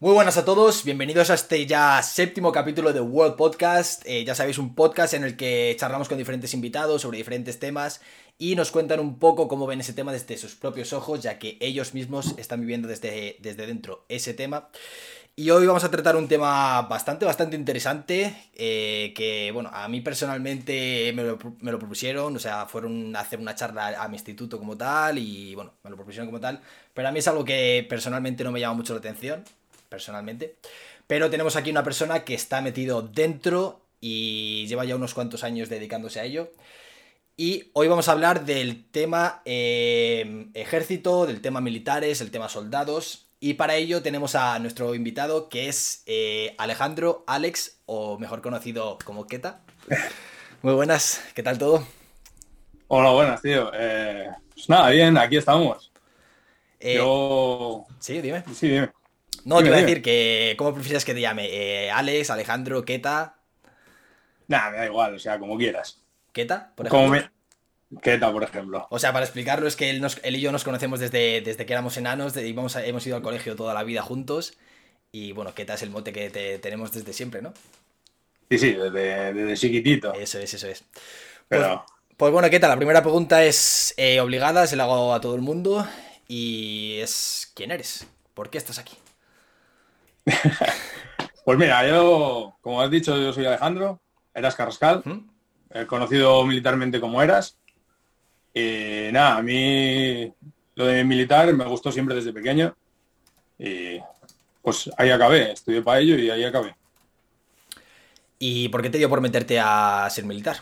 Muy buenas a todos, bienvenidos a este ya séptimo capítulo de World Podcast. Eh, ya sabéis, un podcast en el que charlamos con diferentes invitados sobre diferentes temas y nos cuentan un poco cómo ven ese tema desde sus propios ojos, ya que ellos mismos están viviendo desde, desde dentro ese tema. Y hoy vamos a tratar un tema bastante, bastante interesante, eh, que, bueno, a mí personalmente me lo, me lo, propusieron, o sea, fueron a hacer una charla a mi instituto como tal, y, bueno, me lo propusieron como tal, pero a mí es algo que personalmente no me llama mucho la atención, personalmente. Pero tenemos aquí una persona que está metido dentro y lleva ya unos cuantos años dedicándose a ello. Y hoy vamos a hablar del tema eh, ejército, del tema militares, el tema soldados. Y para ello tenemos a nuestro invitado que es eh, Alejandro Alex, o mejor conocido como Keta. Muy buenas, ¿qué tal todo? Hola, buenas, tío. Eh, pues nada, bien, aquí estamos. Yo... Sí, dime. Sí, dime. No, te iba a decir que. ¿Cómo prefieres que te llame? Eh, ¿Alex, Alejandro, Keta? Nada, me da igual, o sea, como quieras. ¿Keta, por ejemplo? Como Keta, por ejemplo. O sea, para explicarlo, es que él, y yo nos conocemos desde, desde que éramos enanos, y hemos ido al colegio toda la vida juntos. Y bueno, Keta es el mote que tenemos desde siempre, ¿no? Sí, sí, desde, chiquitito. Eso es, eso es. Pero... Pues, pues bueno, Keta, la primera pregunta es eh, obligada, se la hago a todo el mundo. Y es: ¿quién eres? ¿Por qué estás aquí? pues mira, yo, como has dicho, yo soy Alejandro, eras Carrascal, he conocido militarmente como eras. Y nada, a mí lo de militar me gustó siempre desde pequeño. Y pues ahí acabé, estudié para ello y ahí acabé. ¿Y por qué te dio por meterte a ser militar?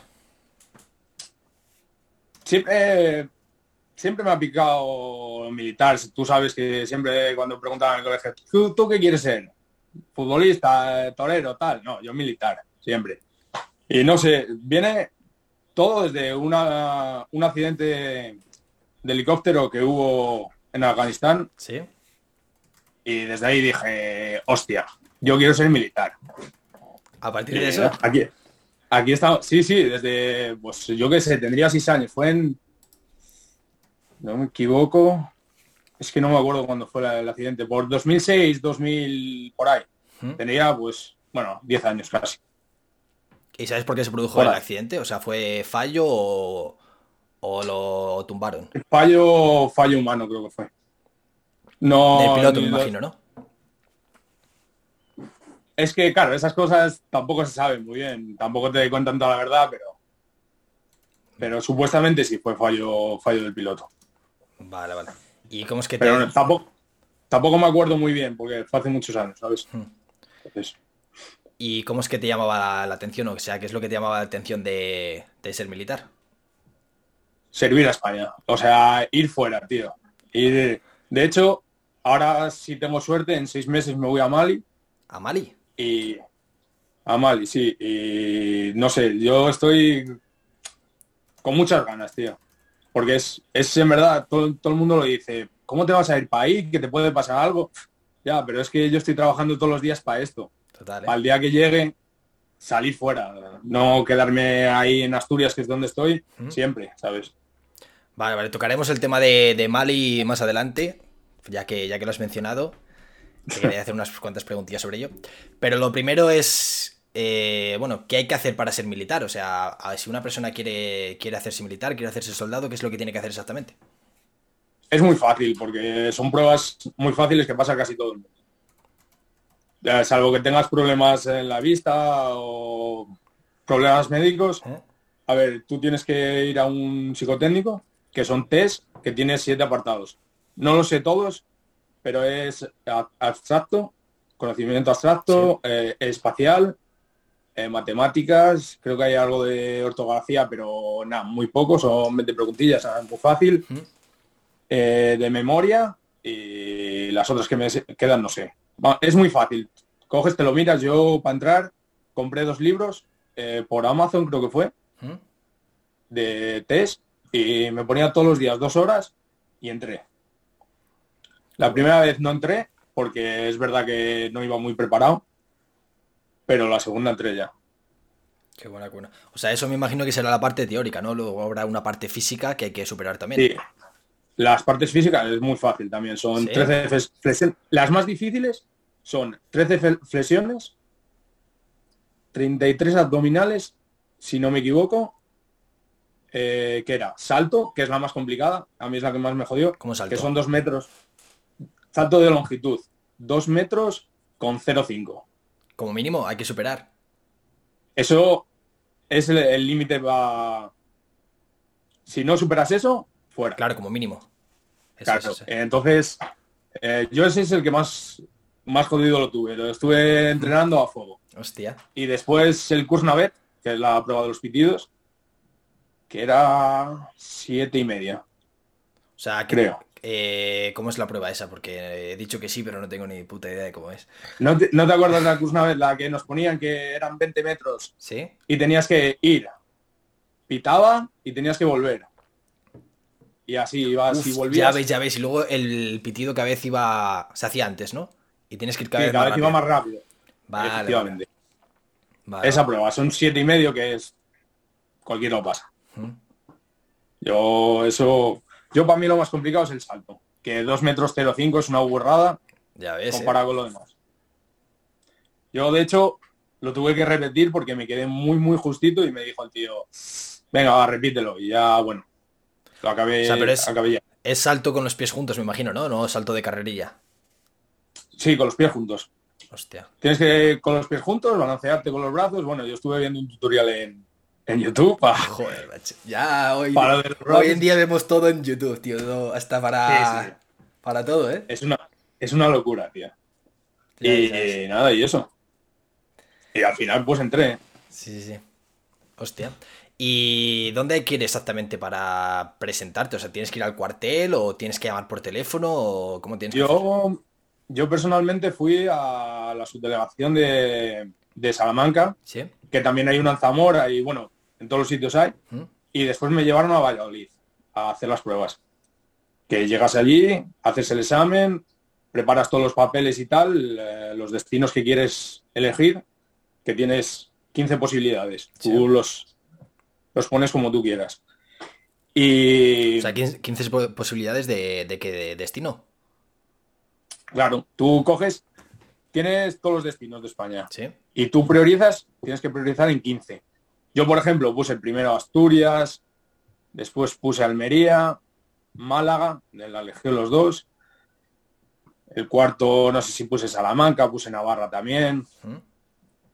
Siempre, siempre me ha picado militar. Tú sabes que siempre cuando preguntaban en el colegio, ¿tú qué quieres ser? futbolista, torero, tal. No, yo militar, siempre. Y no sé, viene todo desde una, un accidente de helicóptero que hubo en Afganistán. Sí. Y desde ahí dije, hostia, yo quiero ser militar. A partir de eso. Aquí, aquí está, sí, sí, desde, pues yo qué sé, tendría seis años. Fue en, no me equivoco, es que no me acuerdo cuándo fue el accidente, por 2006, 2000, por ahí. Tenía, pues, bueno, 10 años casi. ¿Y sabes por qué se produjo el accidente? O sea, ¿fue fallo o, lo tumbaron? Fallo, fallo humano creo que fue. No. Del piloto, me imagino, ¿no? Es que, claro, esas cosas tampoco se saben muy bien. Tampoco te cuentan toda la verdad, pero. Pero supuestamente sí fue fallo, fallo del piloto. Vale, vale. ¿Y cómo es que Pero tampoco, tampoco me acuerdo muy bien, porque fue hace muchos años, ¿sabes? Hmm. ¿Y cómo es que te llamaba la, atención? O sea, ¿qué es lo que te llamaba la atención de, ser militar? Servir a España. O sea, ir fuera, tío. Y de hecho, ahora si tengo suerte, en seis meses me voy a Mali. ¿A Mali? Y a Mali, sí. Y no sé, yo estoy con muchas ganas, tío. Porque es, es en verdad, todo, todo el mundo lo dice, ¿cómo te vas a ir para ahí? ¿Que te puede pasar algo? Ya, pero es que yo estoy trabajando todos los días para esto. Total, ¿eh? Al día que llegue, salir fuera. No quedarme ahí en Asturias, que es donde estoy, siempre, ¿sabes? Vale, vale. Tocaremos el tema de, Mali más adelante, ya que, ya que lo has mencionado. quería hacer unas cuantas preguntillas sobre ello. Pero lo primero es, eh, bueno, ¿qué hay que hacer para ser militar? O sea, si una persona quiere, quiere hacerse militar, quiere hacerse soldado, ¿qué es lo que tiene que hacer exactamente? Es muy fácil, porque son pruebas muy fáciles que pasa casi todo el mundo. salvo que tengas problemas en la vista o problemas médicos. ¿Eh? A ver, tú tienes que ir a un psicotécnico, que son test, que tiene siete apartados. No lo sé todos, pero es abstracto, conocimiento abstracto, eh, espacial, eh, matemáticas, creo que hay algo de ortografía, pero nada, muy poco, son 20 preguntillas, muy fácil. Eh, de memoria y las otras que me quedan no sé. Es muy fácil. Coges, te lo miras. Yo para entrar compré dos libros eh, por Amazon, creo que fue, de test y me ponía todos los días dos horas y entré. La primera vez no entré porque es verdad que no iba muy preparado, pero la segunda entré ya. Qué buena cuna. O sea, eso me imagino que será la parte teórica, ¿no? Luego habrá una parte física que hay que superar también. Sí, las partes físicas es muy fácil también, son 13 flexiones. Las más difíciles son 13 flexiones, 33 abdominales, si no me equivoco, eh, que era salto, que es la más complicada, a mí es la que más me jodió, que son dos metros, salto de longitud, dos metros con 0,5. Como mínimo, hay que superar. Eso es el límite va... Si no superas eso, fuera. Claro, como mínimo. claro. Entonces, eh, yo ese es el que más, más jodido lo tuve. Lo estuve entrenando a fuego. Hostia. Y después el Navet, que es la prueba de los pitidos, que era siete y media. O sea, creo. Eh, ¿Cómo es la prueba esa? Porque he dicho que sí, pero no tengo ni puta idea de cómo es. ¿No te, acuerdas de la Kuznavet, la que nos ponían que eran 20 metros? Sí. Y tenías que ir, pitaba y tenías que volver. Y así ibas y volvías. Ya ves, ya ves. Y luego el pitido cada vez iba. Se hacía antes, ¿no? Y tienes que ir cada vez, cada vez iba más rápido. Vale. Efectivamente. Esa prueba, son siete y medio que es. Cualquiera lo pasa. Yo, eso yo para mí lo más complicado es el salto, que 2 metros 05 es una burrada ya ves, comparado con lo demás. Yo, de hecho, lo tuve que repetir porque me quedé muy, muy justito y me dijo el tío, venga, repítelo. Y ya, bueno, lo acabé, es, ya. Es salto con los pies juntos, me imagino, ¿no? No salto de carrerilla. Sí, con los pies juntos. Hostia. Tienes que con los pies juntos, balancearte con los brazos. Bueno, yo estuve viendo un tutorial en, en YouTube. Joder, macho. Ya hoy, hoy en día vemos todo en YouTube, tío. hasta para, para todo, ¿eh? Es una, es una locura, tío. y nada, y eso. Y al final, pues entré. Sí, sí, sí. Hostia. ¿Y dónde hay que ir exactamente para presentarte? O sea, ¿tienes que ir al cuartel o tienes que llamar por teléfono o cómo tienes yo, Yo personalmente fui a la subdelegación de, de Salamanca, ¿Sí? que también hay una en Zamora y bueno, en todos los sitios hay, y después me llevaron a Valladolid a hacer las pruebas. Que llegas allí, haces el examen, preparas todos los papeles y tal, eh, los destinos que quieres elegir, que tienes 15 posibilidades. Tú los, los pones como tú quieras. Y... O sea, 15 posibilidades de, de de destino. Claro, tú coges, tienes todos los destinos de España. Sí. Y tú priorizas, tienes que priorizar en 15. Yo, por ejemplo, puse primero Asturias, después puse Almería, Málaga, de la Legión los dos. El cuarto, no sé si puse Salamanca, puse Navarra también.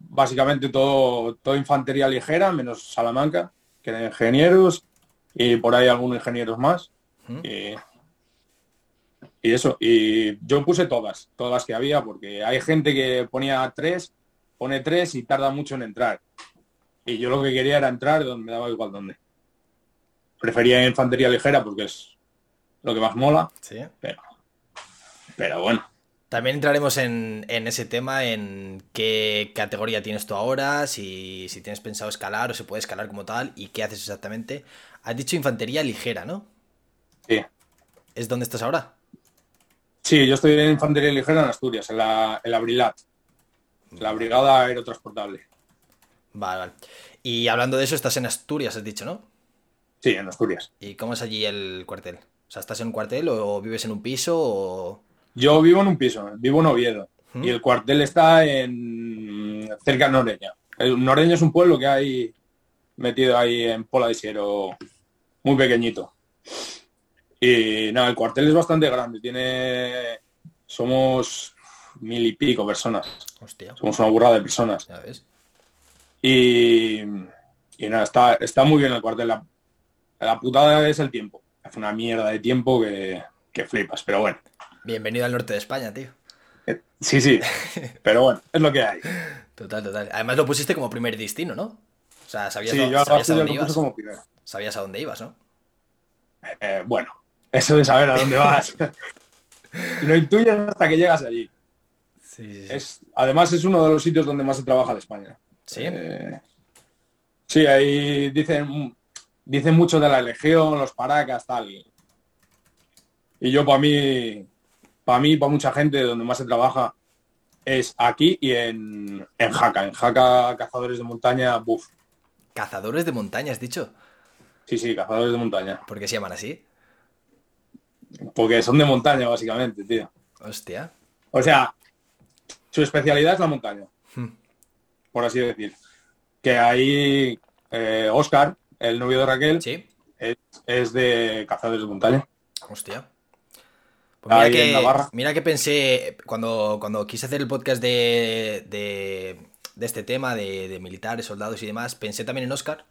Básicamente todo, todo infantería ligera, menos Salamanca, que eran ingenieros, y por ahí algunos ingenieros más. y, y, eso, y yo puse todas, todas las que había, porque hay gente que ponía tres, pone tres y tarda mucho en entrar. Y yo lo que quería era entrar donde me daba igual dónde. Prefería infantería ligera porque es lo que más mola. Sí. Pero, pero bueno. También entraremos en, ese tema, en qué categoría tienes tú ahora, si, si tienes pensado escalar o se puede escalar como tal y qué haces exactamente. Has dicho infantería ligera, ¿no? Sí. ¿Es donde estás ahora? Sí, yo estoy en infantería ligera en Asturias, en la, en la Brilat, la Brigada Aerotransportable. Vale, vale. Y hablando de eso, estás en Asturias, has dicho, ¿no? Sí, en Asturias. ¿Y cómo es allí el cuartel? O sea, ¿estás en un cuartel o vives en un piso o...? Yo vivo en un piso, vivo en Oviedo. Y el cuartel está en cerca de Noreña. El Noreña es un pueblo que hay metido ahí en Pola de Siero, muy pequeñito. Y nada, el cuartel es bastante grande. Tiene... Somos mil y pico personas. Hostia. Somos una burrada de personas. Ya ves. Y, nada, está, está muy bien el cuartel. La, la putada es el tiempo. Hace una mierda de tiempo que, que flipas, pero bueno. Bienvenido al norte de España, tío. Eh, sí, sí, pero bueno, es lo que hay. Total, total. Además lo pusiste como primer destino, ¿no? O sea, sabías, sí, yo sabías a dónde ibas. Como. Sabías a dónde ibas, ¿no? Eh, bueno, eso de saber a dónde vas. lo intuyes hasta que llegas allí. Sí, sí, Es, además es uno de los sitios donde más se trabaja de España. Sí. Eh, sí, ahí dicen, dicen mucho de la legión, los paracas, tal. Y yo para mí, para mí, para mucha gente, donde más se trabaja es aquí y en, en Jaca. En Jaca, cazadores de montaña, buf. ¿Cazadores de montaña, has dicho? Sí, sí, cazadores de montaña. ¿Por qué se llaman así? Porque son de montaña, básicamente, tío. Hostia. O sea, su especialidad es la montaña. Por así decir. Que ahí eh, Oscar, el novio de Raquel, Sí. es, es de cazadores de montaña. Hostia. Pues mira, Ahí en que, Navarra. mira que pensé, cuando, cuando quise hacer el podcast de, de, de este tema, de, de militares, soldados y demás, pensé también en Oscar,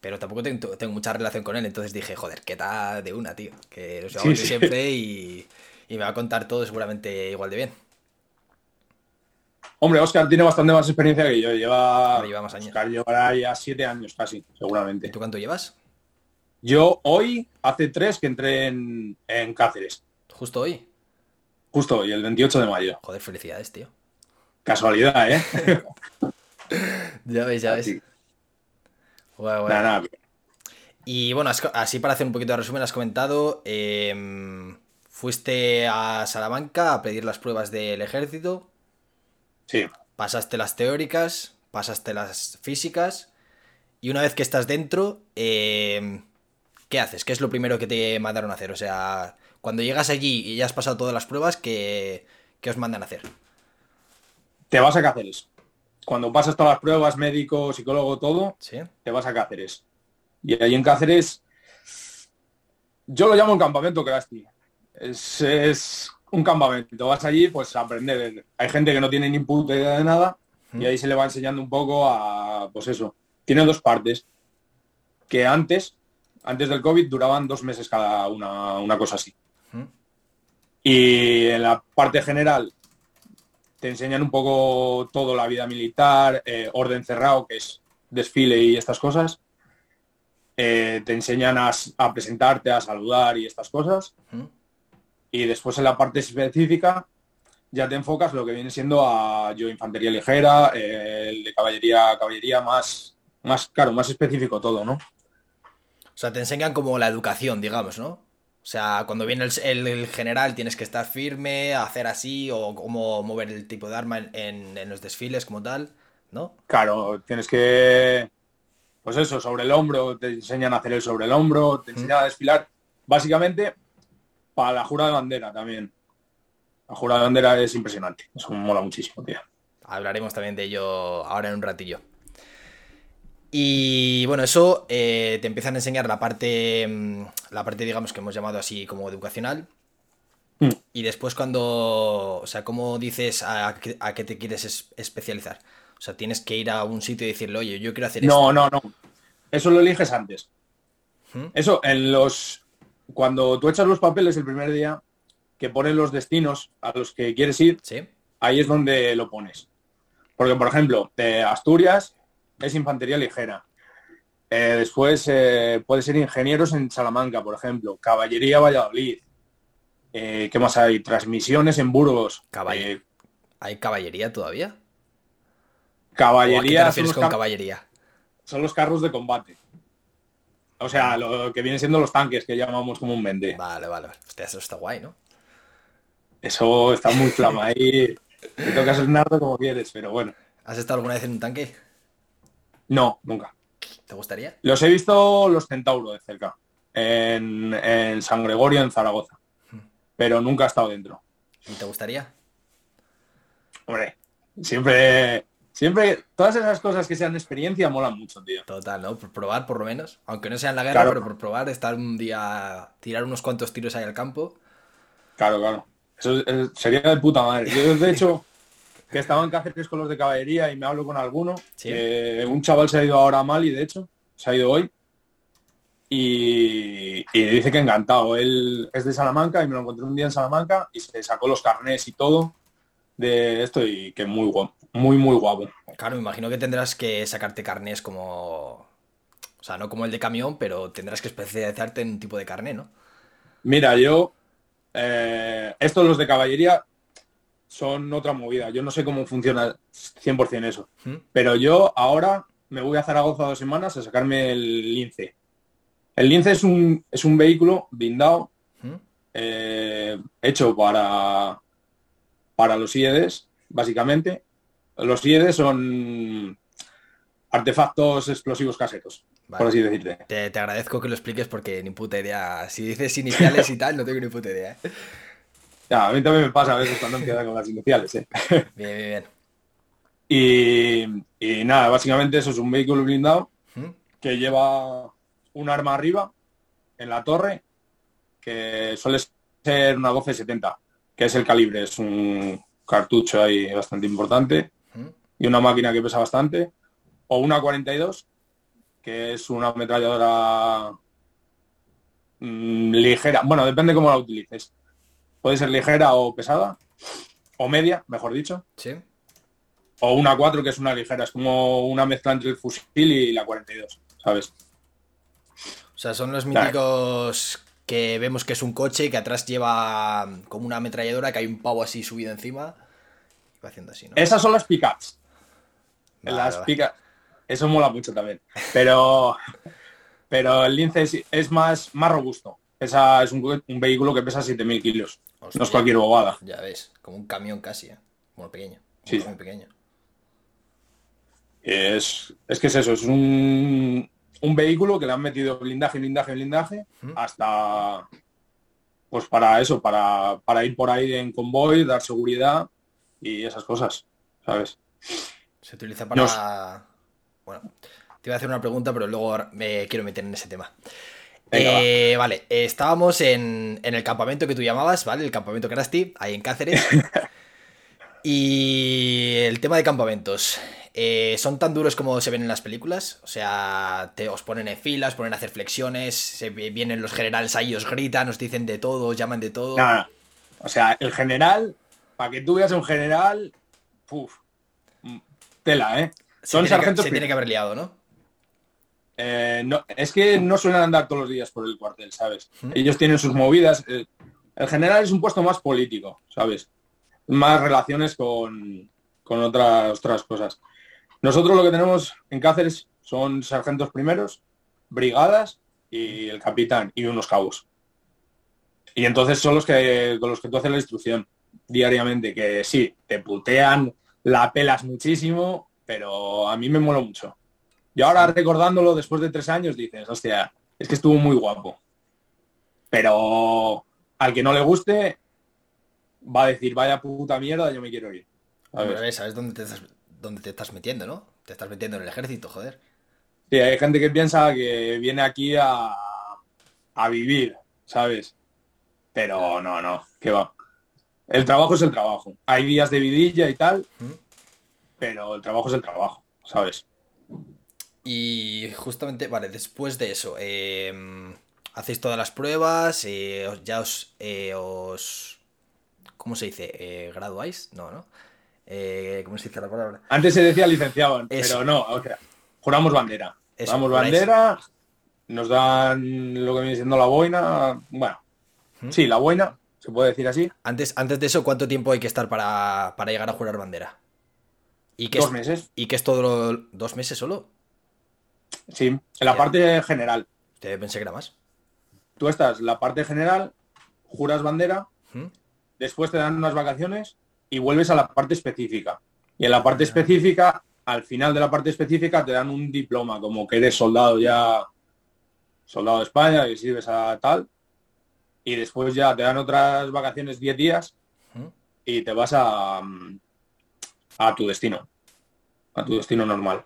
pero tampoco tengo, tengo mucha relación con él, entonces dije, joder, ¿qué tal de una, tío? Que nos llevamos Sí, siempre y, y me va a contar todo seguramente igual de bien. Hombre, Oscar tiene bastante más experiencia que yo. Lleva, lleva más años. Oscar llevará ya siete años casi, ¿Y seguramente. tú cuánto llevas? Yo hoy, hace tres que entré en, en Cáceres. Justo hoy. Justo hoy, el 28 de mayo. Joder, felicidades, tío. Casualidad, ¿eh? Ya ves, ya ves. Nada, nada. Y bueno, así para hacer un poquito de resumen, has comentado, em, fuiste a Salamanca a pedir las pruebas del ejército, Sí. pasaste las teóricas, pasaste las físicas, y una vez que estás dentro, em, ¿qué haces? ¿Qué es lo primero que te mandaron a hacer? O sea, cuando llegas allí y ya has pasado todas las pruebas, ¿qué, qué os mandan a hacer? Te vas a Cáceres. Cuando pasas todas las pruebas, médico, psicólogo, todo, ¿Sí? te vas a Cáceres. Y ahí en Cáceres, yo lo llamo un campamento Krusty. Es, es un campamento. Vas allí, pues a aprender. Hay gente que no tiene ni puta idea de nada y ahí se le va enseñando un poco a, pues eso. Tiene dos partes. Que antes, antes del COVID, duraban dos meses cada una, una cosa así. Y en la parte general te enseñan un poco todo la vida militar, eh, orden cerrado, que es desfile y estas cosas. Eh, te enseñan a, presentarte, a saludar y estas cosas. Y después en la parte específica ya te enfocas lo que viene siendo a yo infantería ligera, eh, el de caballería, caballería más, más, claro, más específico todo, ¿no? O sea, te enseñan como la educación, digamos, ¿no? O sea, cuando viene el, el- el general tienes que estar firme, hacer así, o cómo mover el tipo de arma en, en- en los desfiles como tal, ¿no? Claro, tienes que, pues eso, sobre el hombro, te enseñan a hacer el sobre el hombro, te enseñan a desfilar, básicamente para la jura de bandera también. La jura de bandera es impresionante, eso me mola muchísimo, tío. Hablaremos también de ello ahora en un ratillo. Y bueno, eso eh, te empiezan a enseñar la parte, mm, la parte, digamos, que hemos llamado así como educacional. Mm. Y después cuando, o sea, ¿cómo dices a, qué- a qué te quieres es- especializar? O sea, tienes que ir a un sitio y decirle, oye, yo quiero hacer esto. No, no, no. Eso lo eliges antes. ¿Mm? Eso, en los. Cuando tú echas los papeles el primer día, que ponen los destinos a los que quieres ir, ¿Sí? ahí es donde lo pones. Porque, por ejemplo, de Asturias es infantería ligera. Eh, después eh, puede ser ingenieros en Salamanca, por ejemplo. Caballería Valladolid. Eh, ¿Qué más hay? Transmisiones en Burgos. Caballe- Eh, ¿Hay caballería todavía? ¿O a qué te caballería son refieres los, con ca- caballería? son los carros de combate. O sea, lo que vienen siendo los tanques que llamamos comúnmente. Vale, vale. vale. Hostia, eso está guay, ¿no? Eso está muy flama ahí. Te tocas el nardo como quieres, pero bueno. ¿Has estado alguna vez en un tanque? No, nunca. ¿Te gustaría? Los he visto los Centauro de cerca, en, en San Gregorio, en Zaragoza, pero nunca he estado dentro. ¿Y te gustaría? Hombre, siempre, siempre, todas esas cosas que sean experiencia molan mucho, tío. Total, ¿no? Por probar, por lo menos. Aunque no sea en la guerra, Claro. pero por probar, estar un día, tirar unos cuantos tiros ahí al campo. Claro, claro. Eso es- sería de puta madre. Yo, de hecho, que estaba en Cáceres con los de caballería y me hablo con alguno. Sí. que un chaval se ha ido ahora a Mali, de hecho, se ha ido hoy. Y, y dice que encantado. Él es de Salamanca y me lo encontré un día en Salamanca y se sacó los carnés y todo de esto y que muy guapo, muy, muy guapo. Claro, me imagino que tendrás que sacarte carnés como... O sea, no como el de camión, pero tendrás que especializarte en un tipo de carné, ¿no? Mira, yo, eh, estos los de caballería son otra movida. Yo no sé cómo funciona 100% eso. ¿Mm? Pero yo ahora me voy a Zaragoza dos semanas a sacarme el lince. El lince es un, es un vehículo blindado ¿Mm? eh, hecho para, para los IEDs, básicamente. Los IEDs son artefactos explosivos caseros, Vale. por así decirte. Te, te agradezco que lo expliques porque ni puta idea. Si dices iniciales y tal, no tengo ni puta idea. ¿eh? Ya, a mí también me pasa a veces cuando queda con las iniciales. ¿eh? Bien, bien, bien. Y, y nada, básicamente eso es un vehículo blindado ¿Mm? que lleva un arma arriba en la torre que suele ser una 12-70, que es el calibre, es un cartucho ahí bastante importante. Y una máquina que pesa bastante, o una 42, que es una ametralladora mm, ligera, bueno, depende cómo la utilices. Puede ser ligera o pesada, o media, mejor dicho, Sí. o una 4 que es una ligera, es como una mezcla entre el fusil y la 42, ¿sabes? O sea, son los Claro. míticos que vemos que es un coche y que atrás lleva como una ametralladora que hay un pavo así subido encima. Y va haciendo así, ¿no? Esas son las pickups. Vale, las vale. pickups. Eso mola mucho también. Pero, pero el Lince es, es más, más robusto. Esa es un, un vehículo que pesa 7.000 kilos. Hostia. No es cualquier bobada. Ya ves, como un camión casi, ¿eh? Bueno, pequeño. Sí. Muy pequeño. Es, es que es eso, es un, un vehículo que le han metido blindaje, blindaje, blindaje, ¿Mm? hasta pues para eso, para, para ir por ahí en convoy, dar seguridad y esas cosas, ¿sabes? Se utiliza para... Bueno, te iba a hacer una pregunta, pero luego me quiero meter en ese tema. Venga, Eh, vale, estábamos en, en el campamento que tú llamabas, ¿vale? El campamento Krusty, ahí en Cáceres. y el tema de campamentos. eh, ¿Son tan duros como se ven en las películas? O sea, te, os ponen en filas, ponen a hacer flexiones, se vi- vienen los generales ahí, os gritan, os dicen de todo, os llaman de todo. Nada. O sea, el general, para que tú veas un general, puf, tela, ¿eh? se Son que, sargentos se tiene que haber liado, ¿no? Eh, no, es que no suelen andar todos los días por el cuartel, ¿sabes? ¿Mm? Ellos tienen sus movidas. eh, el general es un puesto más político, ¿sabes? Más relaciones con, con otras, otras cosas. Nosotros lo que tenemos en Cáceres son sargentos primeros, brigadas y el capitán y unos cabos. Y entonces son los que con los que tú haces la instrucción diariamente, que sí, te putean, la pelas muchísimo, pero a mí me mola mucho. Y ahora recordándolo después de tres años dices, hostia, es que estuvo muy guapo. Pero al que no le guste, va a decir, vaya puta mierda, yo me quiero ir. ¿Sabes? Hombre, ¿Sabes dónde te, estás, dónde te estás metiendo, no? Te estás metiendo en el ejército, joder. Sí, hay gente que piensa que viene aquí a, a vivir, ¿sabes? Pero no, no, que va. El trabajo es el trabajo. Hay días de vidilla y tal, pero el trabajo es el trabajo, ¿sabes? Y justamente, vale, después de eso, eh, hacéis todas las pruebas, eh, os- ya os, eh, os... ¿Cómo se dice? Eh, ¿Graduáis? No, ¿no? ¿Cómo se dice la palabra? Antes se decía licenciado, Eso. pero no, o sea, juramos bandera. Eso, Juramos bandera, nos dan lo que viene siendo la boina, bueno, ¿Mm? sí, la boina, se puede decir así, Antes, antes de eso, ¿cuánto tiempo hay que estar para, para llegar a jurar bandera? ¿Y dos es, meses, ¿Y qué es todo lo- ¿Dos meses solo? sí, en la parte general. Te pensé que era más. Tú estás en la parte general, juras bandera, ¿Mm? después te dan unas vacaciones y vuelves a la parte específica. Y en la parte específica, al final de la parte específica, te dan un diploma, como que eres soldado ya, soldado de España, que sirves a tal. Y después ya te dan otras vacaciones 10 días y te vas a, a tu destino, a tu destino normal.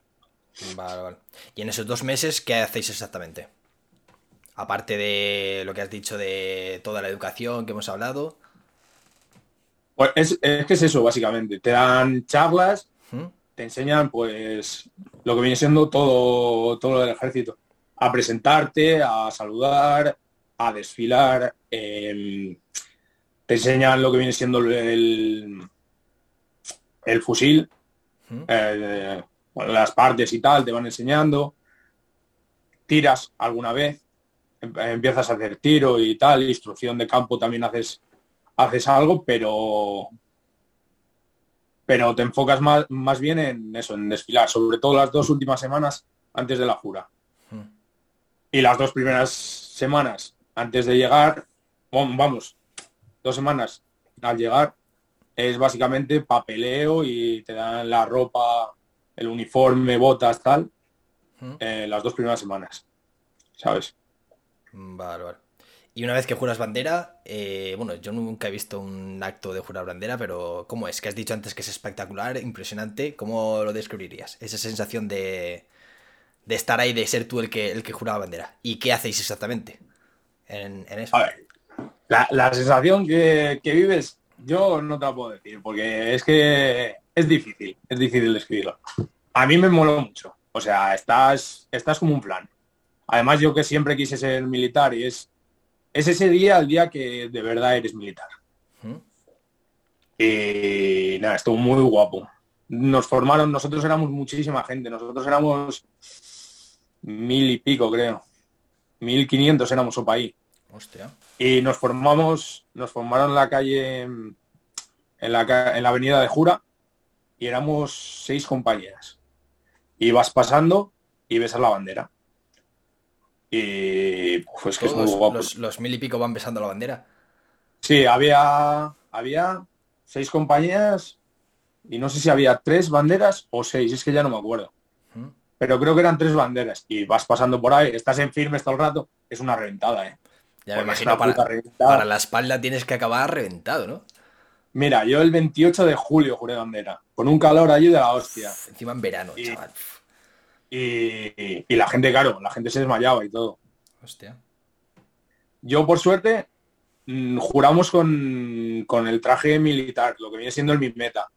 Vale, vale. Y en esos dos meses, ¿qué hacéis exactamente? Aparte de lo que has dicho de toda la educación que hemos hablado. Pues es, es que es eso, básicamente. Te dan charlas, ¿Mm? te enseñan pues lo que viene siendo todo, todo lo del ejército. A presentarte, a saludar, a desfilar. Em, te enseñan lo que viene siendo el, el fusil, eh, las partes y tal, te van enseñando. Tiras alguna vez, em- empiezas a hacer tiro y tal, instrucción de campo también haces, haces algo, pero pero te enfocas más, más bien en eso, en desfilar, sobre todo las dos últimas semanas antes de la jura. Y las dos primeras semanas antes de llegar, vamos, dos semanas al llegar, es básicamente papeleo y te dan la ropa, el uniforme, botas, tal, ¿Mm? eh, las dos primeras semanas, ¿sabes? Vale, vale. Y una vez que juras bandera, eh, bueno, yo nunca he visto un acto de jurar bandera, pero ¿cómo es? Que has dicho antes que es espectacular, impresionante. ¿Cómo lo describirías? Esa sensación de, de estar ahí, de ser tú el que, el que jura bandera. ¿Y qué hacéis exactamente en, eso? A ver, la, sensación que, vives, yo no te la puedo decir, porque es que es difícil, es difícil describirlo. A mí me moló mucho. O sea, estás, estás como un plan. Además, yo que siempre quise ser militar y es es ese día el día que de verdad eres militar. Y nada, estuvo muy guapo. Nos formaron, nosotros éramos muchísima gente, nosotros éramos mil y pico, creo. Mil quinientos éramos o. Hostia. Y nos formamos, nos formaron en la calle, en la, en la avenida de Jura, y éramos seis compañeras. Y vas pasando y ves a la bandera. Y pues que es muy guapo. Los, mil y pico van besando la bandera. Sí, había, había seis compañías y no sé si había tres banderas o seis, es que ya no me acuerdo. Pero creo que eran tres banderas y vas pasando por ahí, estás en firmes todo el rato, es una reventada, ¿eh? Ya me imagino, para, para, la espalda tienes que acabar reventado, ¿no? Mira, yo el 28 de julio juré bandera, con un calor allí de la hostia. encima en verano, chaval. Y, la gente, claro, la gente se desmayaba y todo. Hostia. Yo, por suerte, mm, juramos con, el traje militar, lo que viene siendo el meta.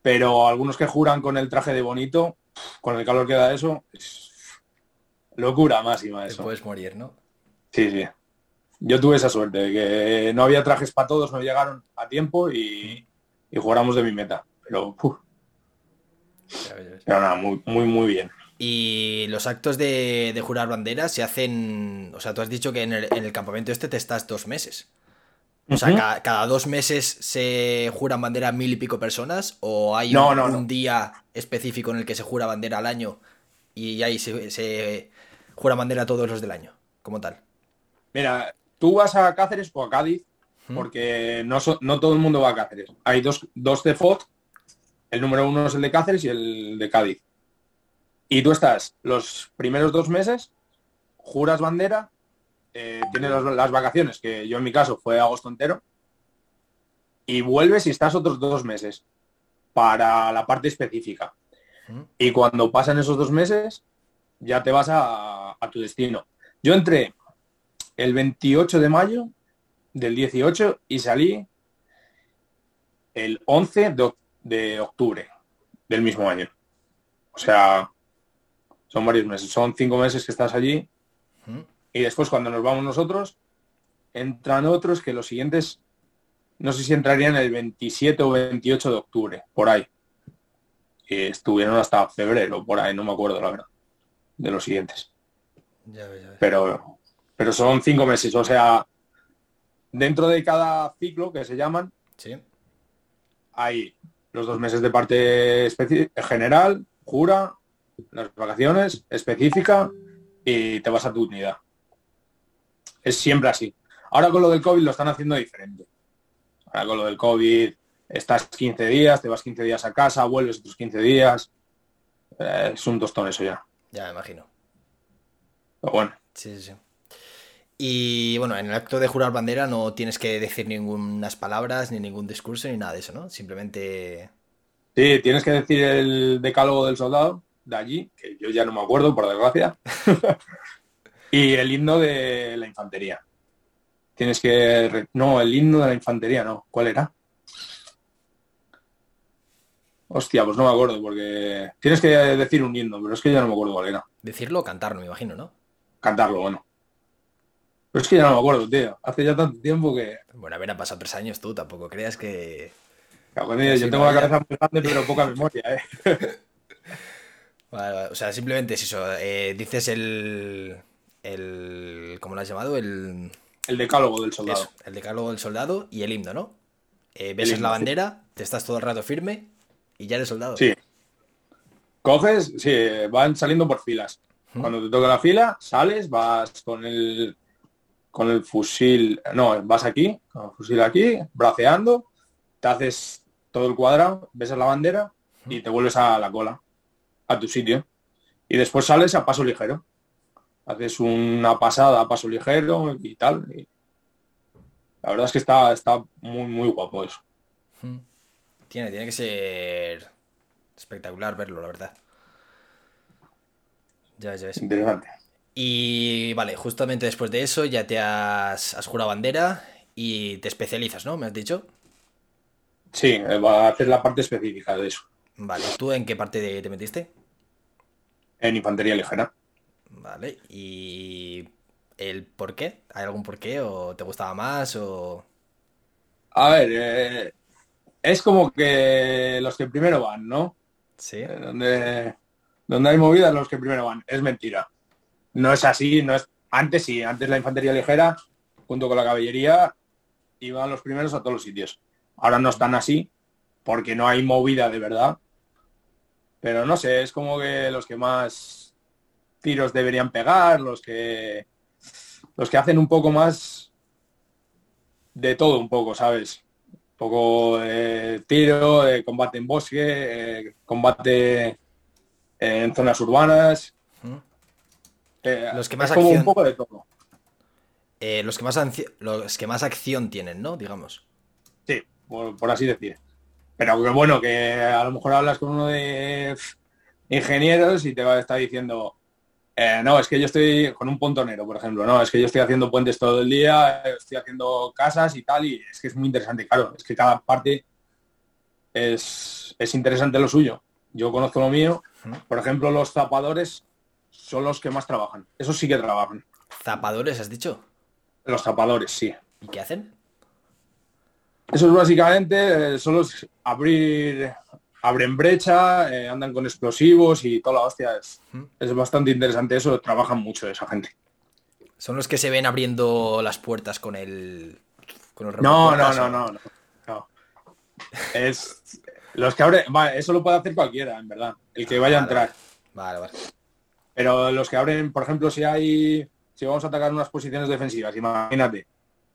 Pero algunos que juran con el traje de bonito, con el calor que da eso, es locura máxima eso. Te puedes morir, ¿no? Sí, sí. Yo tuve esa suerte, de que no había trajes para todos, no llegaron a tiempo y, y jugamos de mi meta. Pero, pero nada, muy, muy, muy bien. Y los actos de, jurar banderas se hacen. O sea, tú has dicho que en el, campamento este te estás dos meses. O sea, cada, dos meses se juran bandera mil y pico personas. ¿O hay un, día específico en el que se jura bandera al año y ahí se, se jura bandera todos los del año, como tal? Mira, tú vas a Cáceres o a Cádiz, porque no, no todo el mundo va a Cáceres. Hay dos, dos de el número uno es el de Cáceres y el de Cádiz. Y tú estás los primeros dos meses, juras bandera, eh, tienes las, vacaciones, que yo en mi caso fue agosto entero, y vuelves y estás otros dos meses para la parte específica. Y cuando pasan esos dos meses, ya te vas a, tu destino. Yo entré el 28 de mayo del 18 y salí el 11 de, de octubre del mismo año. O sea, son varios meses, son cinco meses que estás allí. Y después cuando nos vamos nosotros, entran otros que los siguientes, no sé si entrarían el 27 o 28 de octubre, por ahí. Y estuvieron hasta febrero, por ahí, no me acuerdo la verdad, de los siguientes. Pero, pero son cinco meses, o sea, dentro de cada ciclo que se llaman, sí. hay los dos meses de parte general, jura, las vacaciones, específica y te vas a tu unidad. Es siempre así. Ahora con lo del COVID lo están haciendo diferente. Ahora con lo del COVID estás 15 días, te vas 15 días a casa, vuelves otros 15 días. Eh, es un tostón eso ya. Ya me imagino. Pero bueno. Sí, sí, sí. Y bueno, en el acto de jurar bandera no tienes que decir ninguna palabras, ni ningún discurso, ni nada de eso, ¿no? Simplemente... Sí, tienes que decir el decálogo del soldado, de allí, que yo ya no me acuerdo, por desgracia, y el himno de la infantería. Tienes que... No, el himno de la infantería, no. ¿Cuál era? Hostia, pues no me acuerdo, porque tienes que decir un himno, pero es que ya no me acuerdo cuál era. Decirlo o cantarlo, me imagino, ¿no? Cantarlo, bueno. Es que ya no me acuerdo, tío. Hace ya tanto tiempo que... Bueno, a ver, han pasado tres años tú, tampoco creas que... yo tengo la cabeza muy grande, pero poca memoria, ¿eh? o sea, simplemente es eso. Eh, dices el, el. ¿Cómo lo has llamado? El. El decálogo del soldado. el decálogo del soldado y el himno, ¿no? Eh, la bandera, te estás todo el rato firme y ya eres soldado. Sí. Coges, sí, van saliendo por filas. Cuando te toca la fila, sales, vas con el con el fusil, no, vas aquí, con el fusil aquí, braceando, te haces todo el cuadrado, ves la bandera y te vuelves a la cola a tu sitio y después sales a paso ligero. haces una pasada a paso ligero y tal. la verdad es que está, está muy, muy guapo eso. Tiene, tiene que ser espectacular verlo, la verdad. Ya ya ves. Interesante. Y vale, justamente después de eso ya te has, has jurado bandera y te especializas, ¿no? ¿Me has dicho? Sí, eh, va a hacer la parte específica de eso. Vale, ¿tú en qué parte te metiste? En infantería ligera. Vale, ¿y el por qué? ¿Hay algún por qué? ¿O te gustaba más? O... A ver, eh, es como que los que primero van, ¿no? Sí. Eh, donde, donde hay movidas, los que primero van. Es mentira. No es así, no es. Antes sí, antes la infantería ligera, junto con la caballería, iban los primeros a todos los sitios. Ahora no están así, porque no hay movida de verdad. Pero no sé, es como que los que más tiros deberían pegar, los que los que hacen un poco más de todo un poco, ¿sabes? Un poco de tiro, de combate en bosque, eh, combate en zonas urbanas. Eh, los que más acción... un poco de todo. Eh, los, que más los que más acción tienen, ¿no? Digamos. Sí, por, así decir. Pero que bueno, que a lo mejor hablas con uno de ingenieros y te va a estar diciendo, eh, no, es que yo estoy con un pontonero, por ejemplo, no, es que yo estoy haciendo puentes todo el día, estoy haciendo casas y tal, y es que es muy interesante, claro, es que cada parte es, es interesante lo suyo. Yo conozco lo mío, por ejemplo, los zapadores son los que más trabajan, esos sí que trabajan. ¿Zapadores has dicho? Los zapadores, sí. ¿Y qué hacen? Eso es básicamente eh, solo abrir, abren brecha, eh, andan con explosivos y toda la hostia. Es, es bastante interesante eso, trabajan mucho esa gente. ¿Son los que se ven abriendo las puertas con el... Con el no, no, no, no, no, Es... Los que abren... eso lo puede hacer cualquiera, en verdad. El que vaya a entrar. Vale, vale. Pero los que abren, por ejemplo, si hay... Si vamos a atacar unas posiciones defensivas, imagínate,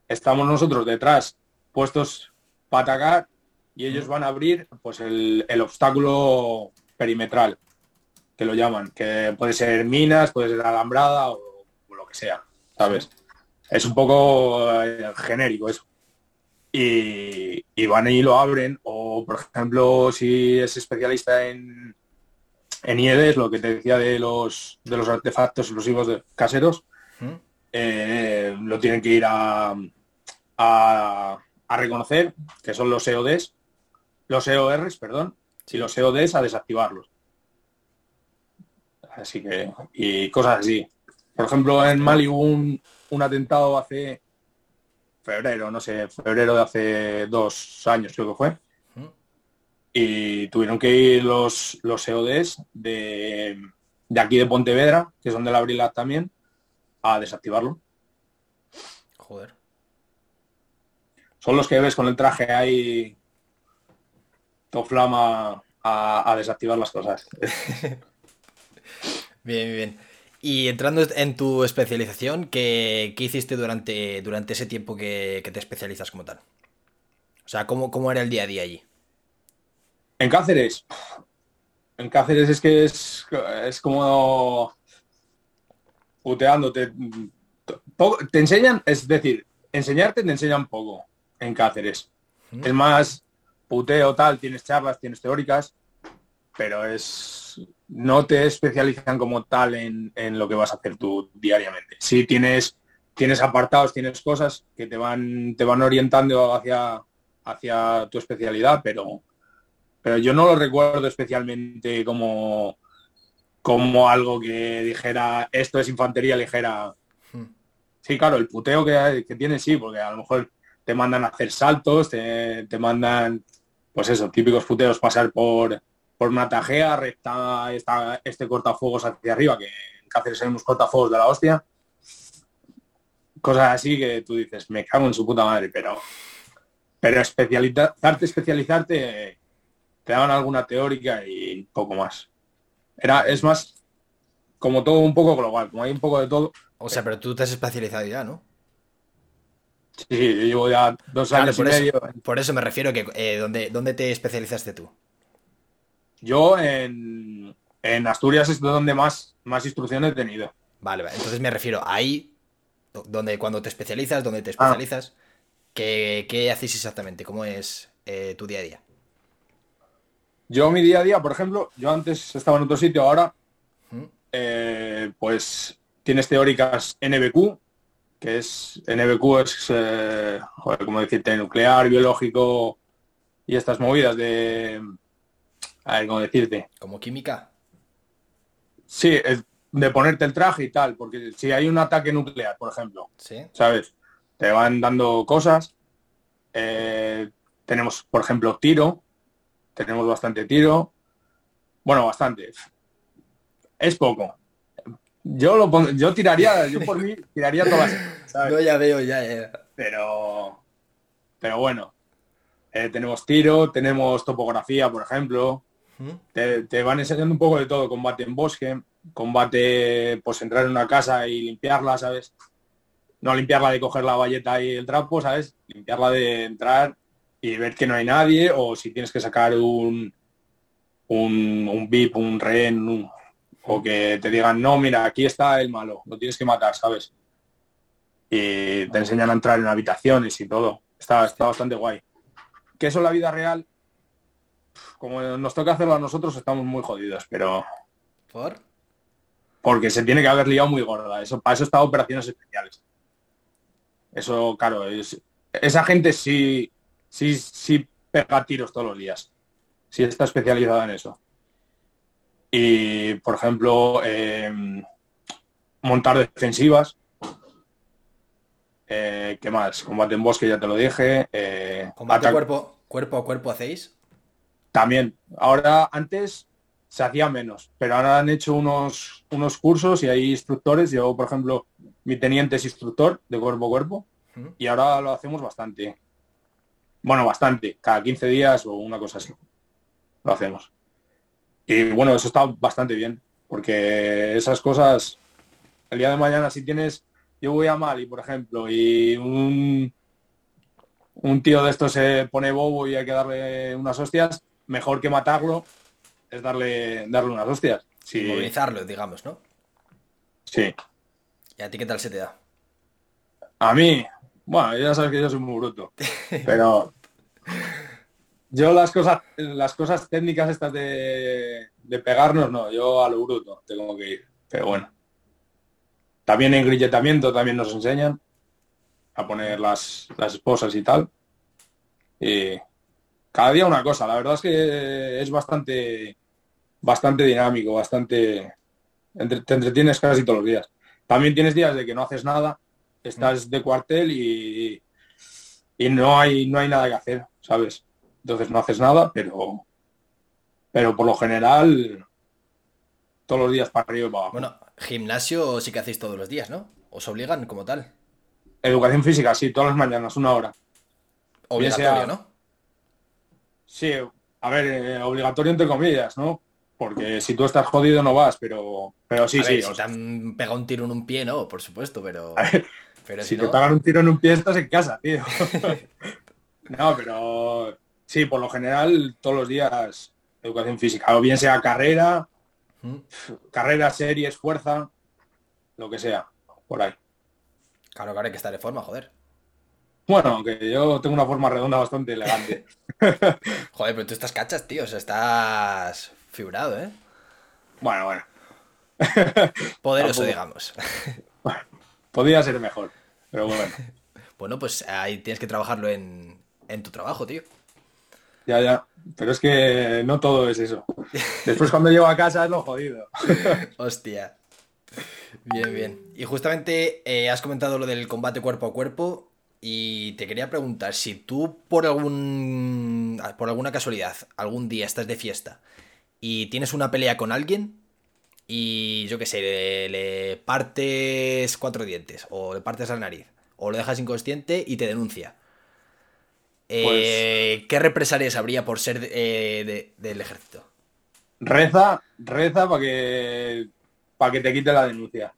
estamos nosotros detrás puestos para atacar y ellos van a abrir pues el, obstáculo perimetral, que lo llaman, que puede ser minas, puede ser alambrada o, lo que sea, ¿sabes? Es un poco eh, genérico eso. Y, y, van y lo abren, o por ejemplo, si es especialista en, en IEDs, lo que te decía de los, de los artefactos explosivos de, caseros, eh, lo tienen que ir a, a a reconocer, que son los EODs, los EORs, perdón, y los EODs a desactivarlos. Así que, y cosas así. Por ejemplo, en Mali hubo un, atentado hace febrero, no sé, febrero de hace dos años creo que fue. Y tuvieron que ir los, los EODs de, de aquí de Pontevedra, que son de la Abrilat también, a desactivarlo. Joder son los que ves con el traje ahí to flama a, desactivar las cosas. bien, bien. Y entrando en tu especialización, ¿qué, hiciste durante, durante ese tiempo que, te especializas como tal? O sea, ¿cómo, ¿cómo, era el día a día allí? En Cáceres. En Cáceres es que es, es como puteándote. Te enseñan, es decir, enseñarte te enseñan poco en Cáceres. Es más puteo tal, tienes charlas, tienes teóricas, pero es no te especializan como tal en, lo que vas a hacer tú diariamente. Sí tienes, tienes apartados, tienes cosas que te van, te van orientando hacia, hacia tu especialidad, pero, pero yo no lo recuerdo especialmente como, como algo que dijera esto es infantería ligera. Sí, claro, el puteo que, que tiene sí, porque a lo mejor te mandan a hacer saltos, te, mandan, pues eso, típicos puteos, pasar por, por una tajea, recta esta, este cortafuegos hacia arriba, que en Cáceres hay unos cortafuegos de la hostia. Cosas así que tú dices, me cago en su puta madre, pero pero especializarte, especializarte, te daban alguna teórica y poco más. Era, es más como todo un poco global, como hay un poco de todo. O sea, pero tú te has especializado ya, ¿no? Sí, llevo ya dos años por y eso, medio. Por eso me refiero que eh, ¿dónde, te especializaste tú? Yo en, Asturias es donde más, más instrucción he tenido. Vale, vale. Entonces me refiero ahí, donde cuando te especializas, donde te ah. especializas, ¿qué, ¿qué, hacéis exactamente? ¿Cómo es eh, tu día a día? Yo mi día a día, por ejemplo, yo antes estaba en otro sitio, ahora eh, pues tienes teóricas NBQ, que es NBQ es, eh, joder, ¿cómo decirte? Nuclear, biológico y estas movidas de, a ver, ¿cómo decirte? ¿Como química? Sí, de ponerte el traje y tal, porque si hay un ataque nuclear, por ejemplo, ¿Sí? ¿sabes? Te van dando cosas. Eh, tenemos, por ejemplo, tiro. Tenemos bastante tiro. Bueno, bastante. Es poco. Yo lo yo tiraría, yo por mí tiraría todas. ¿sabes? No, ya veo, ya, ya. Pero, pero bueno, eh, tenemos tiro, tenemos topografía, por ejemplo. Te, van enseñando un poco de todo, combate en bosque, combate, pues entrar en una casa y limpiarla, ¿sabes? No limpiarla de coger la valleta y el trapo, ¿sabes? Limpiarla de entrar y ver que no hay nadie, o si tienes que sacar un, un, un VIP, un rehén, o que te digan, no, mira, aquí está el malo, lo tienes que matar, ¿sabes? Y te enseñan a entrar en habitaciones y todo. Está, está bastante guay. Que eso en la vida real, como nos toca hacerlo a nosotros, estamos muy jodidos, pero... ¿Por? Porque se tiene que haber liado muy gorda. Eso, para eso está operaciones especiales. Eso, claro, es, esa gente sí, sí, sí pega tiros todos los días. Sí está especializada en eso. Y, por ejemplo, em, montar defensivas. Eh, ¿Qué más? Combate en bosque, ya te lo dije. Eh, ¿Combate cuerpo, cuerpo a cuerpo hacéis? También. Ahora, antes se hacía menos, pero ahora han hecho unos, unos cursos y hay instructores. Yo, por ejemplo, mi teniente es instructor de cuerpo a cuerpo y ahora lo hacemos bastante. Bueno, bastante. Cada 15 días o una cosa así. Lo hacemos. Y bueno, eso está bastante bien, porque esas cosas, el día de mañana si tienes yo voy a Mali, por ejemplo, y un, un tío de esto se pone bobo y hay que darle unas hostias, mejor que matarlo es darle, darle unas hostias. Sí. Movilizarlo, digamos, ¿no? Sí. ¿Y a ti qué tal se te da? A mí, bueno, ya sabes que yo soy muy bruto, pero yo las cosas, las cosas técnicas estas de, de pegarnos, no, yo a lo bruto tengo que ir, pero bueno. También en grilletamiento también nos enseñan a poner las, esposas y tal. Y cada día una cosa. La verdad es que es bastante, bastante dinámico, bastante... te entretienes casi todos los días. También tienes días de que no haces nada, estás de cuartel y, y no hay, no hay nada que hacer, ¿sabes? Entonces no haces nada, pero, pero por lo general todos los días para arriba y para abajo. Bueno, gimnasio sí que hacéis todos los días, ¿no? ¿Os obligan como tal? Educación física, sí, todas las mañanas, una hora. Obligatorio, ¿no? Sí, a ver, eh, obligatorio entre comillas, ¿no? Porque si tú estás jodido no vas, pero, pero sí, sí. Si te han pegado un tiro en un pie, no, por supuesto, pero. pero si, te pagan un tiro en un pie, estás en casa, tío. no, pero sí, por lo general, todos los días educación física, o bien sea carrera, carrera, series, fuerza, lo que sea, por ahí. Claro, claro, hay que estar de forma, joder. Bueno, aunque yo tengo una forma redonda bastante elegante. joder, pero tú estás cachas, tío, o sea, estás fibrado, ¿eh? Bueno, bueno. Poderoso, digamos. podría ser mejor, pero bueno. bueno, pues ahí tienes que trabajarlo en, en tu trabajo, tío. Ya, ya. Pero es que no todo es eso. Después cuando llego a casa es lo jodido. Hostia. Bien, bien. Y justamente eh, has comentado lo del combate cuerpo a cuerpo y te quería preguntar si tú por algún por alguna casualidad algún día estás de fiesta y tienes una pelea con alguien y yo qué sé, le, le partes cuatro dientes o le partes la nariz o lo dejas inconsciente y te denuncia. Eh, pues ¿Qué represalias habría por ser eh, del ejército? Reza, reza para que, para que te quite la denuncia.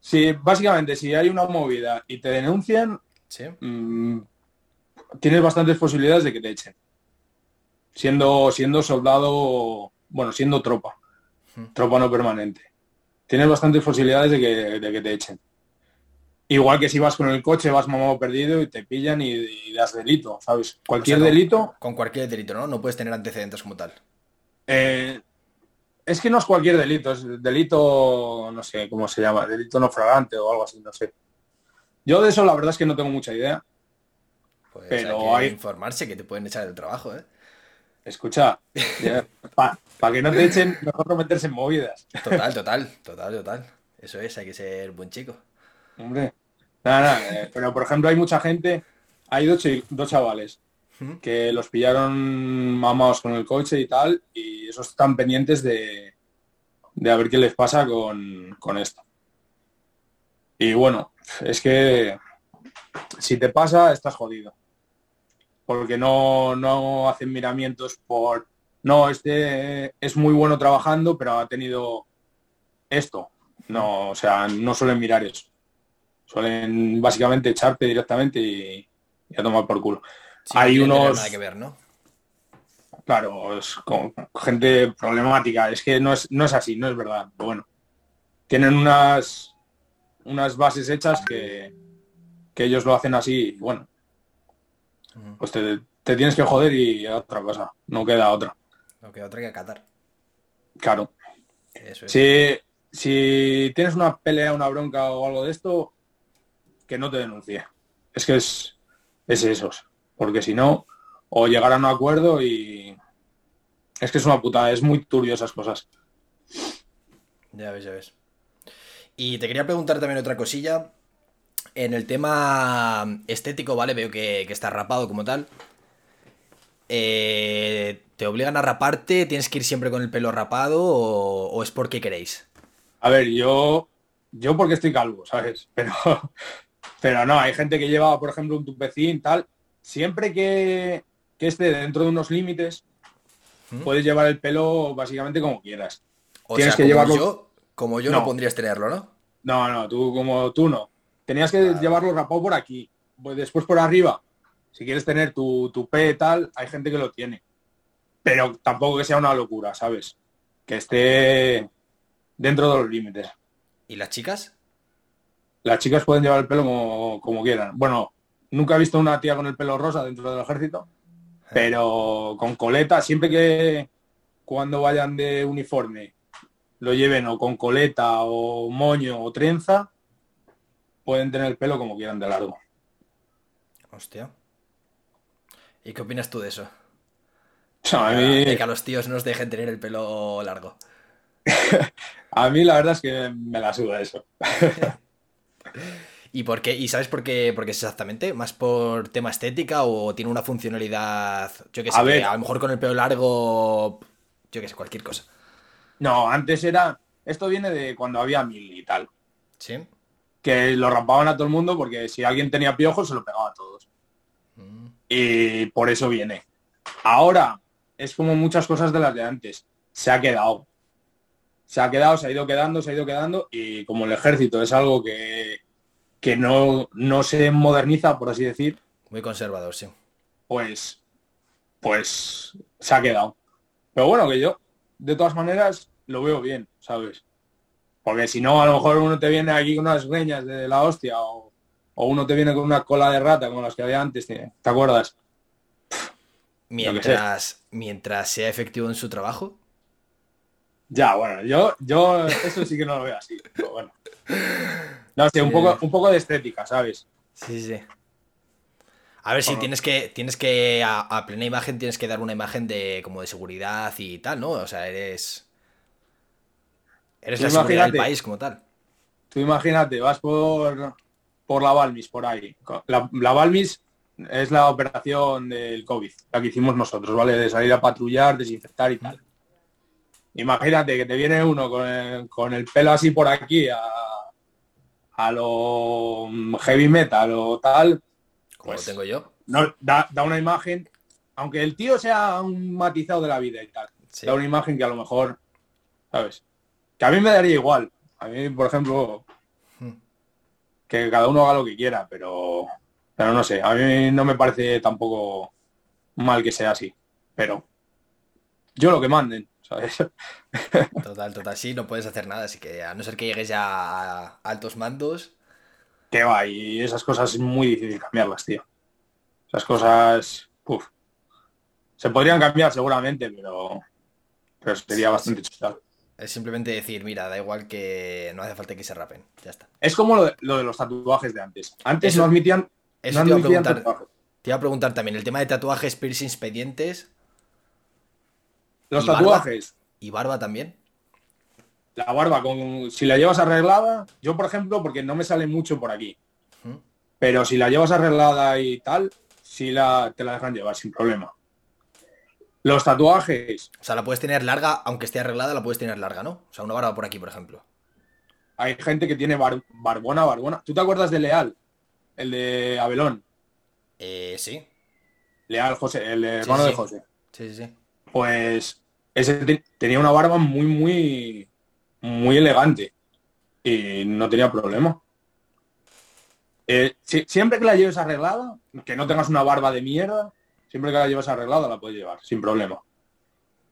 Si, básicamente, si hay una movida y te denuncian, mm, tienes bastantes posibilidades de que te echen. Siendo, siendo soldado, bueno, siendo tropa. Tropa no permanente. tienes bastantes posibilidades de que, de que te echen. Igual que si vas con el coche, vas mamado perdido y te pillan y, das delito, ¿sabes? Cualquier delito. Con cualquier delito, ¿no? No puedes tener antecedentes como tal. Eh, es que no es cualquier delito, es delito, no sé cómo se llama, delito no fragante o algo así, no sé. Yo de eso la verdad es que no tengo mucha idea. Pues pero hay que informarse que te pueden echar del trabajo, ¿eh? Escucha, para que no te echen, mejor no meterse en movidas. Total, total, total, total. Eso es, hay que ser buen chico. Hombre, nada, nada. Eh, pero por ejemplo hay mucha gente, hay dos, dos chavales que los pillaron mamados con el coche y tal, y esos están pendientes de, de a ver qué les pasa con, con esto. Y bueno, es que si te pasa, estás jodido. Porque no, no hacen miramientos por, no, este es muy bueno trabajando, pero ha tenido esto. No, o sea, no suelen mirar eso. Suelen básicamente echarte directamente y, a tomar por culo. Hay unos... que ver, ¿no? Claro, es con gente problemática. Es que no es, no es así, no es verdad. Pero bueno, tienen unas, unas bases hechas que, que ellos lo hacen así. Y bueno, pues te, tienes que joder y otra cosa. No queda otra. No queda otra que acatar. Claro. Si, si tienes una pelea, una bronca o algo de esto, que no te denuncie. Es que es, es eso. Porque si no, o llegar a un acuerdo y es que es una putada, es muy turbio esas cosas. Ya ves, ya ves. Y te quería preguntar también otra cosilla. En el tema estético, ¿vale? Veo que, que está rapado como tal. Eh, ¿Te obligan a raparte? ¿Tienes que ir siempre con el pelo rapado o, o, es porque queréis? A ver, yo, yo porque estoy calvo, ¿sabes? Pero, pero no, hay gente que lleva, por ejemplo, un tupecín, tal. Siempre que, esté dentro de unos límites, ¿Mm? puedes llevar el pelo básicamente como quieras. O Tienes que como llevarlo. Yo, como yo no. pondrías tenerlo, ¿no? No, no, tú como tú no. Tenías que llevarlo rapado por aquí. Pues después por arriba. Si quieres tener tu, tu P tal, hay gente que lo tiene. Pero tampoco que sea una locura, ¿sabes? Que esté dentro de los límites. ¿Y las chicas? las chicas pueden llevar el pelo como, quieran. Bueno, nunca he visto una tía con el pelo rosa dentro del ejército, pero con coleta, siempre que cuando vayan de uniforme lo lleven o con coleta o moño o trenza, pueden tener el pelo como quieran de largo. Hostia. ¿Y qué opinas tú de eso? a mí... De que a los tíos nos dejen tener el pelo largo. a mí la verdad es que me la suda eso. ¿Y por qué? ¿Y sabes por qué, por qué es exactamente? ¿Más por tema estética o tiene una funcionalidad? Yo que sé, a, a lo mejor con el pelo largo, yo que sé, cualquier cosa. No, antes era. Esto viene de cuando había mil y tal. Sí. Que lo rapaban a todo el mundo porque si alguien tenía piojos se lo pegaba a todos. Mm. Y por eso viene. Ahora es como muchas cosas de las de antes. Se ha quedado se ha quedado, se ha ido quedando, se ha ido quedando y como el ejército es algo que, que no, no se moderniza, por así decir. Muy conservador, sí. Pues, pues se ha quedado. Pero bueno, que yo, de todas maneras, lo veo bien, ¿sabes? Porque si no, a lo mejor uno te viene aquí con unas greñas de la hostia o, o uno te viene con una cola de rata como las que había antes, ¿te, acuerdas? Mientras, mientras sea efectivo en su trabajo, ya, bueno, yo, yo eso sí que no lo veo así, pero bueno. No sé, un, poco, un poco de estética, ¿sabes? Sí, sí. A ver si tienes que, tienes que, a, plena imagen tienes que dar una imagen de como de seguridad y tal, ¿no? O sea, eres. Eres la seguridad del país como tal. Tú imagínate, vas por, por la Balmis, por ahí. La, la Balmis es la operación del COVID, la que hicimos nosotros, ¿vale? De salir a patrullar, desinfectar y tal. Imagínate que te viene uno con el, pelo así por aquí a, a lo heavy metal o tal. Como pues, tengo yo. No, da, una imagen, aunque el tío sea un matizado de la vida y tal, da una imagen que a lo mejor, ¿sabes? Que a mí me daría igual. A mí, por ejemplo, hmm. que cada uno haga lo que quiera, pero, pero no sé, a mí no me parece tampoco mal que sea así. Pero yo lo que manden. ¿sabes? Total, total, sí, no puedes hacer nada, así que a no ser que llegues ya a altos mandos. Que va, y esas cosas es muy difícil cambiarlas, tío. Esas cosas, uf. Se podrían cambiar seguramente, pero, pero sería bastante chido. Es simplemente decir, mira, da igual que no hace falta que se rapen, ya está. Es como lo de, lo de los tatuajes de antes. Antes no admitían, eso no te, iba a preguntar, tatuajes. te iba a preguntar también, el tema de tatuajes, piercings, pendientes Los ¿Y barba? tatuajes, y barba también. la barba, con, si la llevas arreglada, yo por ejemplo, porque no me sale mucho por aquí, pero si la llevas arreglada y tal, sí la, te la dejan llevar sin problema. Los tatuajes, O sea, la puedes tener larga, aunque esté arreglada, la puedes tener larga, ¿no? O sea, una barba por aquí, por ejemplo. hay gente que tiene bar- barbona, barbona. ¿Tú te acuerdas de Leal? El de Abelón. Eh, sí. Leal, José, el hermano sí. de José. Sí, sí, sí. Pues ese te- tenía una barba muy, muy, muy elegante. Y no tenía problema. Eh, si- siempre que la lleves arreglada, que no tengas una barba de mierda, siempre que la lleves arreglada la puedes llevar, sin problema.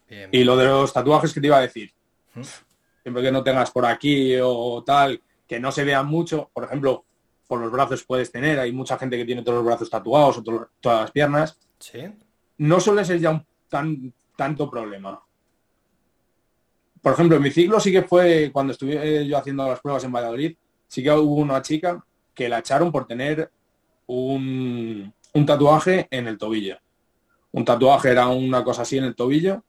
Bien. Y lo de los tatuajes que te iba a decir, Ujú. siempre que no tengas por aquí o tal, que no se vean mucho, por ejemplo, por los brazos puedes tener, hay mucha gente que tiene todos los brazos tatuados o to- todas las piernas, Sí. no suele ser ya un tan, tanto problema. Por ejemplo, en mi ciclo sí que fue cuando estuve yo haciendo las pruebas en Valladolid, sí que hubo una chica que la echaron por tener un, un tatuaje en el tobillo. Un tatuaje era una cosa así en el tobillo.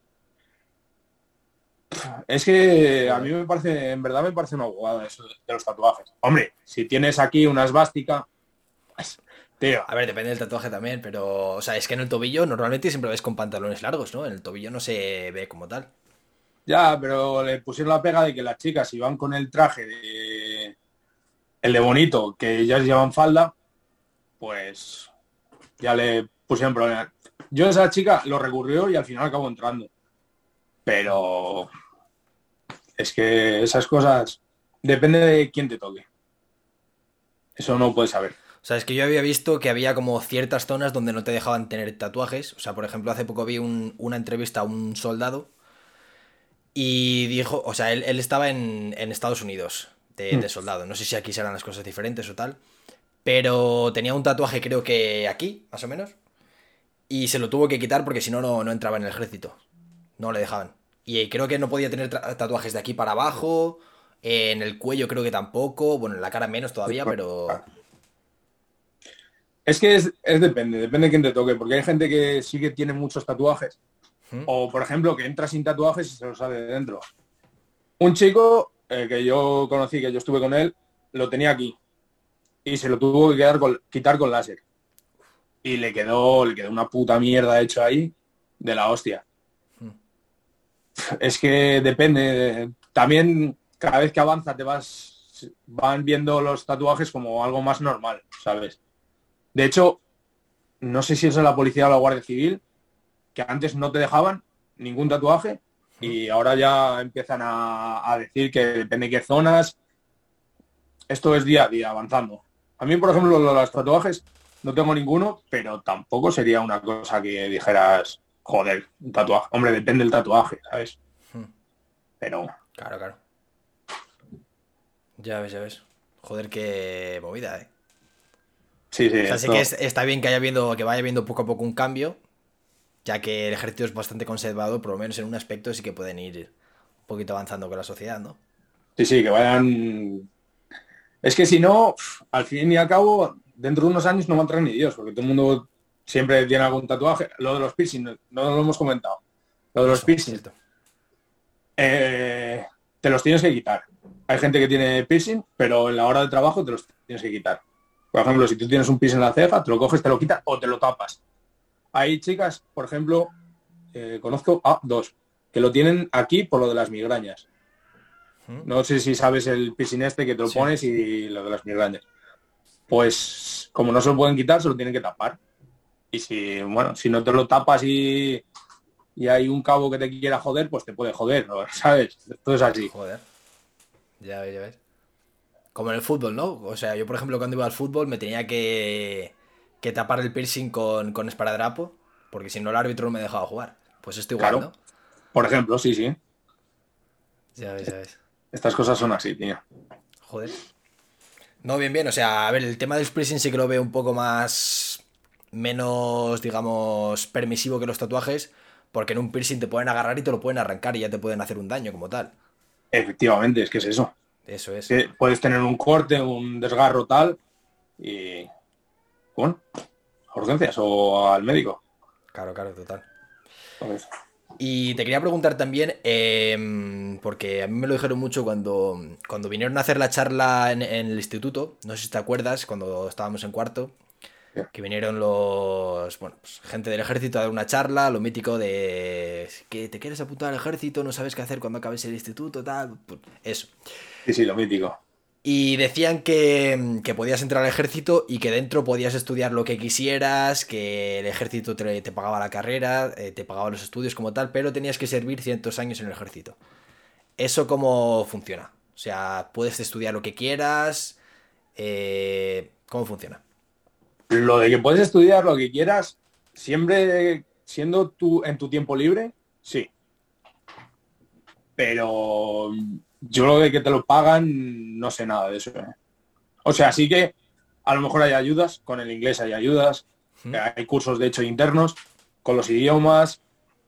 Es que a mí me parece, en verdad me parece una jugada eso de los tatuajes. Hombre, si tienes aquí una esvástica, pues, tío, A ver, depende del tatuaje también, pero, o sea, es que en el tobillo normalmente siempre ves con pantalones largos, ¿no? En el tobillo no se ve como tal. Ya, pero le pusieron la pega de que las chicas iban con el traje de el de bonito, que ellas llevan falda, pues ya le pusieron. Yo esa chica lo recurrió y al final acabó entrando. Pero es que esas cosas depende de quién te toque. Eso no puedes saber. O sea, es que yo había visto que había como ciertas zonas donde no te dejaban tener tatuajes. O sea, por ejemplo, hace poco vi un- una entrevista a un soldado y dijo, o sea, él, él estaba en, en Estados Unidos de, de soldado. No sé si aquí serán las cosas diferentes o tal. Pero tenía un tatuaje creo que aquí, más o menos. Y se lo tuvo que quitar porque si no, no entraba en el ejército. No le dejaban. Y creo que no podía tener tatuajes de aquí para abajo. eh, En el cuello creo que tampoco. Bueno, en la cara menos todavía, pero... Es que es, es depende, depende de quién te toque, porque hay gente que sí que tiene muchos tatuajes. O, por ejemplo, que entra sin tatuajes y se los sale de dentro. Un chico eh, que yo conocí, que yo estuve con él, lo tenía aquí. Y se lo tuvo que quedar con- quitar con láser. Y le quedó, le quedó una puta mierda hecho ahí de la hostia. Hmm. Es que depende. También cada vez que avanza te vas, van viendo los tatuajes como algo más normal, ¿sabes? De hecho, no sé si es la policía o la Guardia Civil, que antes no te dejaban ningún tatuaje y ahora ya empiezan a, a decir que depende de qué zonas. Esto es día a día, avanzando. A mí, por ejemplo, los tatuajes no tengo ninguno, pero tampoco sería una cosa que dijeras, joder, un tatuaje. Hombre, depende del tatuaje, ¿sabes? Hmm. Pero Claro, claro. Ya ves, ya ves. Joder, qué movida, eh. sí, sí. O sea, sí que es- está bien que haya viendo, que vaya viendo poco a poco un cambio, ya que el ejército es bastante conservador, por lo menos en un aspecto sí que pueden ir un poquito avanzando con la sociedad, ¿no? Sí, sí, que vayan. Es que si no, al fin y al cabo, dentro de unos años no va a entrar ni Dios, porque todo el mundo siempre tiene algún tatuaje. Lo de los piercing, no, no lo hemos comentado. Lo de los piercing, eh, te los tienes que quitar. Hay gente que tiene piercing, pero en la hora de trabajo te los tienes que quitar. Por ejemplo, si tú tienes un piercing en la ceja, te lo coges, te lo quitas o te lo tapas. Hay chicas, por ejemplo, eh, conozco a dos, que lo tienen aquí por lo de las migrañas. No sé si sabes el piercing este que te lo Sí. pones y lo de las migrañas. Pues como no se lo pueden quitar, se lo tienen que tapar. Y si, bueno, si no te lo tapas y, y hay un cabo que te quiera joder, pues te puede joder, ¿no? ¿sabes? Esto es así. Joder. Ya ves, ya ves. Como en el fútbol, ¿no? O sea, yo por ejemplo cuando iba al fútbol me tenía que, que tapar el piercing con, con esparadrapo, porque si no el árbitro no me dejaba jugar. Pues esto igual, Claro. ¿no? Por ejemplo, sí, sí. Ya ves, ya ves. Estas cosas son así, tío. Joder. No, bien, bien. O sea, a ver, el tema del piercing sí que lo veo un poco más. menos, digamos, permisivo que los tatuajes. Porque en un piercing te pueden agarrar y te lo pueden arrancar y ya te pueden hacer un daño como tal. Efectivamente, es que es eso. Eso es. Que puedes tener un corte, un desgarro tal y. Bueno, a urgencias o al médico. Claro, claro, total. Y te quería preguntar también, em, porque a mí me lo dijeron mucho cuando, cuando vinieron a hacer la charla en, en el instituto, no sé si te acuerdas, cuando estábamos en cuarto, que vinieron los, bueno, pues, gente del ejército a dar una charla, lo mítico de que te quieres apuntar al ejército, no sabes qué hacer cuando acabes el instituto, tal, pues, eso. sí, sí, lo mítico. Y decían que, que podías entrar al ejército y que dentro podías estudiar lo que quisieras, que el ejército te, te pagaba la carrera, eh, te pagaba los estudios como tal, pero tenías que servir cientos años en el ejército. ¿Eso cómo funciona? O sea, puedes estudiar lo que quieras. eh, ¿Cómo funciona? Lo de que puedes estudiar lo que quieras, siempre siendo tú en tu tiempo libre, sí. Pero yo lo de que te lo pagan, no sé nada de eso. ¿eh? O sea, sí que a lo mejor hay ayudas, con el inglés hay ayudas, hay cursos de hecho internos, con los idiomas,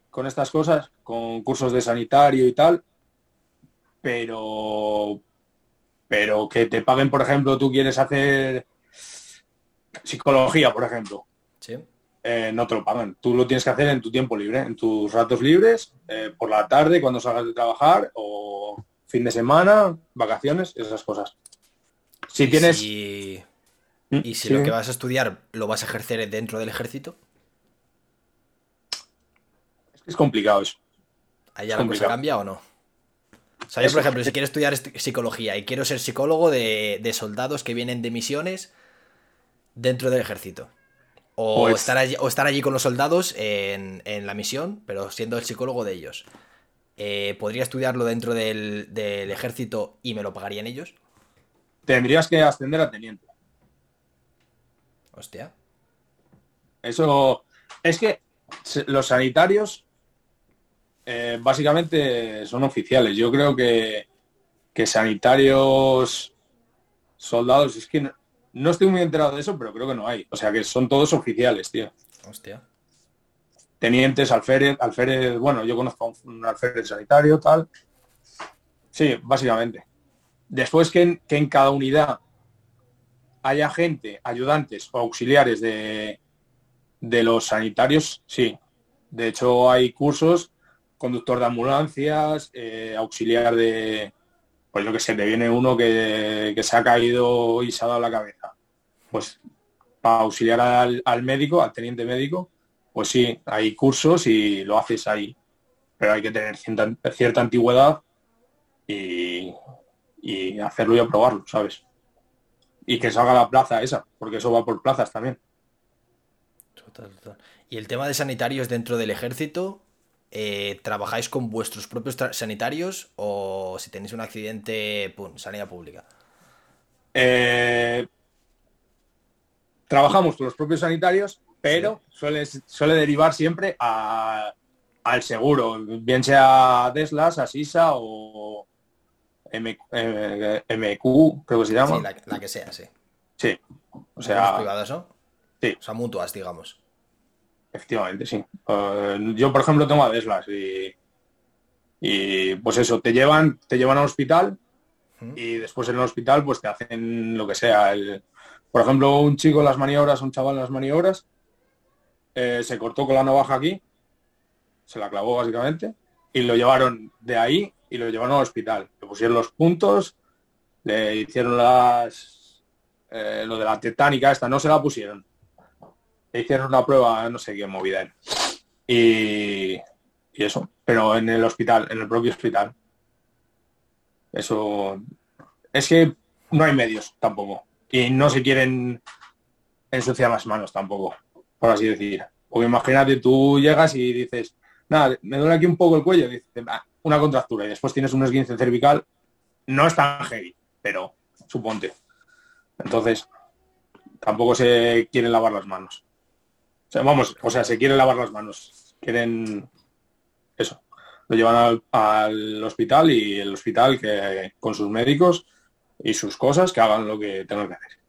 con estas cosas, con cursos de sanitario y tal, pero pero que te paguen, por ejemplo, tú quieres hacer psicología, por ejemplo, ¿Sí? eh, no te lo pagan. Tú lo tienes que hacer en tu tiempo libre, en tus ratos libres, eh, por la tarde, cuando salgas de trabajar, o fin de semana, vacaciones, esas cosas. Si ¿Y tienes... si- Mm, ¿Y si sí. lo que vas a estudiar lo vas a ejercer dentro del ejército? Es que es complicado eso. ¿Ahí ya Es la cosa cambia o no? O sea, yo, por ejemplo, si quiero estudiar est- psicología y quiero ser psicólogo de, de soldados que vienen de misiones dentro del ejército. O, Pues- estar, allí, o estar allí con los soldados en, en la misión, pero siendo el psicólogo de ellos. Eh, ¿Podría estudiarlo dentro del, del ejército y me lo pagarían ellos? Tendrías que ascender a teniente. Hostia. Eso es que los sanitarios eh, básicamente son oficiales. Yo creo que, que sanitarios, soldados, es que no, no estoy muy enterado de eso, pero creo que no hay. O sea que son todos oficiales, tío. Hostia. Tenientes, alférez, alférez, bueno, yo conozco un alférez sanitario, tal. Sí, básicamente. Después que en, que en cada unidad haya gente, ayudantes o auxiliares de, de los sanitarios, sí. De hecho, hay cursos, conductor de ambulancias, eh, auxiliar de, pues yo que sé, te viene uno que, que se ha caído y se ha dado la cabeza. Pues para auxiliar al, al médico, al teniente médico, pues sí, hay cursos y lo haces ahí. Pero hay que tener cierta, cierta antigüedad y, y hacerlo y aprobarlo, ¿sabes? Y que salga la plaza esa, porque eso va por plazas también. Total, total. Y el tema de sanitarios dentro del ejército, eh, ¿trabajáis con vuestros propios sanitarios o si tenéis un accidente, pum, sanidad pública? Eh, trabajamos con los propios sanitarios, pero suele, suele derivar siempre a- al seguro, bien sea Deslas, Asisa o M- eh, MQ, creo que se llama. Sí, la, la que sea, sí. Sí, o sea, privados, ¿no? sí. O sea, mutuas, digamos. efectivamente, sí. Eh, yo, por ejemplo, tengo a Deslas y, y pues eso, te llevan, te llevan al hospital y después en el hospital pues te hacen lo que sea. El- por ejemplo, un chico en las maniobras, un chaval en las maniobras, eh, se cortó con la navaja aquí, se la clavó básicamente, y lo llevaron de ahí y lo llevaron al hospital. Le pusieron los puntos, le hicieron las eh, lo de la tetánica esta, no se la pusieron. Le hicieron una prueba, no sé qué movida. Y, y eso, pero en el hospital, en el propio hospital. Eso es que no hay medios tampoco. Y no se quieren ensuciar las manos tampoco, por así decir. Porque imagínate, tú llegas y dices, nada, me duele aquí un poco el cuello, dices, "Ah, una contractura y después tienes un esguince cervical, no es tan heavy, pero suponte. Entonces, tampoco se quieren lavar las manos. O sea, vamos, o sea, se quieren lavar las manos. Quieren eso, lo llevan al, hospital y el hospital que con sus médicos y sus cosas que hagan lo que tengan que hacer.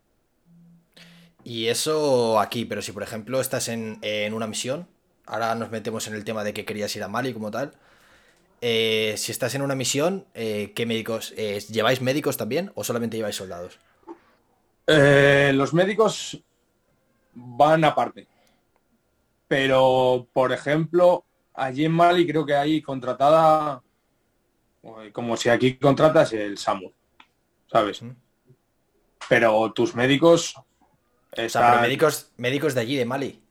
Y eso aquí, pero si por ejemplo estás en, una misión, ahora nos metemos en el tema de que querías ir a Mali como tal. Eh, si estás en una misión, eh, ¿qué médicos? Eh, ¿Lleváis médicos también o solamente lleváis soldados? los médicos van aparte. Pero, por ejemplo, allí en Mali creo que hay contratada, como si aquí contratas el SAMU, ¿sabes? Pero tus médicos... O sea, médicos, médicos de allí, de Mali.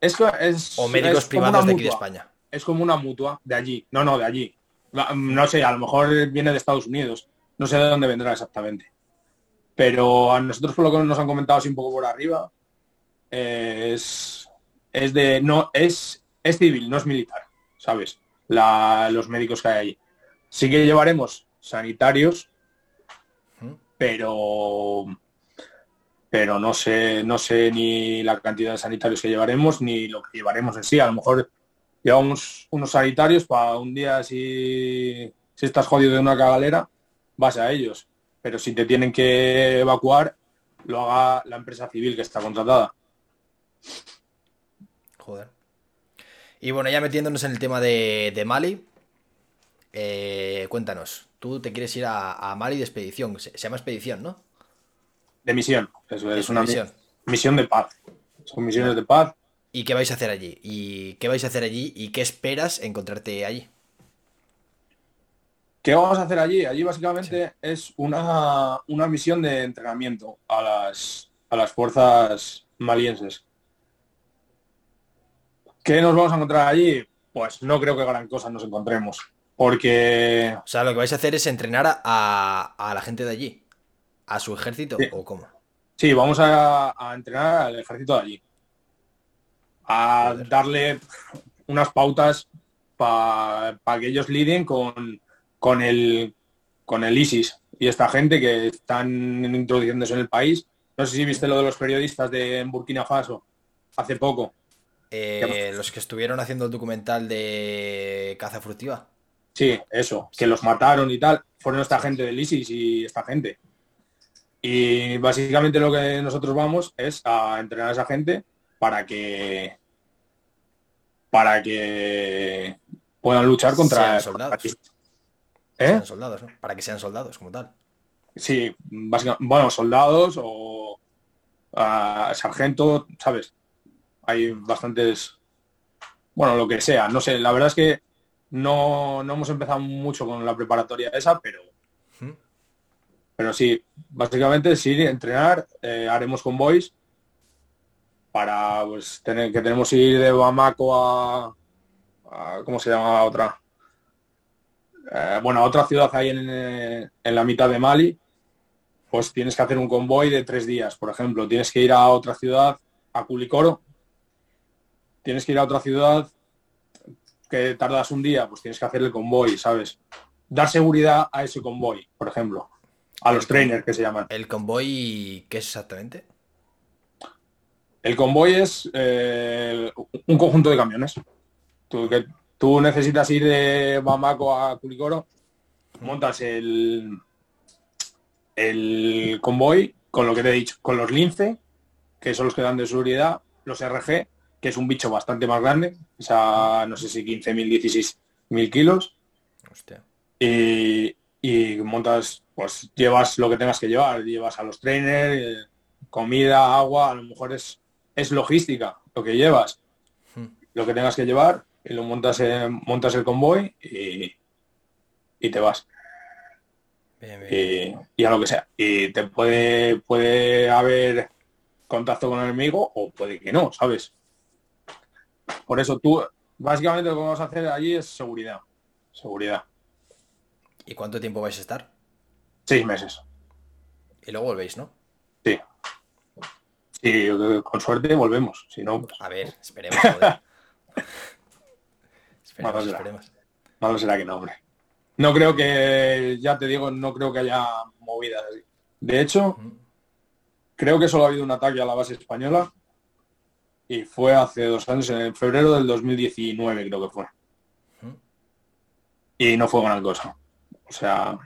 Es, es, o médicos privados de aquí de España. Es como una mutua de allí. No, no, de allí. No sé, a lo mejor viene de Estados Unidos. No sé de dónde vendrá exactamente. Pero a nosotros por lo que nos han comentado así un poco por arriba, es, es de no es, es civil, no es militar, ¿sabes? los médicos que hay allí. Sí que llevaremos sanitarios, pero pero no sé, no sé ni la cantidad de sanitarios que llevaremos ni lo que llevaremos en sí. A lo mejor llevamos unos sanitarios para un día si, si estás jodido de una cagalera, vas a ellos. Pero si te tienen que evacuar, lo haga la empresa civil que está contratada. Joder. Y bueno, ya metiéndonos en el tema de, Mali, eh, cuéntanos, tú te quieres ir a, Mali de expedición, se, llama expedición, ¿no? De misión, eso es, una misión. misión de paz. Son misiones de paz. ¿Y qué vais a hacer allí? ¿Y qué vais a hacer allí? ¿Y qué esperas encontrarte allí? ¿Qué vamos a hacer allí? Allí básicamente es una, una, misión de entrenamiento a las, a las fuerzas malienses. ¿Qué nos vamos a encontrar allí? Pues no creo que gran cosa nos encontremos. Porque... O sea, lo que vais a hacer es entrenar a, la gente de allí. ¿A su ejército o cómo? Sí, vamos a, entrenar al ejército de allí. A darle unas pautas para que ellos lidien con, con, el, con el ISIS y esta gente que están introduciéndose en el país. No sé si viste lo de los periodistas de Burkina Faso hace poco. Eh, los que estuvieron haciendo el documental de caza furtiva. Sí, eso, que los mataron y tal, fueron esta gente del ISIS y esta gente. Y básicamente lo que nosotros vamos es a entrenar a esa gente para que para que puedan luchar contra soldados. ¿Eh? soldados, Para que sean soldados como tal. Sí, básicamente, bueno, soldados o uh, sargento, ¿sabes? hay bastantes, bueno, lo que sea, no sé, la verdad es que no, hemos empezado mucho con la preparatoria esa, pero pero sí, básicamente sí, entrenar, eh, haremos convoys para pues tener que tenemos que ir de Bamako a, ¿cómo se llama otra? Eh, bueno, a otra ciudad ahí en, en, la mitad de Mali, pues tienes que hacer un convoy de tres días, por ejemplo. Tienes que ir a otra ciudad, a Culicoro, tienes que ir a otra ciudad que tardas un día, pues tienes que hacer el convoy, ¿sabes? Dar seguridad a ese convoy, por ejemplo. A los trainers que se llaman. ¿El convoy qué es exactamente? El convoy es eh, un conjunto de camiones. Tú, que, tú necesitas ir de Bamako a Culicoro, montas el, el convoy con lo que te he dicho, con los lince, que son los que dan de seguridad, los RG, que es un bicho bastante más grande, o sea, no sé si 15.000, 16.000 kilos. Y, y, montas, pues llevas lo que tengas que llevar, llevas a los trainers, eh, comida, agua, a lo mejor es, es logística lo que llevas, hmm. lo que tengas que llevar, y lo montas, montas el convoy y, y te vas. Y, a lo que sea. Y te puede, puede haber contacto con el enemigo o puede que no, ¿sabes? Por eso tú, básicamente lo que vamos a hacer allí es seguridad. Seguridad. ¿Y cuánto tiempo vais a estar? Seis meses. Y luego volvéis, ¿no? Sí. Sí, con suerte volvemos. Si no, pues, A ver, esperemos. esperemos, esperemos. Malo será que no, hombre. No creo que, ya te digo, no creo que haya movidas. De hecho, creo que solo ha habido un ataque a la base española y fue hace dos años, en febrero del 2019 creo que fue. y no fue gran cosa. O sea,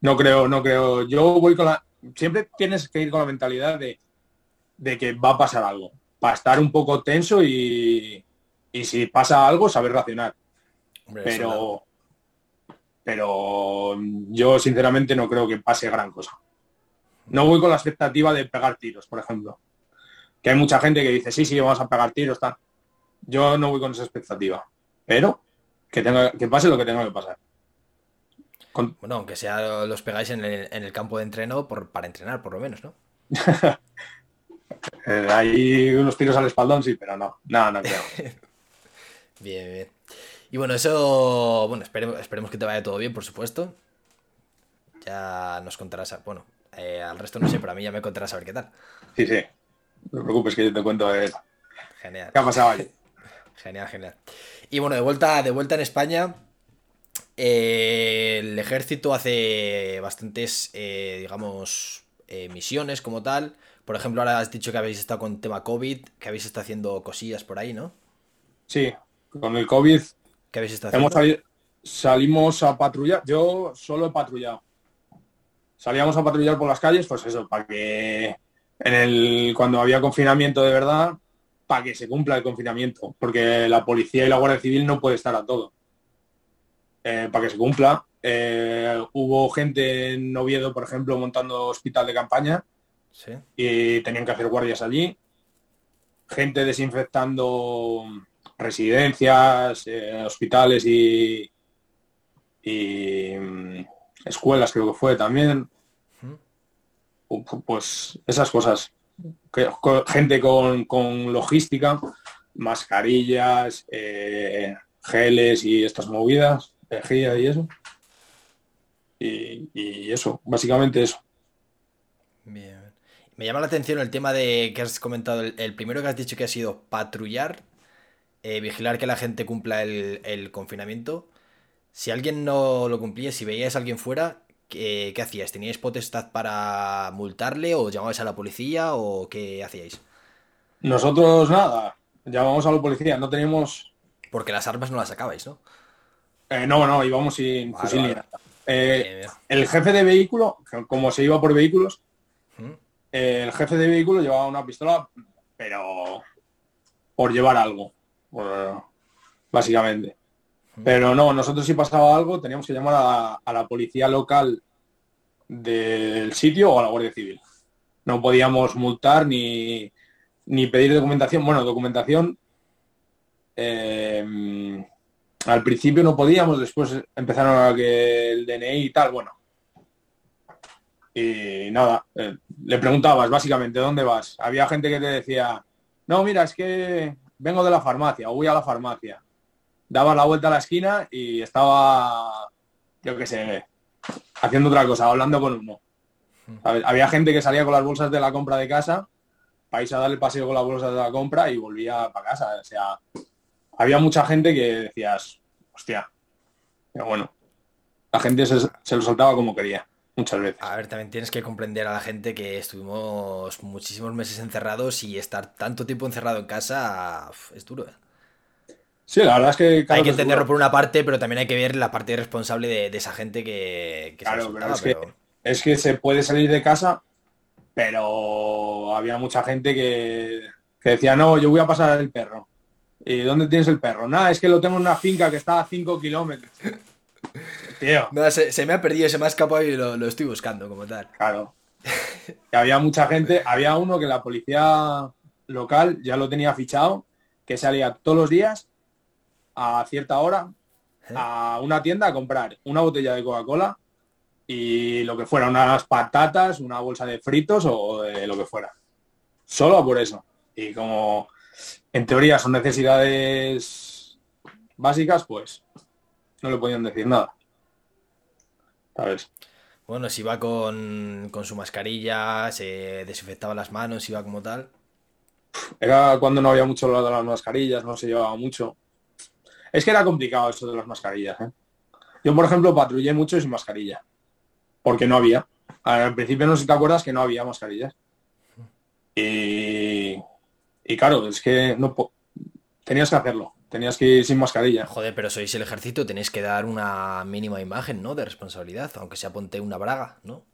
no creo, no creo. Yo voy con la. Siempre tienes que ir con la mentalidad de, de que va a pasar algo. Para estar un poco tenso y, y si pasa algo, saber reaccionar. pero, pero yo sinceramente no creo que pase gran cosa. No voy con la expectativa de pegar tiros, por ejemplo. Que hay mucha gente que dice, sí, sí, vamos a pegar tiros, tal. Yo no voy con esa expectativa. Pero que, tenga, que pase lo que tenga que pasar. Bueno, aunque sea los pegáis en el, campo de entreno por, para entrenar, por lo menos, ¿no? Eh, hay unos tiros al espaldón, sí, pero no, no, no creo. bien, bien. Y bueno, eso, bueno, esperemos, esperemos que te vaya todo bien, por supuesto. Ya nos contarás, bueno, eh, al resto no sé, pero a mí ya me contarás a ver qué tal. Sí, sí. No te preocupes que yo te cuento de Genial. ¿Qué ha pasado ahí? genial, genial. Y bueno, de vuelta, de vuelta en España, eh, el ejército hace bastantes, eh, digamos, misiones como tal. Por ejemplo, ahora has dicho que habéis estado con tema COVID, que habéis estado haciendo cosillas por ahí, ¿no? Sí, con el COVID. ¿Qué habéis estado haciendo? salimos a patrullar. Yo solo he patrullado salíamos a patrullar por las calles, pues eso, para que en el cuando había confinamiento de verdad, para que se cumpla el confinamiento, porque la policía y la Guardia Civil no puede estar a todo. Eh, para que se cumpla. Eh, hubo gente en Oviedo, por ejemplo, montando hospital de campaña y tenían que hacer guardias allí. Gente desinfectando residencias, eh, hospitales y, y mm, escuelas creo que fue también pues esas cosas. Gente con, logística, mascarillas, eh, geles y estas movidas, energía y eso. Y, eso, básicamente eso. Bien. Me llama la atención el tema de que has comentado, el, primero que has dicho que ha sido patrullar, eh, vigilar que la gente cumpla el, el, confinamiento. Si alguien no lo cumplía, si veías a alguien fuera, ¿qué, hacíais? ¿Teníais potestad para multarle o llamabais a la policía o qué hacíais? Nosotros nada, llamamos a la policía, no teníamos... Porque las armas no las sacabais, ¿no? Eh, no, no, íbamos sin fusil eh, el jefe de vehículo, como se iba por vehículos, el jefe de vehículo llevaba una pistola, pero por llevar algo, básicamente. Pero no, nosotros si pasaba algo teníamos que llamar a, la policía local del sitio o a la Guardia Civil. No podíamos multar ni, ni pedir documentación. Bueno, documentación eh, al principio no podíamos, después empezaron a que el DNI y tal, bueno. Y nada, eh, le preguntabas básicamente dónde vas. Había gente que te decía, no, mira, es que vengo de la farmacia o voy a la farmacia daba la vuelta a la esquina y estaba, yo qué sé, haciendo otra cosa, hablando con uno. Había gente que salía con las bolsas de la compra de casa, para irse a dar el paseo con las bolsas de la compra y volvía para casa. O sea, había mucha gente que decías, hostia, pero bueno, la gente se, lo soltaba como quería muchas veces. A ver, también tienes que comprender a la gente que estuvimos muchísimos meses encerrados y estar tanto tiempo encerrado en casa es duro. ¿eh? Sí, la verdad es que... hay que entenderlo por una parte, pero también hay que ver la parte responsable de, esa gente que... claro, es, Que, es que se puede salir de casa, pero había mucha gente que, decía, no, yo voy a pasar el perro. ¿Y dónde tienes el perro? Nada, es que lo tengo en una finca que está a 5 kilómetros. Tío. No, se, me ha perdido, se me ha escapado y lo, estoy buscando como tal. Claro. que había mucha gente, había uno que la policía local ya lo tenía fichado, que salía todos los días a cierta hora a una tienda a comprar una botella de Coca-Cola y lo que fuera, unas patatas, una bolsa de fritos o de lo que fuera. Solo por eso. Y como en teoría son necesidades básicas, pues no le podían decir nada. ¿Sabes? Bueno, si va con, con su mascarilla, se desinfectaba las manos, iba como tal. Era cuando no había mucho lado de las mascarillas, no se llevaba mucho. Es que era complicado eso de las mascarillas. ¿eh? Yo, por ejemplo, patrullé mucho sin mascarilla. Porque no había. Al principio no sé si te acuerdas que no había mascarillas. Y, y claro, es que no tenías que hacerlo. tenías que ir sin mascarilla. Joder, pero sois el ejército, tenéis que dar una mínima imagen, ¿no? De responsabilidad, aunque sea ponte una braga, ¿no?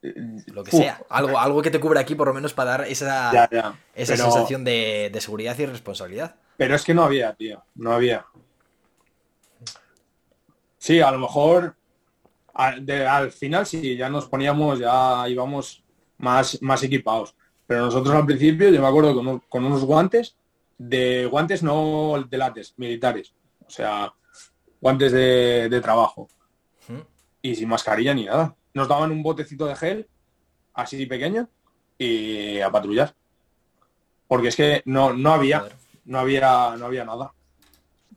Lo que sea. Algo, algo que te cubra aquí, por lo menos, para dar esa, esa sensación de, de, seguridad y responsabilidad. Pero es que no había, tío. No había. Sí, a lo mejor al, final sí, ya nos poníamos, ya íbamos más, más equipados. Pero nosotros al principio, yo me acuerdo con, con unos guantes, de guantes no de militares. O sea, guantes de, de trabajo. Y sin mascarilla ni nada nos daban un botecito de gel, así pequeño, y a patrullar. Porque es que no, no había, no había, no había nada.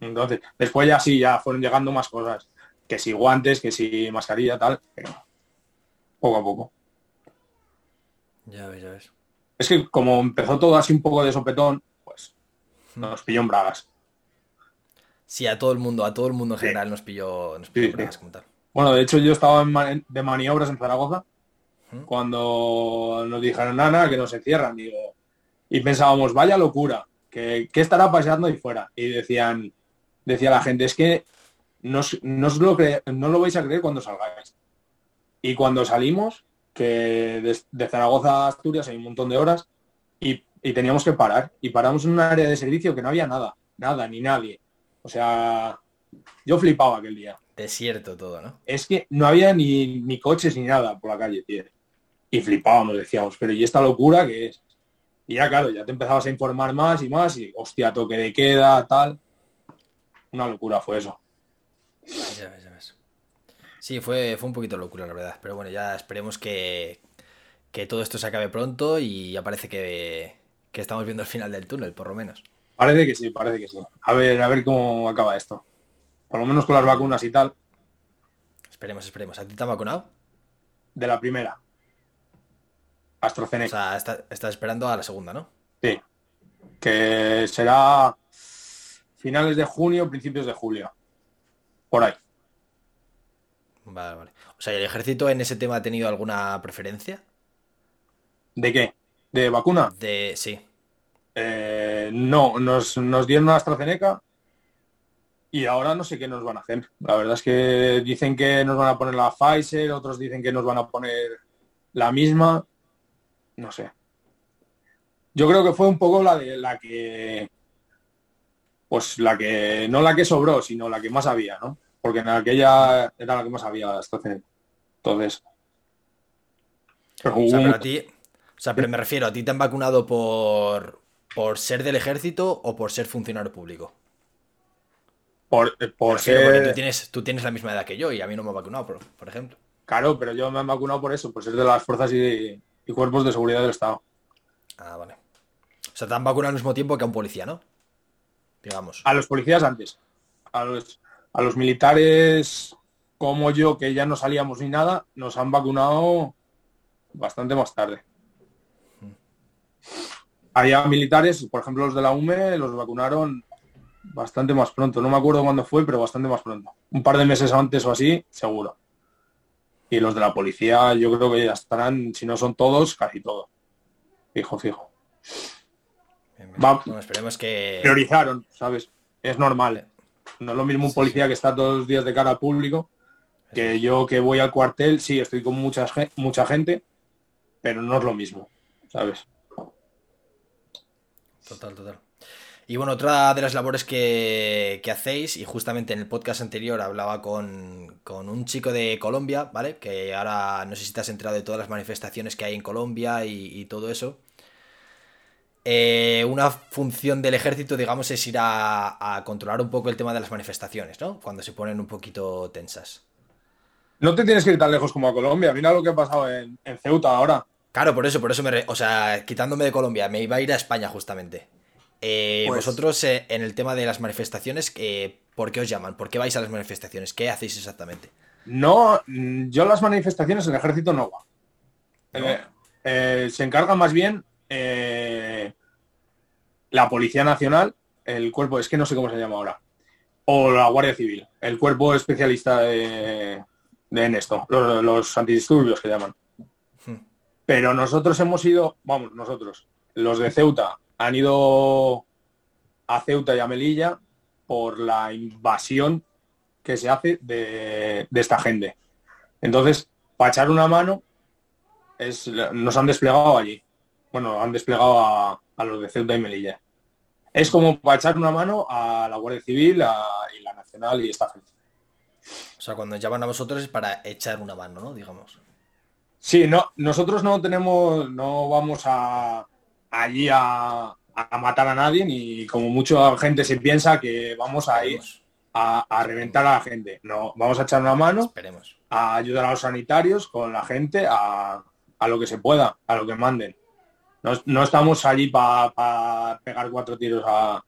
Entonces, después ya sí, ya fueron llegando más cosas. Que si guantes, que si mascarilla, tal, pero poco a poco. Ya ves, ya ves. Es que como empezó todo así un poco de sopetón, pues nos pilló en bragas. Sí, a todo el mundo, a todo el mundo en general nos pilló, nos pilló en bragas como tal. Bueno, de hecho yo estaba de maniobras en Zaragoza cuando nos dijeron, nada, que no se cierran. Digo, y pensábamos, vaya locura, que, ¿qué estará pasando ahí fuera? Y decían, decía la gente, es que no, no, lo no lo vais a creer cuando salgáis. Y cuando salimos, que de, Zaragoza a Asturias hay un montón de horas, y, y, teníamos que parar. Y paramos en un área de servicio que no había nada, nada, ni nadie. O sea, yo flipaba aquel día. Desierto todo, ¿no? Es que no había ni, coches ni nada por la calle, tío. Y flipábamos, decíamos, pero ¿y esta locura qué es? Y ya, claro, ya te empezabas a informar más y más, y hostia, toque de queda, tal. Una locura fue eso. Ya. Sí, fue, fue un poquito locura, la verdad. Pero bueno, ya esperemos que, que todo esto se acabe pronto y ya parece que, que estamos viendo el final del túnel, por lo menos. Parece que sí, parece que sí. A ver, a ver cómo acaba esto. Por lo menos con las vacunas y tal. Esperemos, esperemos. ¿A ti te han vacunado? De la primera. AstraZeneca. O sea, estás esperando a la segunda, ¿no? Sí. Que será finales de junio, principios de julio. Por ahí. Vale, vale. O sea, ¿el ejército en ese tema ha tenido alguna preferencia? ¿De qué? ¿De vacuna? De, sí. Eh, no, nos, nos dieron AstraZeneca y ahora no sé qué nos van a hacer. La verdad es que dicen que nos van a poner la Pfizer, otros dicen que nos van a poner la misma. No sé. Yo creo que fue un poco la de la que. Pues la que. No la que sobró, sino la que más había, ¿no? Porque en aquella era la que más había hasta Entonces. o sea, pero a ti. O sea, pero me refiero, ¿a ti te han vacunado por, por ser del ejército o por ser funcionario público? Por, eh, por ser... tú, tienes, tú tienes la misma edad que yo y a mí no me ha vacunado, por, por ejemplo. Claro, pero yo me han vacunado por eso, por ser de las fuerzas y, cuerpos de seguridad del Estado. Ah, vale. O sea, te han vacunado al mismo tiempo que a un policía, ¿no? Digamos. A los policías antes. A los, a los militares como yo, que ya no salíamos ni nada, nos han vacunado bastante más tarde. Había militares, por ejemplo los de la UME, los vacunaron bastante más pronto. No me acuerdo cuándo fue, pero bastante más pronto. Un par de meses antes o así, seguro. Y los de la policía yo creo que ya estarán, si no son todos, casi todos. Fijo, fijo. esperemos que... Priorizaron, ¿sabes? Es normal. No es lo mismo un policía que está todos los días de cara al público que yo que voy al cuartel, sí, estoy con mucha, mucha gente, pero no es lo mismo, ¿sabes? Total, total. Y bueno, otra de las labores que, hacéis, y justamente en el podcast anterior hablaba con, un chico de Colombia, ¿vale? Que ahora no sé si te has enterado de todas las manifestaciones que hay en Colombia y, todo eso. Eh, una función del ejército, digamos, es ir a, controlar un poco el tema de las manifestaciones, ¿no? Cuando se ponen un poquito tensas. No te tienes que ir tan lejos como a Colombia. Mira lo que ha pasado en, Ceuta ahora. Claro, por eso, por eso me... o sea, quitándome de Colombia, me iba a ir a España justamente. Eh, pues vosotros, eh, en el tema de las manifestaciones, ¿por qué os llaman? ¿Por qué vais a las manifestaciones? ¿Qué hacéis exactamente? No, mm, yo las manifestaciones, el ejército no va. se encarga más bien la Policía Nacional, el cuerpo, es que no sé cómo se llama ahora, o la Guardia Civil, el cuerpo especialista de, en esto, los, los antidisturbios que llaman. Hmm. Pero nosotros hemos ido, vamos, nosotros, los de Ceuta, han ido a Ceuta y a Melilla por la invasión que se hace de, esta gente. Entonces, para echar una mano, es, nos han desplegado allí. Bueno, han desplegado a, los de Ceuta y Melilla. Es como para echar una mano a la Guardia Civil y la Nacional y esta gente. O sea, cuando llaman a vosotros es para echar una mano, ¿no? Digamos. Sí, no, nosotros no tenemos, no vamos a allí a, matar a nadie, ni como mucha gente se piensa que vamos a ir a, reventar a la gente. No, vamos a echar una mano, Esperemos. a ayudar a los sanitarios con la gente a, lo que se pueda, a lo que manden. No, estamos allí para pegar cuatro tiros a,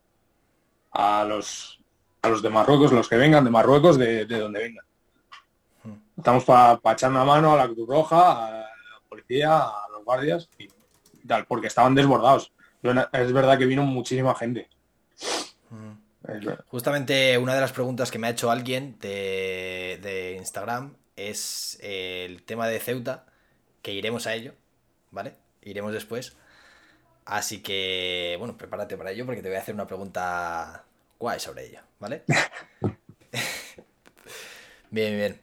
a, los, a los de Marruecos, los que vengan de Marruecos, de, donde vengan. Hmm. Estamos para echar una mano a la Cruz Roja, a la policía, a los guardias y tal, porque estaban desbordados. Es verdad que vino muchísima gente. Justamente una de las preguntas que me ha hecho alguien de, Instagram es el tema de Ceuta, que iremos a ello, ¿vale? Iremos después. Así que, bueno, prepárate para ello porque te voy a hacer una pregunta guay sobre ello, ¿vale? bien, bien.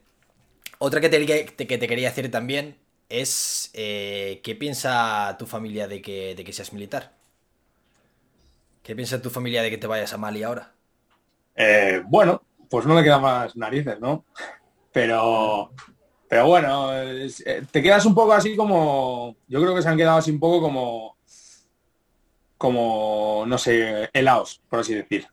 Otra que te, que te quería decir también es eh, ¿qué piensa tu familia de que, de que seas militar? ¿Qué piensa tu familia de que te vayas a Mali ahora? Eh, bueno, pues no le queda más narices, ¿no? Pero, pero bueno, eh, te quedas un poco así como, yo creo que se han quedado así un poco como, como, no sé, helados, por así decir.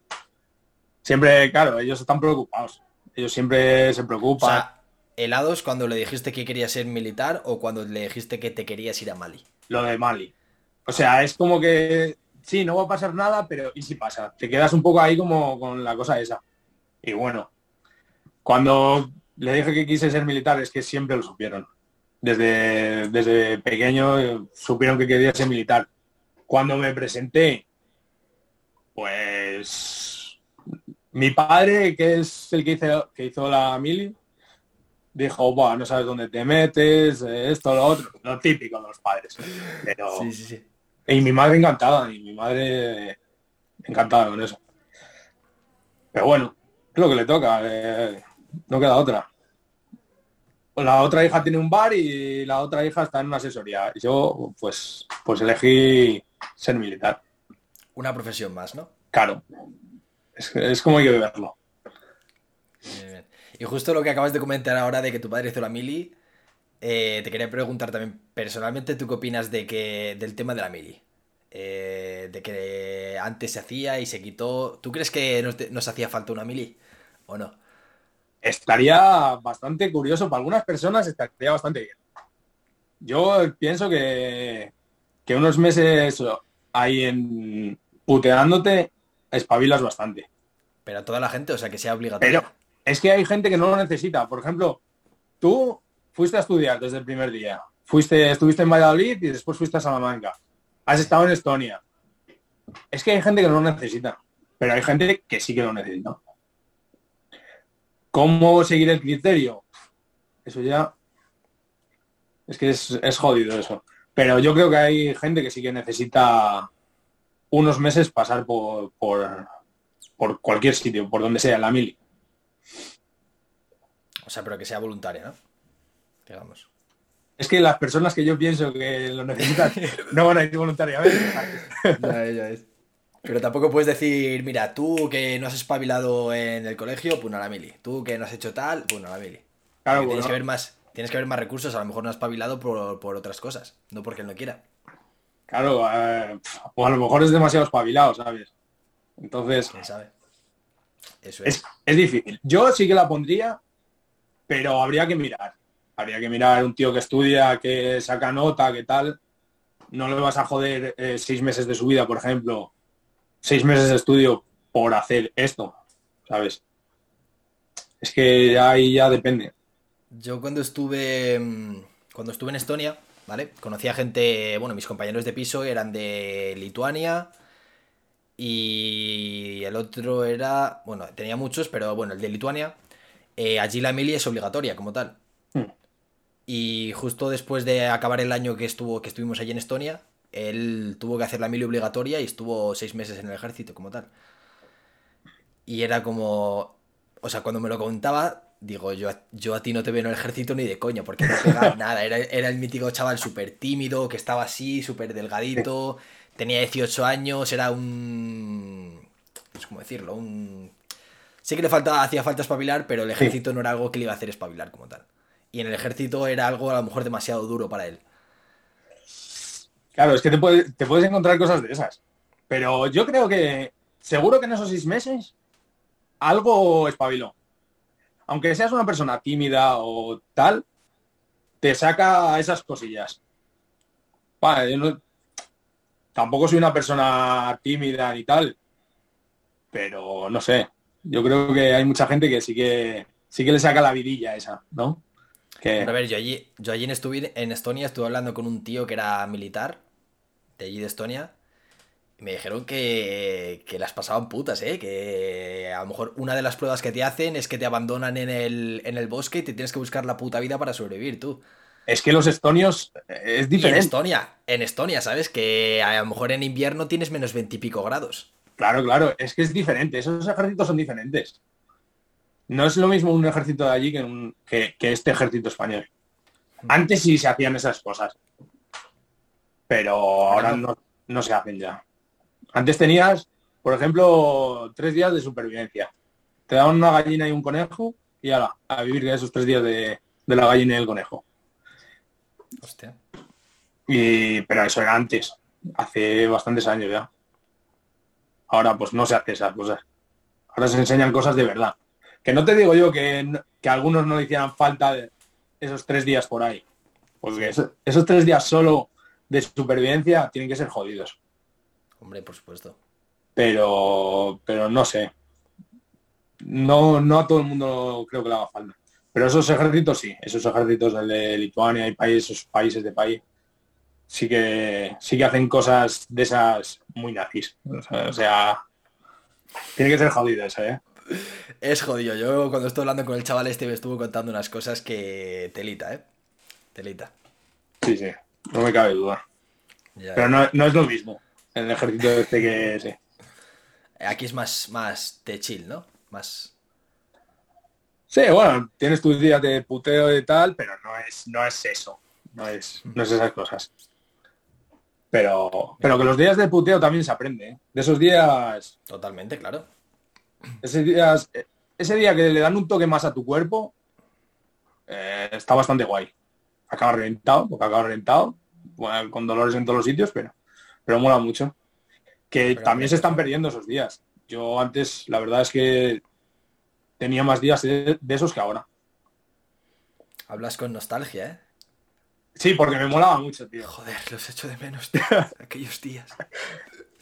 Siempre, claro, ellos están preocupados. Ellos siempre se preocupan. O helados cuando le dijiste que querías ser militar o cuando le dijiste que te querías ir a Mali. Lo de Mali. O sea, es como que sí, no va a pasar nada, pero ¿y si pasa? Te quedas un poco ahí como con la cosa esa. Y bueno, cuando le dije que quise ser militar es que siempre lo supieron. Desde, desde pequeño eh, supieron que quería ser militar. Cuando me presenté, pues mi padre, que es el que hizo, que hizo la mili, dijo, Buah, no sabes dónde te metes, esto, lo otro, lo típico de los padres. Pero, sí, sí, sí. Y mi madre encantada, y mi madre encantada con eso. Pero bueno, es lo que le toca, eh, no queda otra. La otra hija tiene un bar y la otra hija está en una asesoría. Yo, pues, pues elegí ser militar. Una profesión más, ¿no? Claro. Es, es como hay que verlo. Y justo lo que acabas de comentar ahora de que tu padre hizo la mili, eh, te quería preguntar también, personalmente, ¿tú qué opinas de que, del tema de la mili? Eh, de que antes se hacía y se quitó. ¿Tú crees que nos, hacía falta una mili o no? Estaría bastante curioso, para algunas personas estaría bastante bien. Yo pienso que, que unos meses ahí en puteándote espabilas bastante. Pero a toda la gente, o sea, que sea obligatorio es que hay gente que no lo necesita. Por ejemplo, tú fuiste a estudiar desde el primer día. Fuiste, estuviste en Valladolid y después fuiste a Salamanca. Has estado en Estonia. Es que hay gente que no lo necesita, pero hay gente que sí que lo necesita. ¿Cómo seguir el criterio? Eso ya es que es, es, jodido eso. Pero yo creo que hay gente que sí que necesita unos meses pasar por, por, por cualquier sitio, por donde sea, la mili. O sea, pero que sea voluntaria, ¿no? Digamos. Es que las personas que yo pienso que lo necesitan no van a ir voluntariamente. Pero tampoco puedes decir, mira, tú que no has espabilado en el colegio, pues a la mili. Tú que no has hecho tal, pues a la mili. Claro, tienes que ver más, tienes que ver más recursos, a lo mejor no has espabilado por, otras cosas, no porque él no quiera. Claro, eh, o a lo mejor es demasiado espabilado, ¿sabes? Entonces. ¿Quién sabe? Eso es. es. difícil. Yo sí que la pondría, pero habría que mirar. Habría que mirar un tío que estudia, que saca nota, que tal. No le vas a joder eh, seis meses de su vida, por ejemplo, seis meses de estudio por hacer esto, ¿sabes? Es que ahí ya depende. Yo cuando estuve mm, cuando estuve en Estonia, ¿vale? Conocí a gente, bueno, mis compañeros de piso eran de Lituania, y el otro era, bueno, tenía muchos, pero bueno, el de Lituania, eh, allí la mili es obligatoria como tal. Hmm. Y justo después de acabar el año que, estuvo, que estuvimos allí en Estonia, él tuvo que hacer la mili obligatoria y estuvo seis meses en el ejército como tal. Y era como, o sea, cuando me lo contaba, digo, yo, yo a ti no te veo en el ejército ni de coño, porque no pegaba nada. Era, era, el mítico chaval súper tímido, que estaba así, súper delgadito, tenía 18 años, era un... Pues, ¿cómo decirlo? Un... Sí que le faltaba, hacía falta espabilar, pero el ejército no era algo que le iba a hacer espabilar como tal. Y en el ejército era algo a lo mejor demasiado duro para él. Claro, es que te, te puedes encontrar cosas de esas. Pero yo creo que seguro que en esos seis meses algo espabiló. Aunque seas una persona tímida o tal, te saca esas cosillas. Tampoco soy una persona tímida ni tal, pero no sé. Yo creo que hay mucha gente que sí que sí que le saca la vidilla esa, ¿no? Que... A ver, yo allí, yo allí en, en Estonia estuve hablando con un tío que era militar, de allí de Estonia, me dijeron que, que las pasaban putas, ¿eh? Que a lo mejor una de las pruebas que te hacen es que te abandonan en el, en el bosque y te tienes que buscar la puta vida para sobrevivir, tú. Es que los estonios eh, es diferente. en Estonia, en Estonia, ¿sabes? Que a lo mejor en invierno tienes menos veintipico grados. Claro, claro, es que es diferente, esos ejércitos son diferentes. No es lo mismo un ejército de allí que, un, que, este ejército español. Mm. Antes sí se hacían esas cosas, pero ahora no, no se hacen ya. Antes tenías, por ejemplo, tres días de supervivencia. Te daban una gallina y un conejo y ahora a vivir esos tres días de, la gallina y el conejo. Hostia. Y, pero eso era antes, hace bastantes años ya. Ahora pues no se hace esas cosas. Ahora se enseñan cosas de verdad. Que no te digo yo que, que algunos no le hicieran falta esos tres días por ahí. Porque esos tres días solo de supervivencia tienen que ser jodidos. Hombre, por supuesto. Pero, pero no sé. No, no a todo el mundo creo que le haga falta. Pero esos ejércitos sí, esos ejércitos de Lituania y países, esos países de país, sí que sí que hacen cosas de esas muy nazis. O sea, tiene que ser jodido eso, ¿eh? Es jodido. Yo cuando estoy hablando con el chaval este me estuvo contando unas cosas que telita, ¿eh? Telita. Sí, sí, no me cabe duda. Pero no, no, es lo mismo el ejército este que sí. Aquí es más, más de chill, ¿no? Más. Sí, bueno, tienes tus días de puteo y tal, pero no es, no es eso. No es, no es esas cosas. Pero, pero que los días de puteo también se aprende. ¿eh? De esos días. Totalmente, claro. Ese, días, ese día que le dan un toque más a tu cuerpo, eh, está bastante guay. Acaba reventado, porque acaba reventado, con dolores en todos los sitios, pero pero mola mucho. Que también se están perdiendo esos días. Yo antes, la verdad es que tenía más días de, esos que ahora. Hablas con nostalgia, ¿eh? Sí, porque me molaba mucho, tío. Joder, los echo de menos, aquellos días.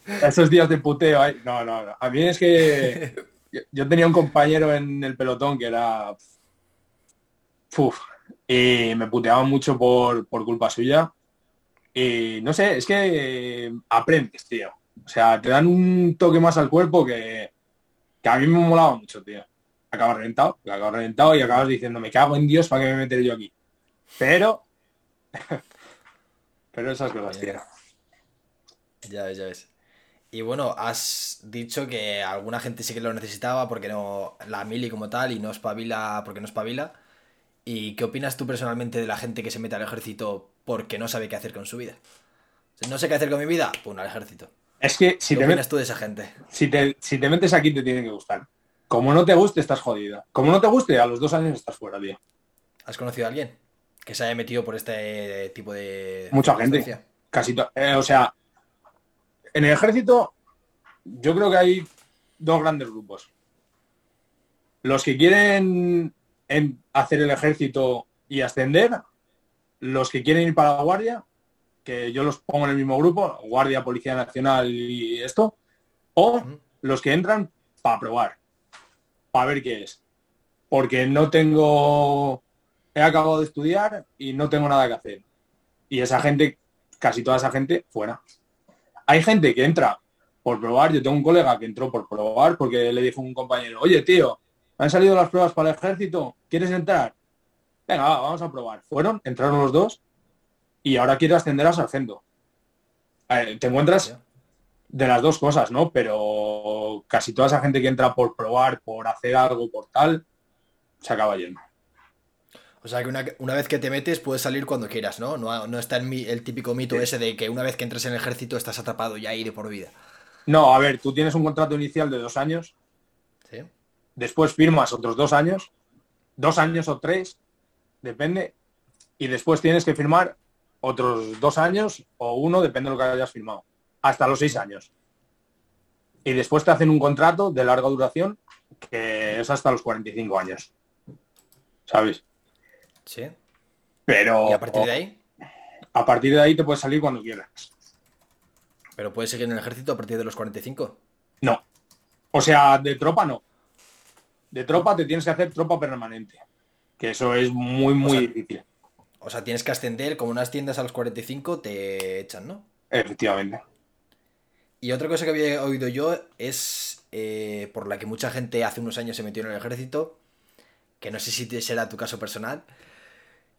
Esos días de puteo, no, no, no. A mí es que yo tenía un compañero en el pelotón que era... Uf, y me puteaba mucho por, por culpa suya y no sé, es que eh, aprendes, tío. O sea, te dan un toque más al cuerpo que, a mí me molaba mucho, tío. Acabas reventado, acabas reventado y acabas diciendo, me cago en Dios, ¿para qué me meteré yo aquí? Pero... pero esas cosas, tío. Ya ves, ya ves. Y bueno, has dicho que alguna gente sí que lo necesitaba porque no la mili como tal y no espabila porque no espabila. ¿Y qué opinas tú personalmente de la gente que se mete al ejército porque no sabe qué hacer con su vida? no sé qué hacer con mi vida, pum, al ejército. Es que si ¿Qué te opinas tú de esa gente? Si te, si te metes aquí te tiene que gustar. Como no te guste, estás jodida. Como no te guste, a los dos años estás fuera, tío. ¿Has conocido a alguien que se haya metido por este tipo de... Mucha gente. Casi eh, O sea, en el ejército yo creo que hay dos grandes grupos. Los que quieren en hacer el ejército y ascender, los que quieren ir para la guardia, que yo los pongo en el mismo grupo, Guardia, Policía Nacional y esto, o los que entran para probar, para ver qué es. Porque no tengo, he acabado de estudiar y no tengo nada que hacer. Y esa gente, casi toda esa gente, fuera. Hay gente que entra por probar, yo tengo un colega que entró por probar porque le dijo un compañero, oye tío, han salido las pruebas para el ejército, ¿quieres entrar? Venga, vamos a probar. Fueron, entraron los dos y ahora quiero ascender a sargento. te encuentras de las dos cosas, ¿no? Pero casi toda esa gente que entra por probar, por hacer algo, por tal, se acaba yendo. O sea que una, vez que te metes puedes salir cuando quieras, ¿no? No, está el, el típico mito ese de que una vez que entres en el ejército estás atrapado ya de por vida. No, a ver, tú tienes un contrato inicial de dos años. Sí. Después firmas otros dos años. Dos años o tres, depende. Y después tienes que firmar otros dos años o uno, depende de lo que hayas firmado. Hasta los seis años. Y después te hacen un contrato de larga duración que es hasta los 45 años. ¿Sabes? Sí. Pero. ¿Y a partir de ahí? A partir de ahí te puedes salir cuando quieras. ¿Pero puedes seguir en el ejército a partir de los 45? No. O sea, de tropa no. De tropa te tienes que hacer tropa permanente. Que eso es muy, muy difícil. O sea, tienes que ascender, como unas tiendas a los 45 te echan, ¿no? Efectivamente. Y otra cosa que había oído yo es eh, por la que mucha gente hace unos años se metió en el ejército, que no sé si será tu caso personal,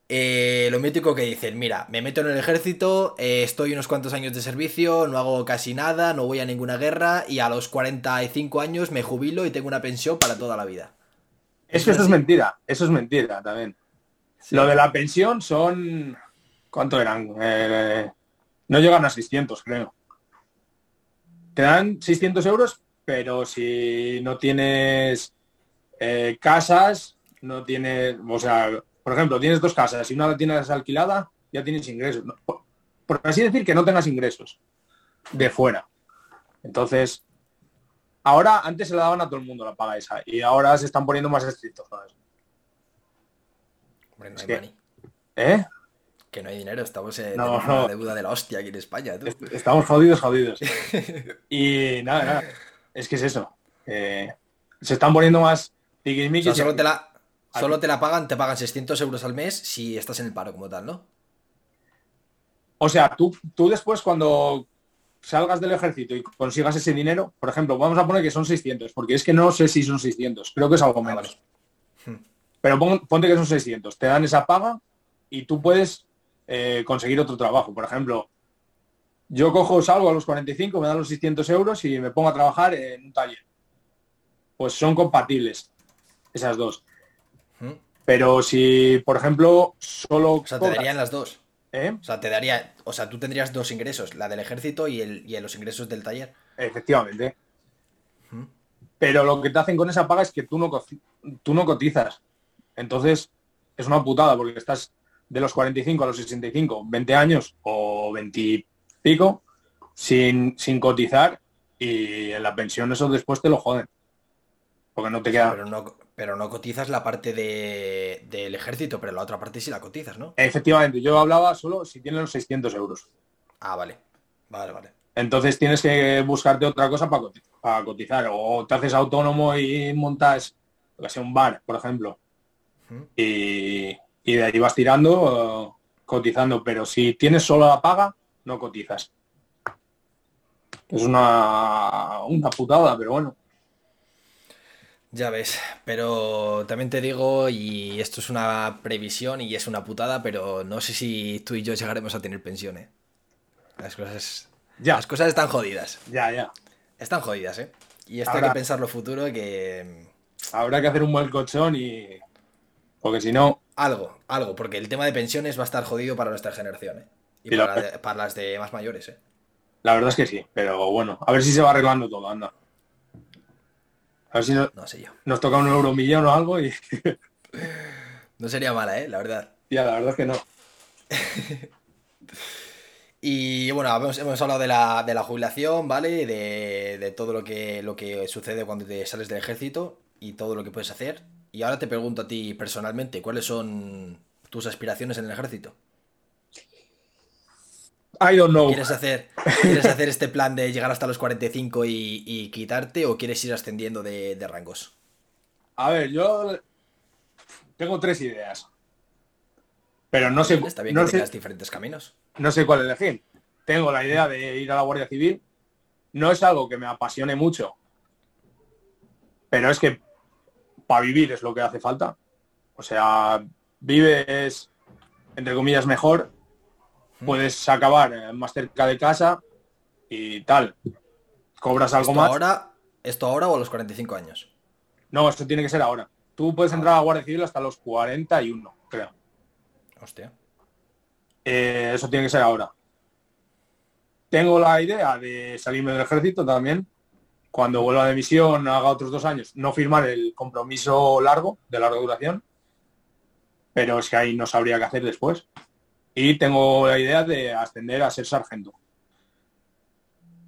eh, lo mítico que dicen, mira, me meto en el ejército, eh, estoy unos cuantos años de servicio, no hago casi nada, no voy a ninguna guerra y a los 45 años me jubilo y tengo una pensión para toda la vida. Es que eso es mentira, eso es mentira también. Lo de la pensión son... ¿Cuánto eran? Eh, no llegan a 600, creo. Te dan 600 euros, pero si no tienes casas, no tienes... O sea, por ejemplo, tienes dos casas y una la tienes alquilada, ya tienes ingresos. Por, así decir, que no tengas ingresos de fuera. Entonces, ahora, antes se la daban a todo el mundo la paga esa y ahora se están poniendo más estrictos. Hombre, no hay que, ¿Eh? Que no hay dinero, estamos en una deuda de la hostia aquí en España. Estamos jodidos, jodidos. y nada, nada. Es que es eso. se están poniendo más o solo te la, Solo te la pagan, te pagan 600 euros al mes si estás en el paro como tal, ¿no? O sea, tú, tú después cuando salgas del ejército y consigas ese dinero, por ejemplo, vamos a poner que son 600, porque es que no sé si son 600, creo que es algo menos. Pero ponte que son 600, te dan esa paga y tú puedes eh, conseguir otro trabajo. Por ejemplo, yo cojo, salgo a los 45, me dan los 600 euros y me pongo a trabajar en un taller. Pues son compatibles esas dos. Pero si, por ejemplo, solo... O sea, te darían las dos. ¿Eh? O sea, te daría... O sea, tú tendrías dos ingresos, la del ejército y, el, y los ingresos del taller. Efectivamente. Pero lo que te hacen con esa paga es que tú no, tú no cotizas. Entonces, es una putada porque estás de los 45 a los 65, 20 años o 20 y pico sin, sin cotizar y en la pensión eso después te lo joden. Porque no te queda... Pero no, pero no cotizas la parte del ejército, pero la otra parte sí la cotizas, ¿no? Efectivamente, yo hablaba solo si tienes los 600 euros. Ah, vale. Vale, vale. Entonces tienes que buscarte otra cosa para cotizar. O te haces autónomo y montas, que sea un bar, por ejemplo. y, de ahí vas tirando, cotizando. Pero si tienes solo la paga, no cotizas. Es una, una putada, pero bueno. Ya ves, pero también te digo, y esto es una previsión y es una putada, pero no sé si tú y yo llegaremos a tener pensiones. ¿eh? Las cosas. Ya. Las cosas están jodidas. Ya, ya. Están jodidas, ¿eh? Y esto hay que pensar lo futuro que. Habrá que hacer un buen colchón y. Porque si no. Algo, algo, porque el tema de pensiones va a estar jodido para nuestra generación, ¿eh? Y, para, para las de más mayores, ¿eh? La verdad es que sí, pero bueno, a ver si se va arreglando todo, anda. A ver si no, sé yo. nos toca un euro millón o algo y... no sería mala, ¿eh? La verdad. Ya, la verdad es que no. y bueno, hemos, hablado de la, jubilación, ¿vale? De, de, todo lo que, lo que sucede cuando te sales del ejército y todo lo que puedes hacer. Y ahora te pregunto a ti personalmente, ¿cuáles son tus aspiraciones en el ejército? I don't know. ¿Quieres hacer, ¿Quieres hacer este plan de llegar hasta los 45 y, quitarte o quieres ir ascendiendo de, rangos? A ver, yo tengo tres ideas. Pero no sé. Está bien que tengas diferentes caminos. No sé cuál elegir. Tengo la idea de ir a la Guardia Civil. No es algo que me apasione mucho. Pero es que para vivir es lo que hace falta. O sea, vives, entre comillas, mejor puedes acabar más cerca de casa y tal. cobras algo ¿Esto más. ahora, ¿Esto ahora o a los 45 años? No, esto tiene que ser ahora. Tú puedes entrar a la Guardia Civil hasta los 41, creo. Hostia. Eh, eso tiene que ser ahora. Tengo la idea de salirme del ejército también. Cuando vuelva de misión, haga otros dos años, no firmar el compromiso largo, de larga duración. Pero es que ahí no sabría qué hacer después. Y tengo la idea de ascender a ser sargento.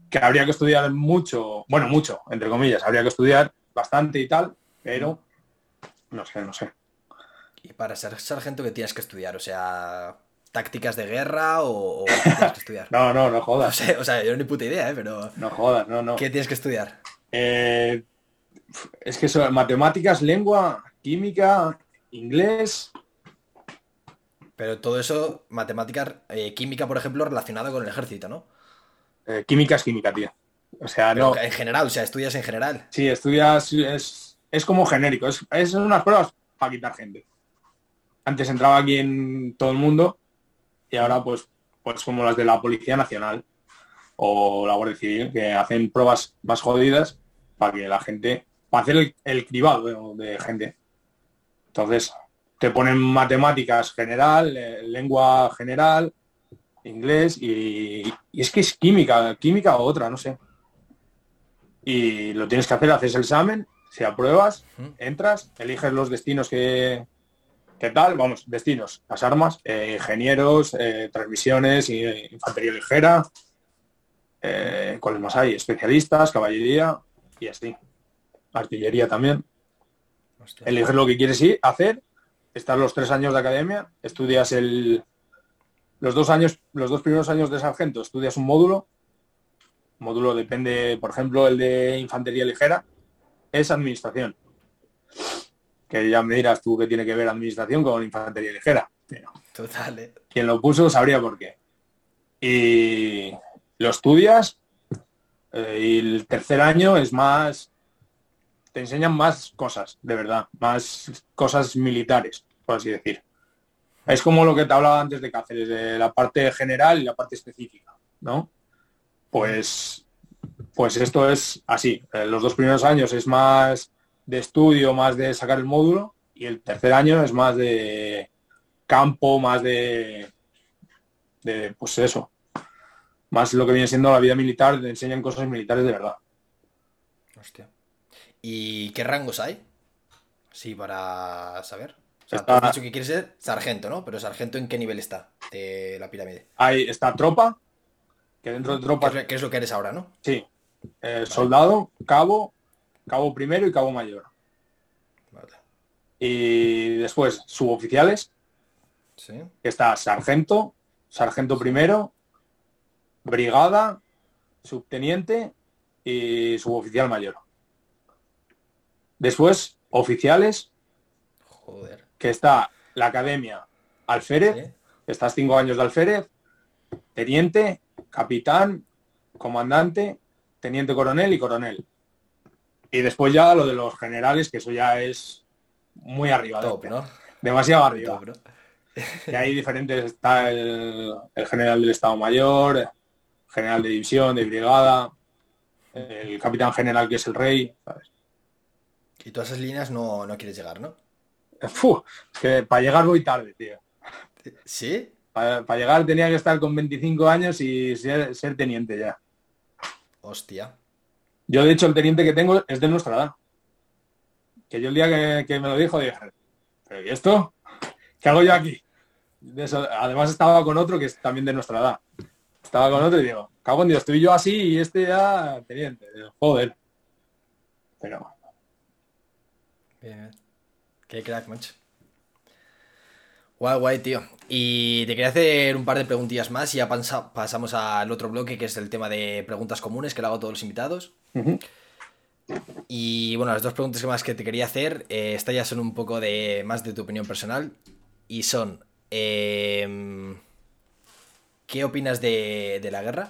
Que habría que estudiar mucho, bueno, mucho, entre comillas, habría que estudiar bastante y tal, pero no sé, no sé. Y para ser sargento, ¿qué tienes que estudiar? O sea, tácticas de guerra o, o qué tienes que estudiar? No, no, no O jodas. sea, o sea, yo ni puta idea, ¿eh? Pero No jodas, no, no. ¿qué tienes que estudiar? Eh, es que son matemáticas, lengua, química, inglés. Pero todo eso, matemáticas, eh, química, por ejemplo, relacionado con el ejército, ¿no? eh, química es química, tío. O sea, Pero no. en general, o sea, estudias en general. Sí, estudias, es, es como genérico. Es, es unas pruebas para quitar gente. Antes entraba aquí en todo el mundo y ahora pues, pues como las de la Policía Nacional o la Guardia Civil, que hacen pruebas más jodidas para que la gente, para hacer el, el cribado de, de gente. Entonces, te ponen matemáticas general, eh, lengua general, inglés y, y es que es química, química o otra, no sé. Y lo tienes que hacer, haces el examen, si apruebas, entras, eliges los destinos que, que tal, vamos, destinos, las armas, eh, ingenieros, eh, transmisiones, y, infantería ligera, eh, ¿cuáles más hay? Especialistas, caballería y así. Artillería también. Hostia. Eliges lo que quieres ir, hacer, estás los tres años de academia, estudias el los dos años, los dos primeros años de sargento, estudias un módulo. Módulo depende, por ejemplo, el de infantería ligera, es administración. Que ya me dirás tú que tiene que ver administración con infantería ligera. Pero Total, ¿eh? quien lo puso sabría por qué. Y lo estudias eh, y el tercer año es más, te enseñan más cosas, de verdad, más cosas militares, por así decir. Es como lo que te hablaba antes de Cáceres, de la parte general y la parte específica, ¿no? Pues, pues esto es así. Los dos primeros años es más de estudio, más de sacar el módulo, y el tercer año es más de campo, más de, de pues eso, más lo que viene siendo la vida militar, te enseñan cosas militares de verdad. Hostia. ¿Y qué rangos hay? Sí, para saber. O sea, tú has dicho que quieres ser sargento, ¿no? Pero sargento en qué nivel está de la pirámide. Ahí está tropa, que dentro de ¿Qué tropa, es, lo- qué es lo que eres ahora, no? sí, eh, soldado, cabo, cabo primero y cabo mayor. Vale. Y después suboficiales, Sí. que está sargento, sargento primero, brigada, subteniente y suboficial mayor. Después, oficiales, Joder. que está la academia alférez, que estás cinco años de alférez, teniente, capitán, comandante, teniente coronel y coronel. Y después ya lo de los generales, que eso ya es muy arriba. Top, ¿no? Demasiado arriba. Top, ¿no? Y hay diferentes, está el, el general del Estado Mayor, general de división, de brigada, el capitán general que es el rey. ¿sabes? Y todas esas líneas no, no quieres llegar, ¿no? Que para llegar voy tarde, tío. ¿Sí? Para, para llegar tenía que estar con 25 años y ser, ser teniente ya. Hostia. Yo, de hecho, el teniente que tengo es de nuestra edad. Que yo el día que, que me lo dijo dije, ¿pero y esto? ¿Qué hago yo aquí? Eso- además estaba con otro que es también de nuestra edad. Estaba con otro y digo, cago en Dios, estoy yo así y este ya teniente. Joder. Pero Bien, bien. Qué crack, macho. Guay, guay, tío. Y te quería hacer un par de preguntillas más y ya pasamos al otro bloque, que es el tema de preguntas comunes, que lo hago a todos los invitados. Y bueno, las dos preguntas que más que te quería hacer, eh, estas ya son un poco de más de tu opinión personal. Y son, em, ¿qué opinas de, de la guerra?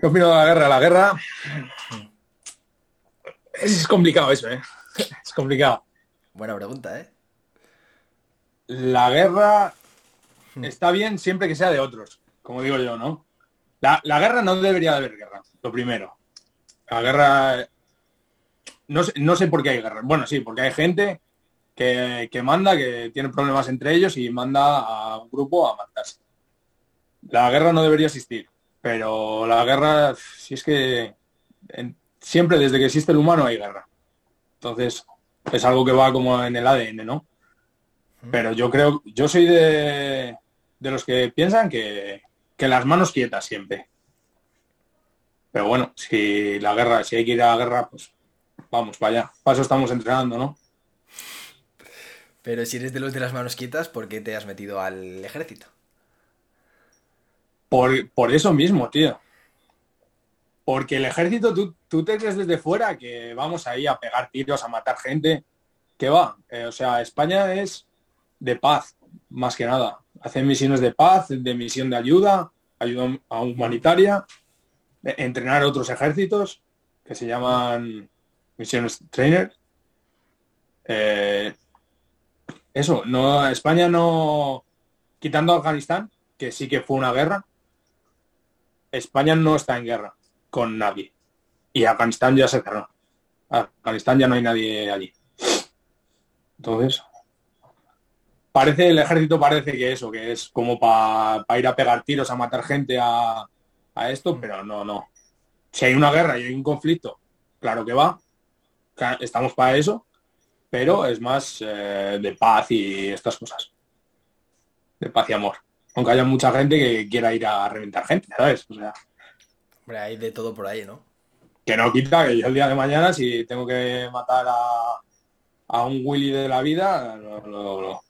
¿qué opino de la guerra? La guerra es complicado eso, ¿eh? Es complicado. Buena pregunta, ¿eh? La guerra está bien siempre que sea de otros, como digo yo, ¿no? La, guerra no debería de haber guerra, lo primero. La guerra... No sé, no sé por qué hay guerra. Bueno, sí, porque hay gente que, que, manda, que tiene problemas entre ellos y manda a un grupo a matarse. La guerra no debería existir, pero la guerra, si es que siempre desde que existe el humano hay guerra. Entonces, es algo que va como en el ADN, ¿no? Pero yo creo, yo soy de, de los que piensan que, que las manos quietas siempre. Pero bueno, si la guerra, si hay que ir a la guerra, pues vamos para allá. Para eso estamos entrenando, ¿no? Pero si eres de los de las manos quietas, ¿por qué te has metido al ejército? Por, eso mismo, tío. Porque el ejército, tú, te crees desde fuera que vamos ahí a pegar tiros, a matar gente. ¿Qué va? Eh, o sea, España es de paz, más que nada. Hacen misiones de paz, de misión de ayuda, ayuda humanitaria, entrenar otros ejércitos que se llaman misiones trainer. Eh, eso, no, España no, quitando Afganistán, que sí que fue una guerra, España no está en guerra con nadie. Y Afganistán ya se cerró. Afganistán ya no hay nadie allí. Entonces, parece, el ejército parece que eso, que es como para ir a pegar tiros, a matar gente a, esto, mm. pero no, no. Si hay una guerra y hay un conflicto, claro que va. Estamos para eso, pero es más eh, de paz y estas cosas. De paz y amor. Aunque haya mucha gente que quiera ir a reventar gente, ¿sabes? O sea. Hombre, hay de todo por ahí, ¿no? Que no quita que yo el día de mañana, si tengo que matar a, a un Willy de la vida, lo,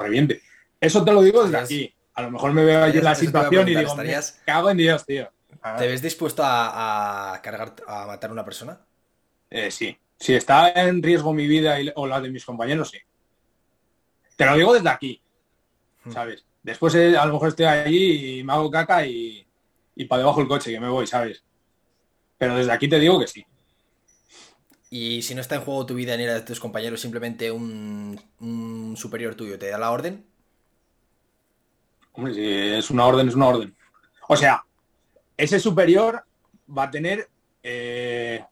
reviente. Eso te lo digo desde aquí. A lo mejor me veo allí en la situación y digo, estarías... cago en Dios, tío. ¿Te ves dispuesto a, cargar, a matar a una persona? Eh, sí. Si está en riesgo mi vida o la de mis compañeros, sí. Te lo digo desde aquí, hmm. ¿sabes? Después eh, a lo mejor estoy allí y me hago caca y, para debajo el coche, que me voy, ¿sabes? Pero desde aquí te digo que sí. Y si no está en juego tu vida ni la de tus compañeros, simplemente un, superior tuyo te da la orden. Hombre, si es una orden, es una orden. O sea, ese superior va a tener eh,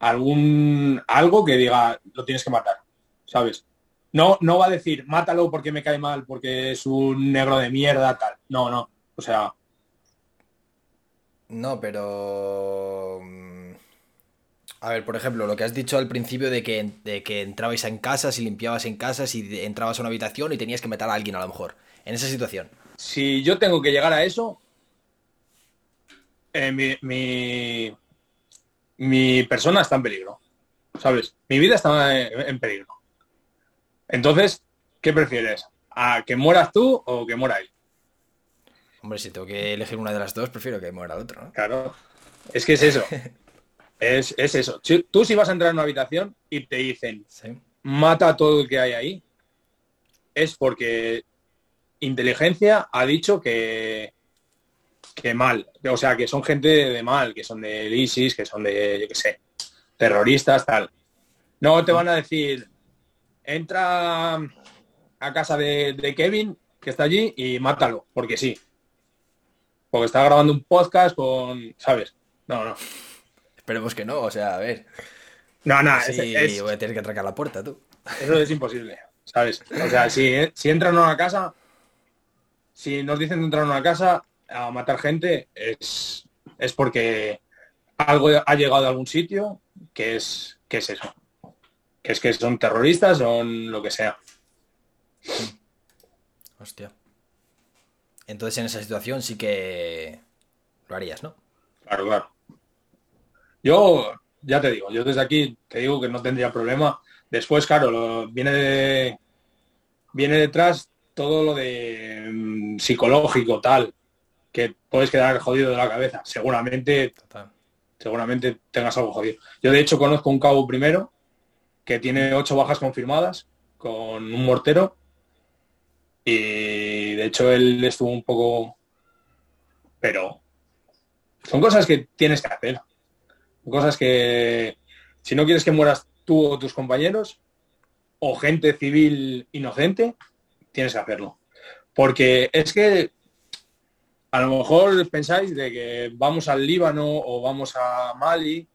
algún algo que diga lo tienes que matar, ¿sabes? No, no va a decir, mátalo porque me cae mal, porque es un negro de mierda, tal. No, no. O sea. No, pero. Mm, a ver, por ejemplo, lo que has dicho al principio de que, de que entrabais en casas y limpiabas en casas y entrabas a una habitación y tenías que matar a alguien a lo mejor. En esa situación. Si yo tengo que llegar a eso, eh, mi, mi, mi persona está en peligro. ¿Sabes? Mi vida está en peligro. Entonces, ¿qué prefieres? ¿A que mueras tú o que muera él? Hombre, si tengo que elegir una de las dos, prefiero que muera el otro, Claro. Es que es eso. es, eso. Tú si vas a entrar en una habitación y te dicen, mata a todo el que hay ahí, es porque inteligencia ha dicho que, que mal. O sea, que son gente de mal, que son de ISIS, que son de, yo qué sé, terroristas, tal. No te van a decir, entra a casa de, Kevin, que está allí, y mátalo, porque sí. Porque está grabando un podcast con, ¿sabes? No, no. Esperemos que no, o sea, a ver. No, no, es, voy a tener que atracar la puerta, tú. Eso es imposible, ¿sabes? O sea, si, si entran a una casa, si nos dicen de entrar a una casa a matar gente, es, es porque algo ha llegado a algún sitio que es, que es eso que es que son terroristas, son lo que sea. Hostia. Entonces en esa situación sí que lo harías, ¿no? Claro, claro. Yo, ya te digo, yo desde aquí te digo que no tendría problema. Después, claro, viene viene detrás todo lo de mm, psicológico, tal, que puedes quedar jodido de la cabeza. Seguramente, seguramente tengas algo jodido. Yo de hecho conozco un cabo primero que tiene ocho bajas confirmadas con un mortero. Y de hecho él estuvo un poco... Pero son cosas que tienes que hacer. Cosas que si no quieres que mueras tú o tus compañeros o gente civil inocente, tienes que hacerlo. Porque es que a lo mejor pensáis de que vamos al Líbano o vamos a Mali,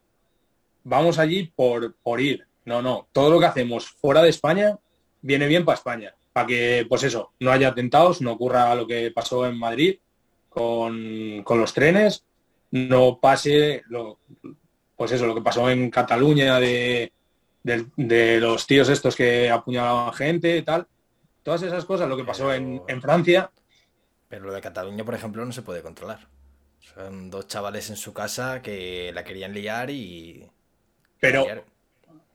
vamos allí por, por ir. No, no, todo lo que hacemos fuera de España viene bien para España, para que, pues eso, no haya atentados, no ocurra lo que pasó en Madrid con, los trenes, no pase, lo, pues eso, lo que pasó en Cataluña de, de, los tíos estos que apuñalaban gente y tal. Todas esas cosas, lo que pasó en, en Francia, pero lo de Cataluña, por ejemplo, no se puede controlar. Son dos chavales en su casa que la querían liar y. Pero,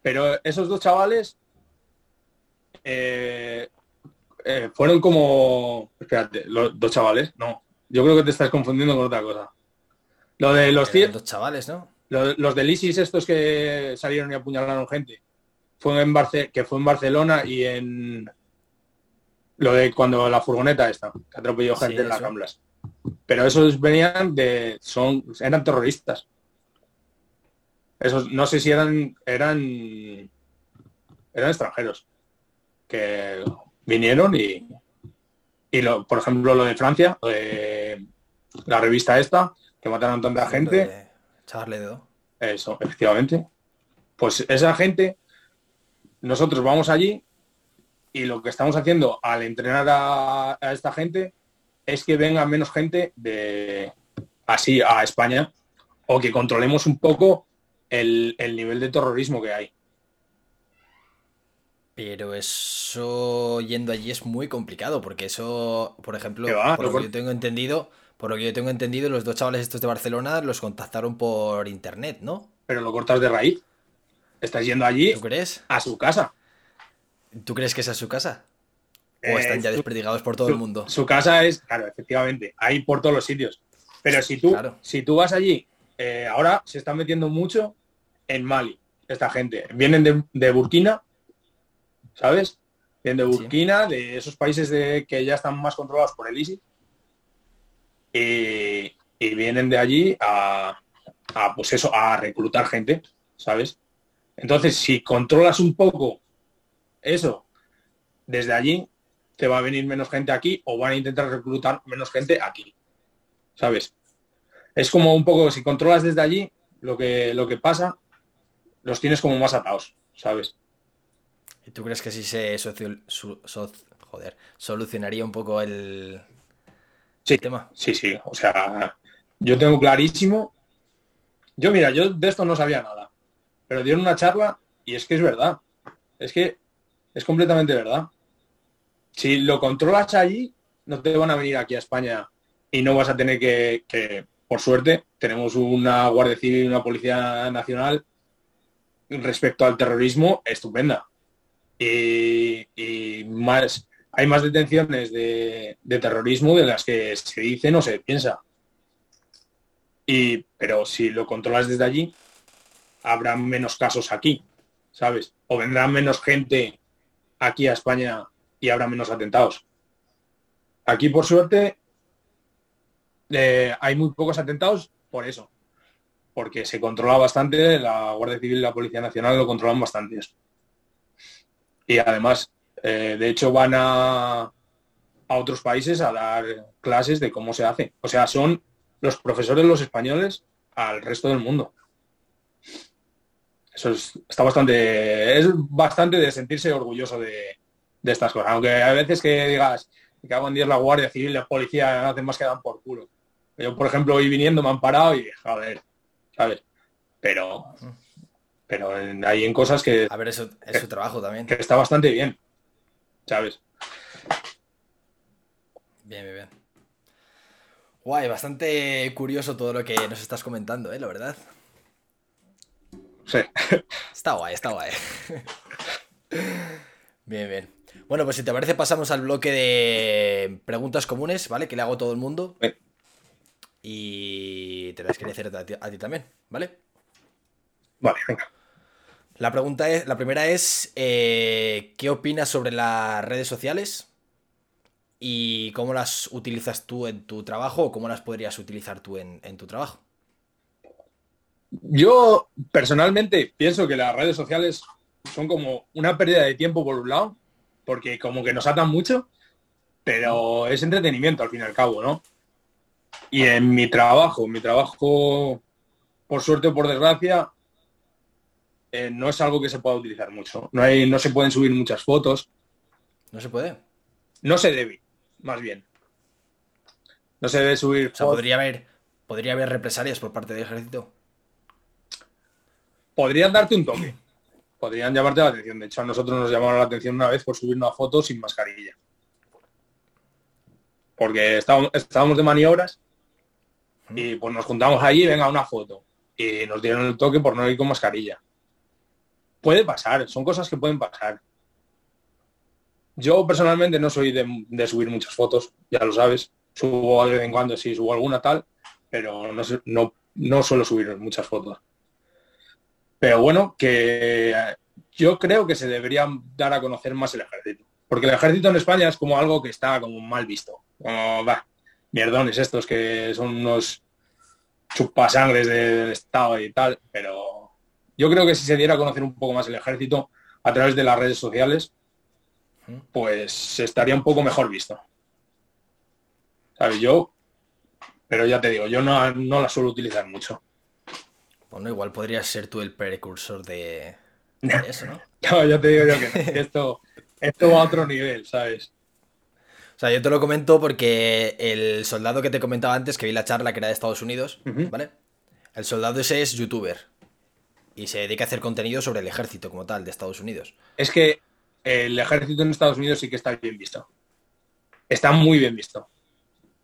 pero esos dos chavales eh, eh, fueron como. Espérate, los dos chavales, no. Yo creo que te estás confundiendo con otra cosa. Lo de los tíos. Dos chavales, ¿no? Los, del ISIS, estos que salieron y apuñalaron gente. Fue en Barce que fue en Barcelona y en lo de cuando la furgoneta esta, que atropelló gente en las Ramblas. Pero esos venían de. son eran terroristas. Esos no sé si eran. eran. eran extranjeros. Que vinieron y. Y lo, por ejemplo lo de Francia, de la revista esta, que mataron tanta gente. Charle de Eso, efectivamente. Pues esa gente, nosotros vamos allí y lo que estamos haciendo al entrenar a, esta gente es que venga menos gente de así a España o que controlemos un poco el, nivel de terrorismo que hay. Pero eso yendo allí es muy complicado, porque eso, por ejemplo, por lo que yo tengo entendido, por lo que yo tengo entendido, los dos chavales estos de Barcelona los contactaron por internet, ¿no? Pero lo cortas de raíz. Estás yendo allí crees? a su casa. ¿Tú crees que esa es su casa? ¿O están ya desperdigados por todo el mundo? Su casa es, claro, efectivamente, hay por todos los sitios. Pero si tú, si tú vas allí, eh, ahora se están metiendo mucho en Mali, esta gente. Vienen de, Burkina, ¿sabes? Vienen de Burkina, de esos países de, que ya están más controlados por el ISIS. Y, vienen de allí a, a, pues eso, a reclutar gente, ¿sabes? Entonces, si controlas un poco eso, desde allí te va a venir menos gente aquí o van a intentar reclutar menos gente aquí. ¿Sabes? Es como un poco, si controlas desde allí lo que, lo que pasa, los tienes como más atados, ¿sabes? ¿Y tú crees que si se joder, solucionaría un poco el, sí, tema? Sí, sí. O sea, yo tengo clarísimo. Yo, mira, yo de esto no sabía nada. Pero dieron una charla y es que es verdad. Es que es completamente verdad. Si lo controlas allí, no te van a venir aquí a España y no vas a tener que, por suerte, tenemos una Guardia Civil y una Policía Nacional respecto al terrorismo estupenda. Y, más, hay más detenciones de, terrorismo de las que se dice no se piensa. Y, pero si lo controlas desde allí, habrá menos casos aquí, ¿sabes? O vendrá menos gente aquí a España y habrá menos atentados. Aquí, por suerte, eh, hay muy pocos atentados por eso, porque se controla bastante, la Guardia Civil y la Policía Nacional lo controlan bastante. Y además, eh, de hecho, van a, a otros países a dar clases de cómo se hace. O sea, son los profesores los españoles al resto del mundo. Eso está bastante, es bastante de sentirse orgulloso de, estas cosas. Aunque a veces que digas, que hago en día la Guardia Civil, la policía no hacen más que dan por culo. Yo, por ejemplo, hoy viniendo me han parado y, joder, ¿sabes? Pero, pero hay en cosas que... A ver, eso es su trabajo también. Que está bastante bien, ¿sabes? Bien, bien, bien. Guay, bastante curioso todo lo que nos estás comentando, ¿eh? La verdad. Sí. Está guay, está guay. Bien, bien. Bueno, pues si te parece, pasamos al bloque de preguntas comunes, ¿vale? Que le hago a todo el mundo. Y te las quería hacer a ti, también, ¿vale? Vale, venga. La pregunta es, la primera es, eh, ¿qué opinas sobre las redes sociales? ¿Y cómo las utilizas tú en tu trabajo o cómo las podrías utilizar tú en tu trabajo? Yo personalmente pienso que las redes sociales son como una pérdida de tiempo por un lado, porque como que nos atan mucho, pero es entretenimiento al fin y al cabo, ¿no? Y en mi trabajo, mi trabajo, por suerte o por desgracia, eh, no es algo que se pueda utilizar mucho. No, hay, no se pueden subir muchas fotos. ¿No se puede? No se debe, más bien. No se debe subir. O sea, podría haber, podría haber represalias por parte del ejército. Podrían darte un toque. Podrían llamarte la atención. De hecho, a nosotros nos llamaron la atención una vez por subir una foto sin mascarilla. Porque estábamos, estábamos de maniobras y pues nos juntamos allí, venga, una foto. Y nos dieron el toque por no ir con mascarilla. Puede pasar, son cosas que pueden pasar. Yo personalmente no soy de, subir muchas fotos, ya lo sabes. Subo de vez en cuando, sí, subo alguna tal, pero no, no, no suelo subir muchas fotos. Pero bueno, que yo creo que se debería dar a conocer más el ejército. Porque el ejército en España es como algo que está como mal visto. Como, va, mierdones estos que son unos chupasangres del Estado y tal. Pero yo creo que si se diera a conocer un poco más el ejército a través de las redes sociales, pues estaría un poco mejor visto. ¿Sabes? Yo, pero ya te digo, yo no, no la suelo utilizar mucho. Bueno, igual podrías ser tú el precursor de, eso, ¿no? no, ya te digo yo que Esto, esto va a otro nivel, ¿sabes? O sea, yo te lo comento porque el soldado que te comentaba antes, que vi la charla que era de Estados Unidos, ¿vale? El soldado ese es youtuber y se dedica a hacer contenido sobre el ejército como tal de Estados Unidos. Es que el ejército en Estados Unidos sí que está bien visto. Está muy bien visto.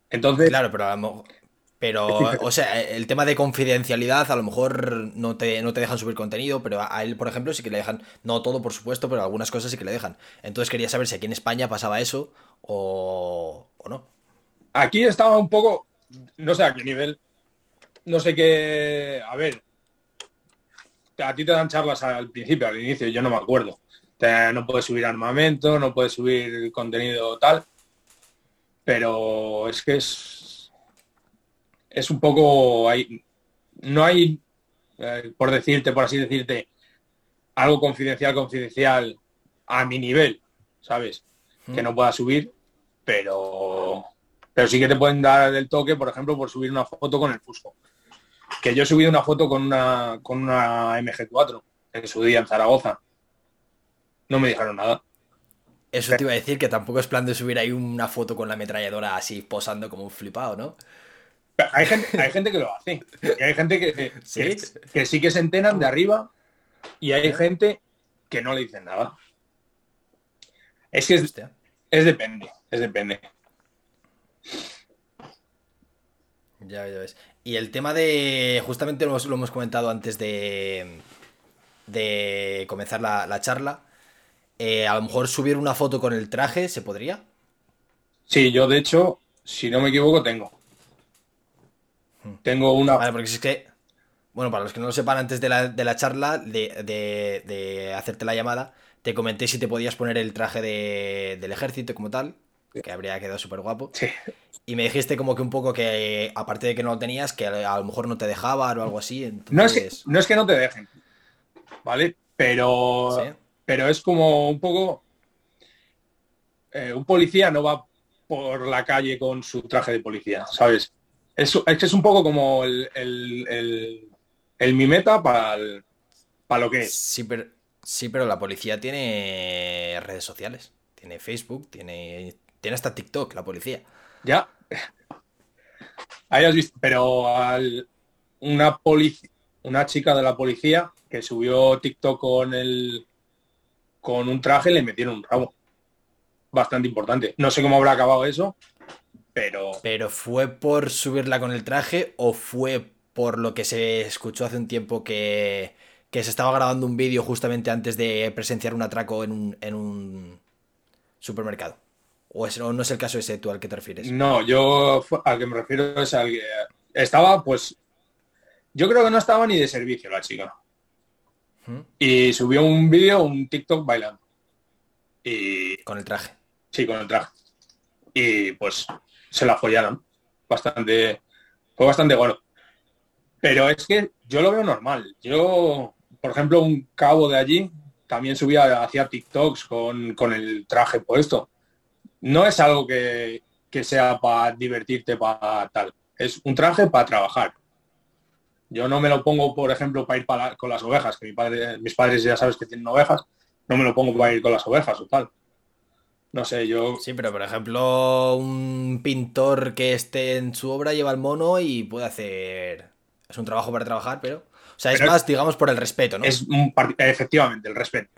Entonces. Claro, pero pero, o sea, el tema de confidencialidad, a lo mejor no te, no te dejan subir contenido, pero a él, por ejemplo, sí que le dejan, no todo, por supuesto, pero algunas cosas sí que le dejan. Entonces quería saber si aquí en España pasaba eso o, o no. Aquí estaba un poco, no sé a qué nivel, no sé qué, a ver, a ti te dan charlas al principio, al inicio, yo no me acuerdo. no puedes subir armamento, no puedes subir contenido tal, pero es que es es un poco, hay, no hay, eh, por decirte, por así decirte, algo confidencial, confidencial a mi nivel, ¿sabes? Que no pueda subir, pero, pero sí que te pueden dar el toque, por ejemplo, por subir una foto con el Fusco. Que yo he subido una foto con una, con una MG4 en su día en Zaragoza. No me dijeron nada. Eso te iba a decir que tampoco es plan de subir ahí una foto con la ametralladora así posando como un flipado, ¿no? Hay gente, hay gente que lo hace. Y hay gente que, que, ¿Sí? que se enteran de arriba y hay gente que no le dicen nada. Es que es, es depende, es depende. Ya, ya ves. Y el tema de. Justamente lo hemos, comentado antes de. de comenzar la, charla. Eh, a lo mejor subir una foto con el traje, ¿se podría? Sí, yo de hecho, si no me equivoco, tengo. Tengo una. Vale, porque es que. Bueno, para los que no lo sepan, antes de la, charla, de, hacerte la llamada, te comenté si te podías poner el traje del ejército como tal, que habría quedado súper guapo. Sí. Y me dijiste como que un poco que, aparte de que no lo tenías, que a lo mejor no te dejaban o algo así. No, es que, no es que no te dejen, ¿vale? Pero, pero es como un poco... Eh, un policía no va por la calle con su traje de policía, ¿sabes? Es, es un poco como el, el, mi meta para, para lo que es. Sí pero, sí, pero la policía tiene redes sociales. Tiene Facebook, tiene, tiene hasta TikTok, la policía. Ya. Ahí has visto, pero una, una chica de la policía que subió TikTok con el con un traje le metieron un rabo. Bastante importante. No sé cómo habrá acabado eso, pero... ¿Pero fue por subirla con el traje o fue por lo que se escuchó hace un tiempo que, se estaba grabando un vídeo justamente antes de presenciar un atraco en un, en un supermercado? ¿O, no es el caso ese tú al que te refieres? No, yo al que me refiero es al que estaba, pues, yo creo que no estaba ni de servicio la chica. ¿Mm? Y subió un vídeo, un TikTok bailando. Y... Con el traje. Sí, con el traje. Y pues se la follaron. Bastante, fue bastante bueno. Pero es que yo lo veo normal. Yo, por ejemplo, un cabo de allí también subía, hacía TikToks con, con el traje puesto. No es algo que, que sea para divertirte, para tal. es un traje para trabajar. Yo no me lo pongo, por ejemplo, para ir con las ovejas, que mi padre, mis padres ya sabes que tienen ovejas, no me lo pongo para ir con las ovejas o tal. No sé, yo... Sí, pero por ejemplo, un pintor que esté en su obra lleva el mono y puede hacer... Es un trabajo para trabajar, pero... O sea, es más, digamos, por el respeto, ¿no? Es efectivamente, el respeto.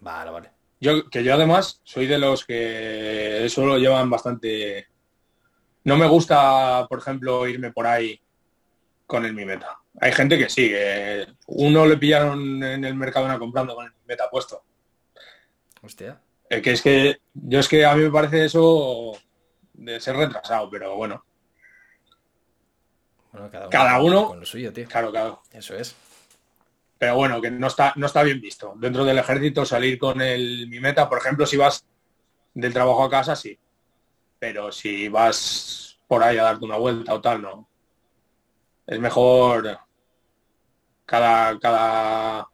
Vale, vale. Yo, que yo además soy de los que eso lo llevan bastante... No me gusta, por ejemplo, irme por ahí con el Mimeta. Hay gente que sí, que uno le pillaron en el Mercadona comprando con el Mimeta puesto. Hostia. Eh, que es que yo es que a mí me parece eso de ser retrasado, pero bueno. cada uno, con lo suyo, tío. Claro, claro. Eso es. Pero bueno, que no está, no está bien visto. Dentro del ejército salir con el Mimeta, por ejemplo, si vas del trabajo a casa, sí. Pero si vas por ahí a darte una vuelta o tal, no. Es mejor cada, cada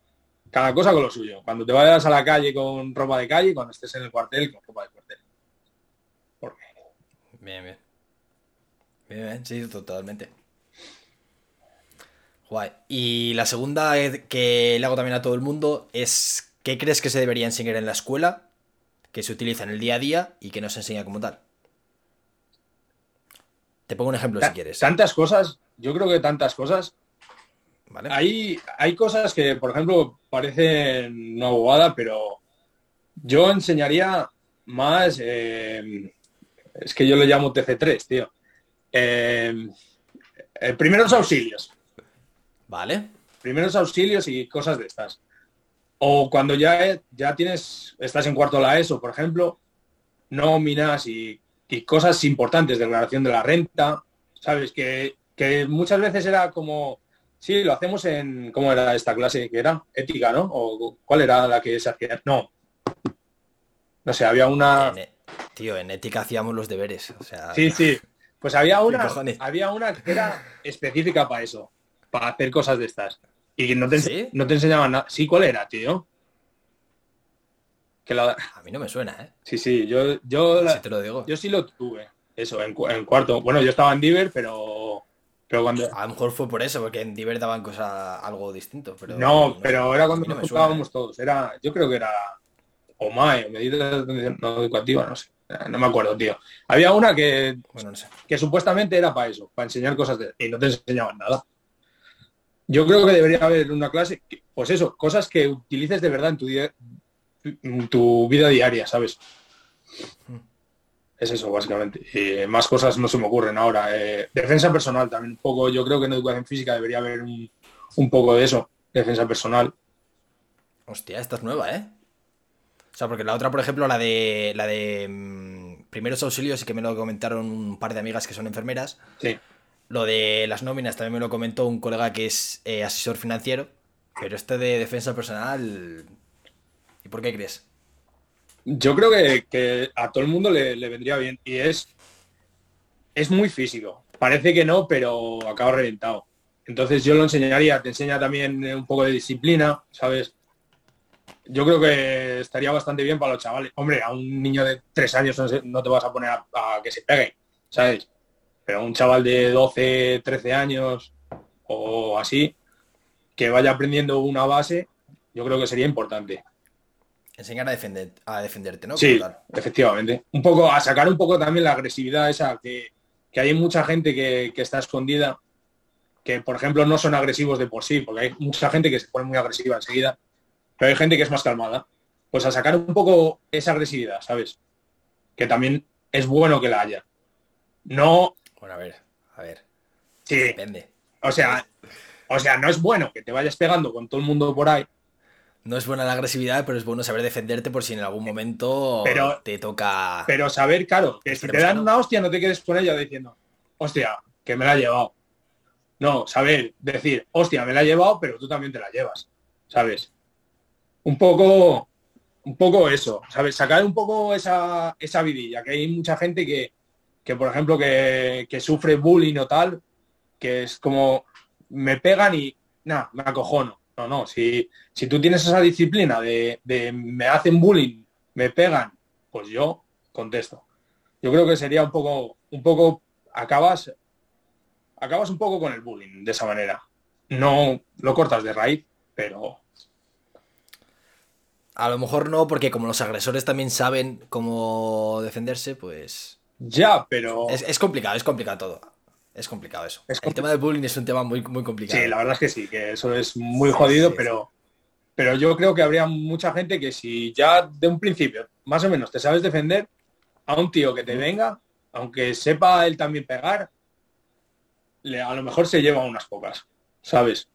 cada cosa con lo suyo. Cuando te vayas a la calle con ropa de calle, cuando estés en el cuartel con ropa de cuartel. Bien, bien. Bien, bien, sí, totalmente. Guay. Y la segunda que le hago también a todo el mundo es ¿qué crees que se debería enseñar en la escuela? Que se utiliza en el día a día y que no se enseña como tal. Te pongo un ejemplo si quieres. Tantas cosas, yo creo que tantas cosas hay, hay cosas que, por ejemplo, parecen una bobada, pero yo enseñaría más, eh, es que yo le llamo TC3, tío. Eh, eh, primeros auxilios. Vale. Primeros auxilios y cosas de estas. O cuando ya, ya tienes, estás en cuarto de la ESO, por ejemplo, nóminas y, y cosas importantes, declaración de la renta, ¿sabes? Que, que muchas veces era como Sí, lo hacemos en, ¿cómo era esta clase que era? Ética, ¿no? ¿O cuál era la que se hacía? No. No sé, había una... E, tío, en ética hacíamos los deberes. Sí, sí. Pues había una, había una que era específica para eso, para hacer cosas de estas. Y no te, no te enseñaban nada. Sí, ¿cuál era, tío? Que A mí no me suena, ¿eh? Sí, sí, yo, yo, te lo digo. yo sí lo tuve. Eso, en, en cuarto. Bueno, yo estaba en Diver, pero a lo mejor fue por eso, porque en Diver daban cosas algo distinto. Pero no, pero era cuando nos juntábamos todos. Era, yo creo que era OMAE, medida de atención no educativa, no sé. No me acuerdo, tío. Había una que, que supuestamente era para eso, para enseñar cosas de, y no te enseñaban nada. Yo creo que debería haber una clase, pues eso, cosas que utilices de verdad en tu, día, en tu vida diaria, ¿sabes? Es eso, básicamente. Más cosas no se me ocurren ahora. Eh, defensa personal también, un poco. Yo creo que en educación física debería haber un, poco de eso, defensa personal. Hostia, esta es nueva, ¿eh? O sea, porque la otra, por ejemplo, la de la de mm, primeros auxilios, y que me lo comentaron un par de amigas que son enfermeras. Sí. Lo de las nóminas también me lo comentó un colega que es eh, asesor financiero. Pero este de defensa personal. ¿Y por qué crees? Yo creo que, a todo el mundo le, vendría bien y es, es muy físico. Parece que no, pero acaba reventado. Entonces yo lo enseñaría, te enseña también un poco de disciplina, ¿sabes? Yo creo que estaría bastante bien para los chavales. Hombre, a un niño de tres años no, te vas a poner a, a, que se pegue, ¿sabes? Pero a un chaval de 12, 13 años o así, que vaya aprendiendo una base, yo creo que sería importante. Enseñar a, defender, a defenderte, ¿no? Sí, efectivamente. Un poco, a sacar un poco también la agresividad esa, que, hay mucha gente que, está escondida, que por ejemplo no son agresivos de por sí, porque hay mucha gente que se pone muy agresiva enseguida, pero hay gente que es más calmada. Pues a sacar un poco esa agresividad, ¿sabes? Que también es bueno que la haya. No. Bueno, a ver, a ver. Sí. Depende. O sea, o sea, no es bueno que te vayas pegando con todo el mundo por ahí, no es buena la agresividad, pero es bueno saber defenderte por si en algún momento te toca. Pero saber, claro, que si te dan una hostia no te quedes con ella diciendo, hostia, que me la ha llevado. No, saber, decir, hostia, me la ha llevado, pero tú también te la llevas. ¿Sabes? Un poco, un poco eso, ¿sabes? Sacar un poco esa, esa vidilla, que hay mucha gente que, que por ejemplo, que, que sufre bullying o tal, que es como, me pegan y, nada, me acojono no, no, si, si tú tienes esa disciplina de, me hacen bullying, me pegan, pues yo contesto. Yo creo que sería un poco, un poco, acabas acabas un poco con el bullying de esa manera. No lo cortas de raíz, pero a lo mejor no, porque como los agresores también saben cómo defenderse, pues. Ya, pero. Es, complicado, es complicado todo. Es complicado eso. el tema del bullying es un tema muy, muy complicado. Sí, la verdad es que sí, que eso es muy jodido, pero. Pero yo creo que habría mucha gente que si ya de un principio, más o menos, te sabes defender, a un tío que te venga, aunque sepa él también pegar, a lo mejor se lleva unas pocas, ¿sabes?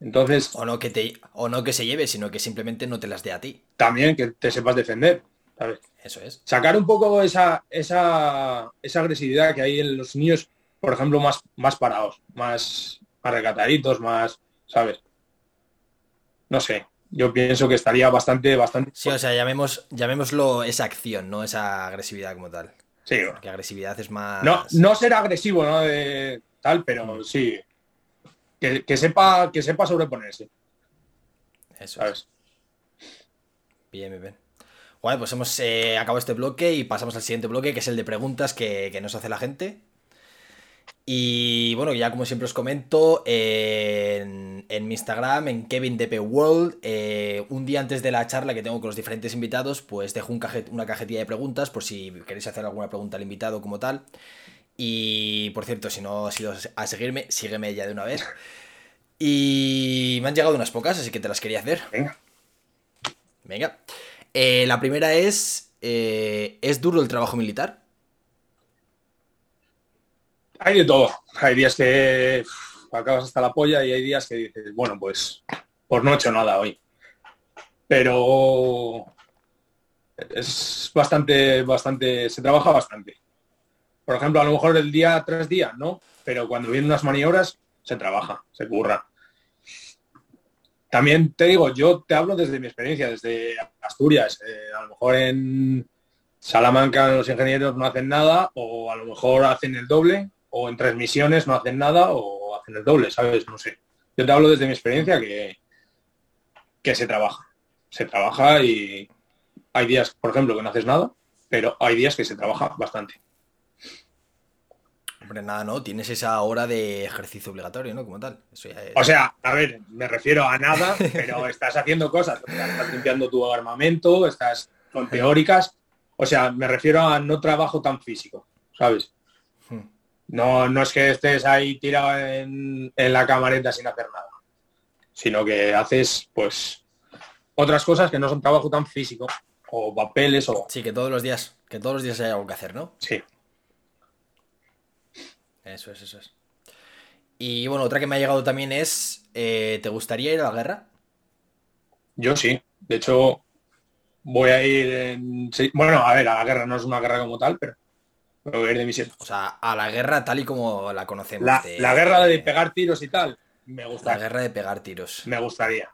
Entonces. O no que te, o no que se lleve, sino que simplemente no te las dé a ti. También que te sepas defender. ¿Sabes? Eso es. Sacar un poco esa, esa, esa agresividad que hay en los niños, por ejemplo, más, más parados, más, más recataditos, más, ¿sabes? No sé. Yo pienso que estaría bastante, bastante. Sí, o sea, llamemos, llamémoslo esa acción, no esa agresividad como tal. Sí. Porque agresividad es más. No, no ser agresivo, ¿no? De tal, pero mm. sí que, sepa, que sepa sobreponerse. Eso es. Bien, bien, bien. Bueno, pues hemos eh, acabado este bloque y pasamos al siguiente bloque, que es el de preguntas que, nos hace la gente. Y bueno, ya como siempre os comento, en, mi Instagram, en KevinDPWorld, eh, un día antes de la charla que tengo con los diferentes invitados, pues dejo un una cajetilla de preguntas por si queréis hacer alguna pregunta al invitado como tal. Y por cierto, si no has ido a seguirme, sígueme ya de una vez. Y me han llegado unas pocas, así que te las quería hacer. Venga. Venga. Eh, la primera es, eh, ¿es duro el trabajo militar? Hay de todo. Hay días que acabas hasta la polla y hay días que dices, bueno, pues, pues no he hecho nada hoy. Pero es bastante, bastante, se trabaja bastante. Por ejemplo, a lo mejor el día tras día, ¿no? Pero cuando vienen unas maniobras, se trabaja, se curra. También te digo, yo te hablo desde mi experiencia, desde Asturias. Eh, a lo mejor en Salamanca los ingenieros no hacen nada, o a lo mejor hacen el doble, o en transmisiones no hacen nada, o hacen el doble, ¿sabes? No sé. Yo te hablo desde mi experiencia que, que se trabaja. Se trabaja y hay días, por ejemplo, que no haces nada, pero hay días que se trabaja bastante. Hombre, nada, no, tienes esa hora de ejercicio obligatorio, ¿no? Como tal. O sea, a ver, me refiero a nada, pero estás haciendo cosas. estás limpiando tu armamento, estás con teóricas. O sea, me refiero a no trabajo tan físico, ¿sabes? Hmm. No, no es que estés ahí tirado en, en la camareta sin hacer nada, sino que haces, pues, otras cosas que no son trabajo tan físico, o papeles, o... Sí, que todos los días, que todos los días hay algo que hacer, ¿no? Sí. Eso es, eso es. Y bueno, otra que me ha llegado también es, eh, ¿te gustaría ir a la guerra? Yo sí. De hecho, voy a ir en... Bueno, a ver, a la guerra no es una guerra como tal, pero voy a ir de misión. O sea, a la guerra tal y como la conocemos. La, guerra de pegar tiros y tal, me gusta. La guerra de pegar tiros. Me gustaría.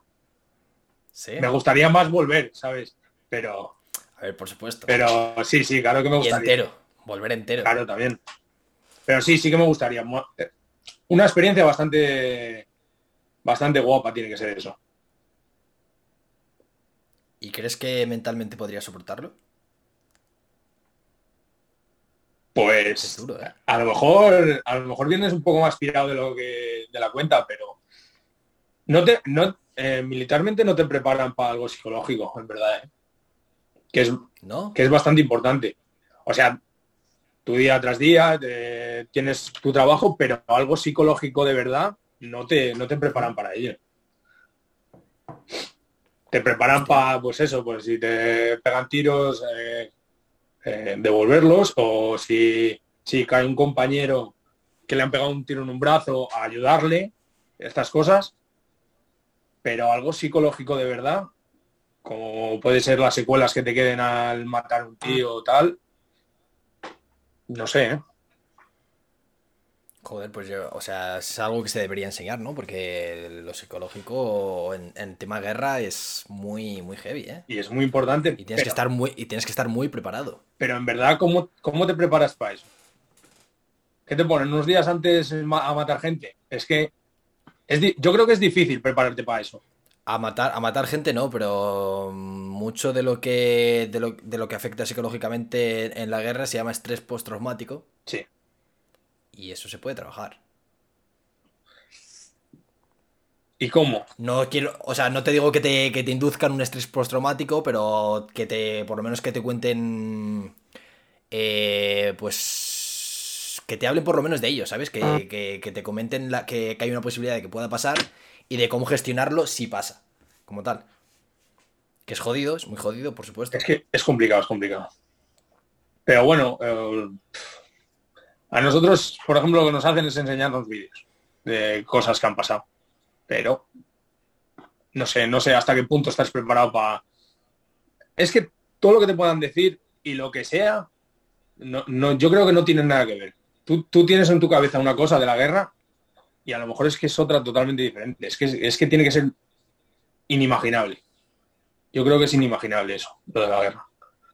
¿Sí? Me gustaría más volver, ¿sabes? Pero... A ver, por supuesto. Pero sí, sí, claro que me gustaría. entero, volver entero. Claro, también. Pero sí, sí que me gustaría. Una experiencia bastante, bastante guapa tiene que ser eso. ¿Y crees que mentalmente podría soportarlo? Pues ¿eh? a lo mejor a lo mejor vienes un poco más pirado de lo que de la cuenta, pero no te no eh, militarmente no te preparan para algo psicológico, en verdad, ¿eh? que es ¿No? que es bastante importante. O sea, tu día tras día, tienes tu trabajo, pero algo psicológico de verdad no te, no te preparan para ello. Te preparan para, pues eso, pues si te pegan tiros, eh, eh, devolverlos, o si, si cae un compañero que le han pegado un tiro en un brazo, a ayudarle, estas cosas. Pero algo psicológico de verdad, como puede ser las secuelas que te queden al matar un tío o tal, no sé, ¿eh? Joder, pues yo, o sea, es algo que se debería enseñar, ¿no? Porque lo psicológico en, tema guerra es muy, muy heavy, ¿eh? Y es muy importante. Y tienes, que, estar muy, y tienes que estar muy preparado. Pero en verdad, ¿cómo, cómo te preparas para eso? ¿Qué te ponen unos días antes a matar gente? Es que es yo creo que es difícil prepararte para eso. A matar, a matar gente no, pero mucho de lo que de lo, de lo que afecta psicológicamente en la guerra se llama estrés postraumático. Sí. Y eso se puede trabajar. ¿Y cómo? No quiero, o sea, no te digo que te, que te induzcan un estrés postraumático, pero que te, por lo menos que te cuenten, eh, pues, que te hablen por lo menos de ello, ¿sabes? Que, Ah. que- que te comenten la- que, que hay una posibilidad de que pueda pasar y de cómo gestionarlo si pasa, como tal. Que es jodido, es muy jodido, por supuesto. Es que es complicado, es complicado. Pero bueno, eh, a nosotros, por ejemplo, lo que nos hacen es enseñarnos vídeos de cosas que han pasado. Pero no sé, no sé hasta qué punto estás preparado para. Es que todo lo que te puedan decir y lo que sea, no, no, yo creo que no tienen nada que ver. Tú, tú tienes en tu cabeza una cosa de la guerra y a lo mejor es que es otra totalmente diferente. Es que, es que tiene que ser inimaginable. Yo creo que es inimaginable eso, lo de la guerra.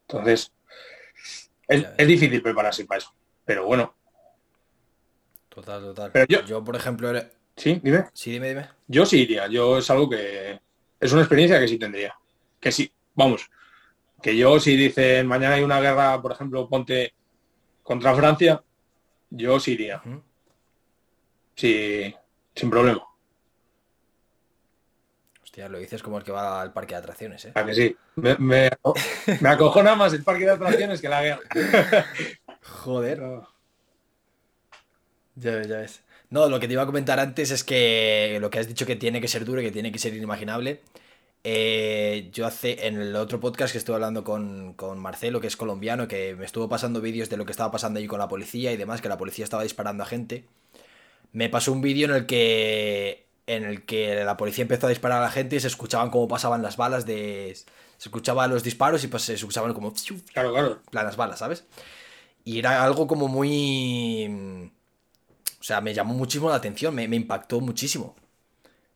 Entonces, es, es difícil prepararse para eso. Pero bueno, Total, total. Pero yo- yo, por ejemplo, era- sí, dime. sí, dime, dime. Yo sí iría. Yo es algo que es una experiencia que sí tendría. Que sí, vamos. Que yo si dicen mañana hay una guerra, por ejemplo, ponte contra Francia, yo sí iría. Sí, sin problema. Hostia, lo dices como el que va al parque de atracciones, ¿eh? ¿A que sí? Me, me, me acojona más el parque de atracciones que la guerra. Joder. Ya ves, ya ves. No, lo que te iba a comentar antes es que lo que has dicho que tiene que ser duro y que tiene que ser inimaginable. eh, yo hace en el otro podcast que estuve hablando con, con Marcelo, que es colombiano, que me estuvo pasando vídeos de lo que estaba pasando allí con la policía y demás, que la policía estaba disparando a gente. Me pasó un vídeo en el que en el que la policía empezó a disparar a la gente y se escuchaban cómo pasaban las balas de se escuchaban los disparos y pues se escuchaban como Claro, claro. las balas, ¿sabes? Y era algo como muy... O sea, me llamó muchísimo la atención, me, me impactó muchísimo.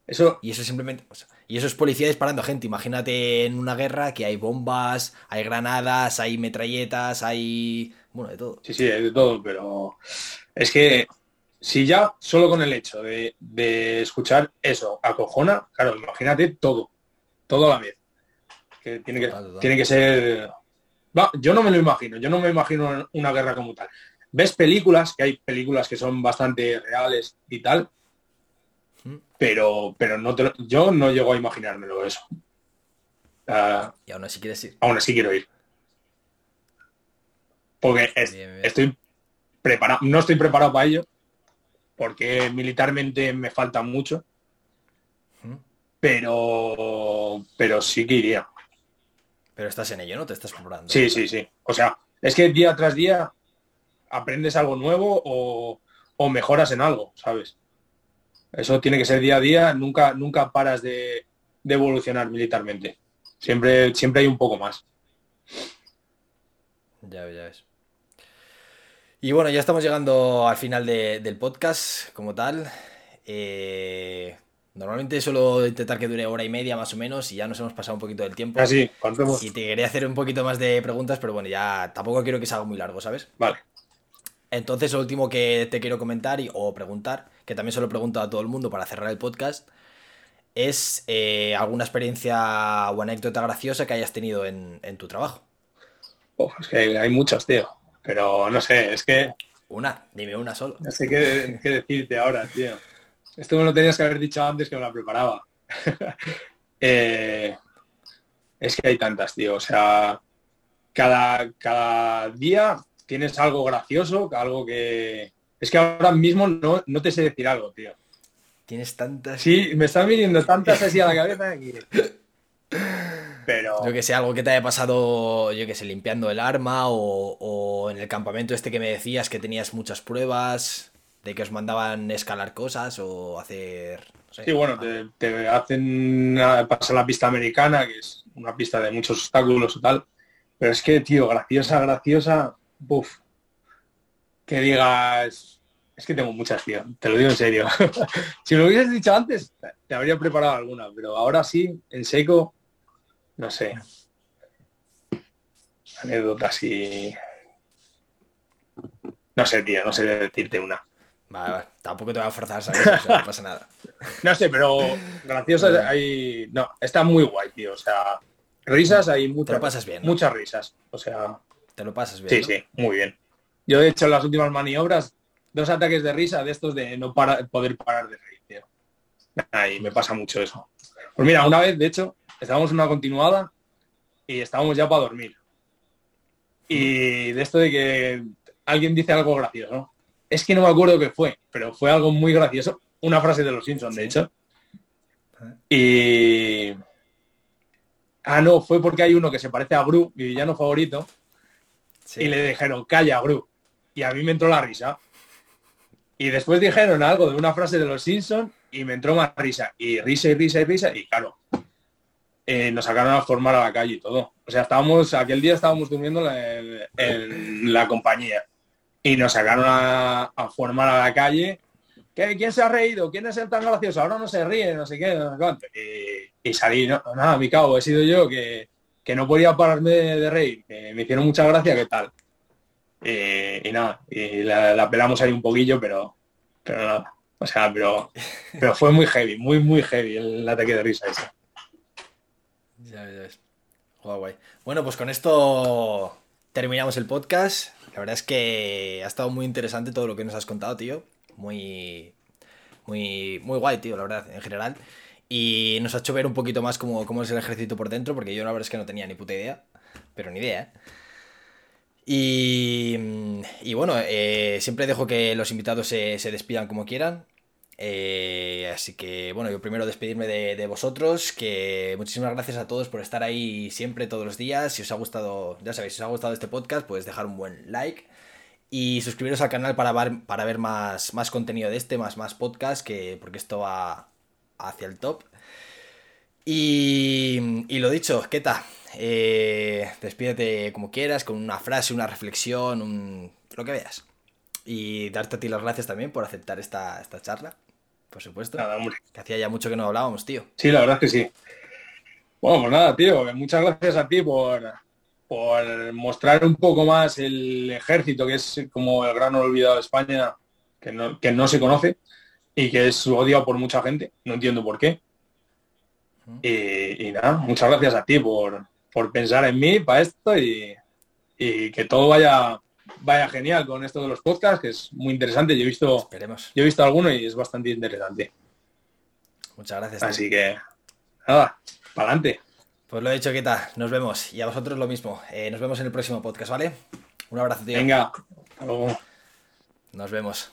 Eso, Y eso simplemente... o sea, y eso es policía disparando a gente. Imagínate en una guerra que hay bombas, hay granadas, hay metralletas, hay... Bueno, de todo. sí, sí, de todo, pero es que si ya solo con el hecho de, de escuchar eso acojona, claro, imagínate todo, todo a la vez. Que tiene que, Total, total. tiene que ser... Va, yo no me lo imagino, yo no me imagino una guerra como tal. Ves películas, que hay películas que son bastante reales y tal, Mm. pero, pero no te lo- yo no llego a imaginármelo eso. Ah, Y aún así quieres ir. aún así quiero ir. Porque es- Bien, bien. estoy preparado, no estoy preparado para ello, porque militarmente me falta mucho, pero, pero sí que iría. Pero estás en ello, ¿no? Te estás preparando. Sí, sí, sí. O sea, es que día tras día aprendes algo nuevo o, o mejoras en algo, ¿sabes? Eso tiene que ser día a día, nunca, nunca paras de, de evolucionar militarmente. Siempre, siempre hay un poco más. Ya ya ves. Y bueno, ya estamos llegando al final de- del podcast como tal. Eh, normalmente suelo intentar que dure hora y media más o menos y ya nos hemos pasado un poquito del tiempo. Así, cuanto hemos- Y te quería hacer un poquito más de preguntas, pero bueno, ya tampoco quiero que se haga muy largo, ¿sabes? Vale. Entonces, lo último que te quiero comentar y, o preguntar, que también se lo pregunto a todo el mundo para cerrar el podcast, es eh, alguna experiencia o anécdota graciosa que hayas tenido en, en tu trabajo. Uf, es que hay muchos, tío. Pero no sé, es que Una, dime una solo. no sé qué, qué decirte ahora, tío. Esto me lo tenías que haber dicho antes que me la preparaba. Eh, es que hay tantas, tío. O sea, cada, cada día tienes algo gracioso, algo que... Es que ahora mismo no, no te sé decir algo, tío. Tienes tantas... Sí, me están viniendo tantas así a la cabeza que... Pero... Yo que sé, algo que te haya pasado, yo que sé, limpiando el arma o, o en el campamento este que me decías que tenías muchas pruebas de que os mandaban escalar cosas o hacer... no sé. Sí, bueno, te, te hacen una- pasar la pista americana, que es una pista de muchos obstáculos y tal. Pero es que, tío, graciosa, graciosa, buf. Que digas, es que tengo muchas, tío, te lo digo en serio. si me lo hubieses dicho antes, te habría preparado alguna, pero ahora sí, en seco, no sé. Anécdotas y... No sé, tío, no sé decirte una. Vale, vale. Tampoco te voy a forzar, ¿sabes? O sea, no pasa nada. No sé, pero graciosas hay. No, está muy guay, tío. O sea, risas hay Te muchas. lo pasas bien, ¿no? Muchas risas. O sea, Te lo pasas bien. sí, ¿no? sí, muy bien. Yo, de hecho, en las últimas maniobras dos ataques de risa de estos de no poder parar de reír, tío. Ahí me pasa mucho eso. Pues mira, una vez, de hecho, estábamos en una continuada y estábamos ya para dormir. Y de esto de que alguien dice algo gracioso, Es que no me acuerdo qué fue, pero fue algo muy gracioso. Una frase de los Simpsons, de hecho. Y... Ah, no, fue porque hay uno que se parece a Gru, mi villano favorito, y le dijeron, calla, Gru. Y a mí me entró la risa. Y después dijeron algo de una frase de los Simpsons y me entró más risa. Y risa y risa y risa. Y claro, eh, nos sacaron a formar a la calle y todo. O sea, estábamos, aquel día estábamos durmiendo en, la compañía y nos sacaron a, formar a la calle. ¿Qué, ¿Quién se ha reído? ¿Quién es el tan gracioso? Ahora no se ríe, no sé qué, no sé cuánto. Y, salí, no, nada, mi cabo, he sido yo que, no podía pararme de, reír, que me hicieron mucha gracia, ¿qué tal? y nada, y la, pelamos ahí un poquillo, pero, pero nada. O sea, pero, pero fue muy heavy, muy, muy heavy el ataque de risa ese. Ya Bueno, pues con esto terminamos el podcast. La verdad es que ha estado muy interesante todo lo que nos has contado, tío. Muy, muy, muy guay, tío, la verdad, en general. Y nos ha hecho ver un poquito más cómo, cómo es el ejército por dentro, porque yo la verdad es que no tenía ni puta idea. Pero ni idea, ¿eh? Y, y bueno, eh, siempre dejo que los invitados se, se despidan como quieran. Eh, así que, bueno, yo primero despedirme de, vosotros, que muchísimas gracias a todos por estar ahí siempre, todos los días. Si os ha gustado, ya sabéis, si os ha gustado este podcast, pues dejar un buen like y suscribiros al canal para ver, para ver más, más contenido de este, más, más podcast, que, porque esto va hacia el top. Y, y lo dicho, Keta, eh, despídete como quieras, con una frase, una reflexión, un, lo que veas. Y darte a ti las gracias también por aceptar esta, esta charla por supuesto. Nada, Que hacía ya mucho que no hablábamos, tío. Sí, la verdad es que sí. Bueno, pues nada, tío, muchas gracias a ti por, por mostrar un poco más el ejército, que es como el gran olvidado de España, que no, que no se conoce y que es odiado por mucha gente. No entiendo por qué. Y, nada, muchas gracias a ti por, por pensar en mí para esto y, y que todo vaya vaya genial con esto de los podcasts, que es muy interesante. Yo he visto, Esperemos. Yo he visto alguno y es bastante interesante. Muchas gracias. Así que, nada, para adelante. Pues lo he dicho, tal Nos vemos. Y a vosotros lo mismo. Eh, nos vemos en el próximo podcast, ¿vale? Un abrazo, tío. Venga, Nos vemos.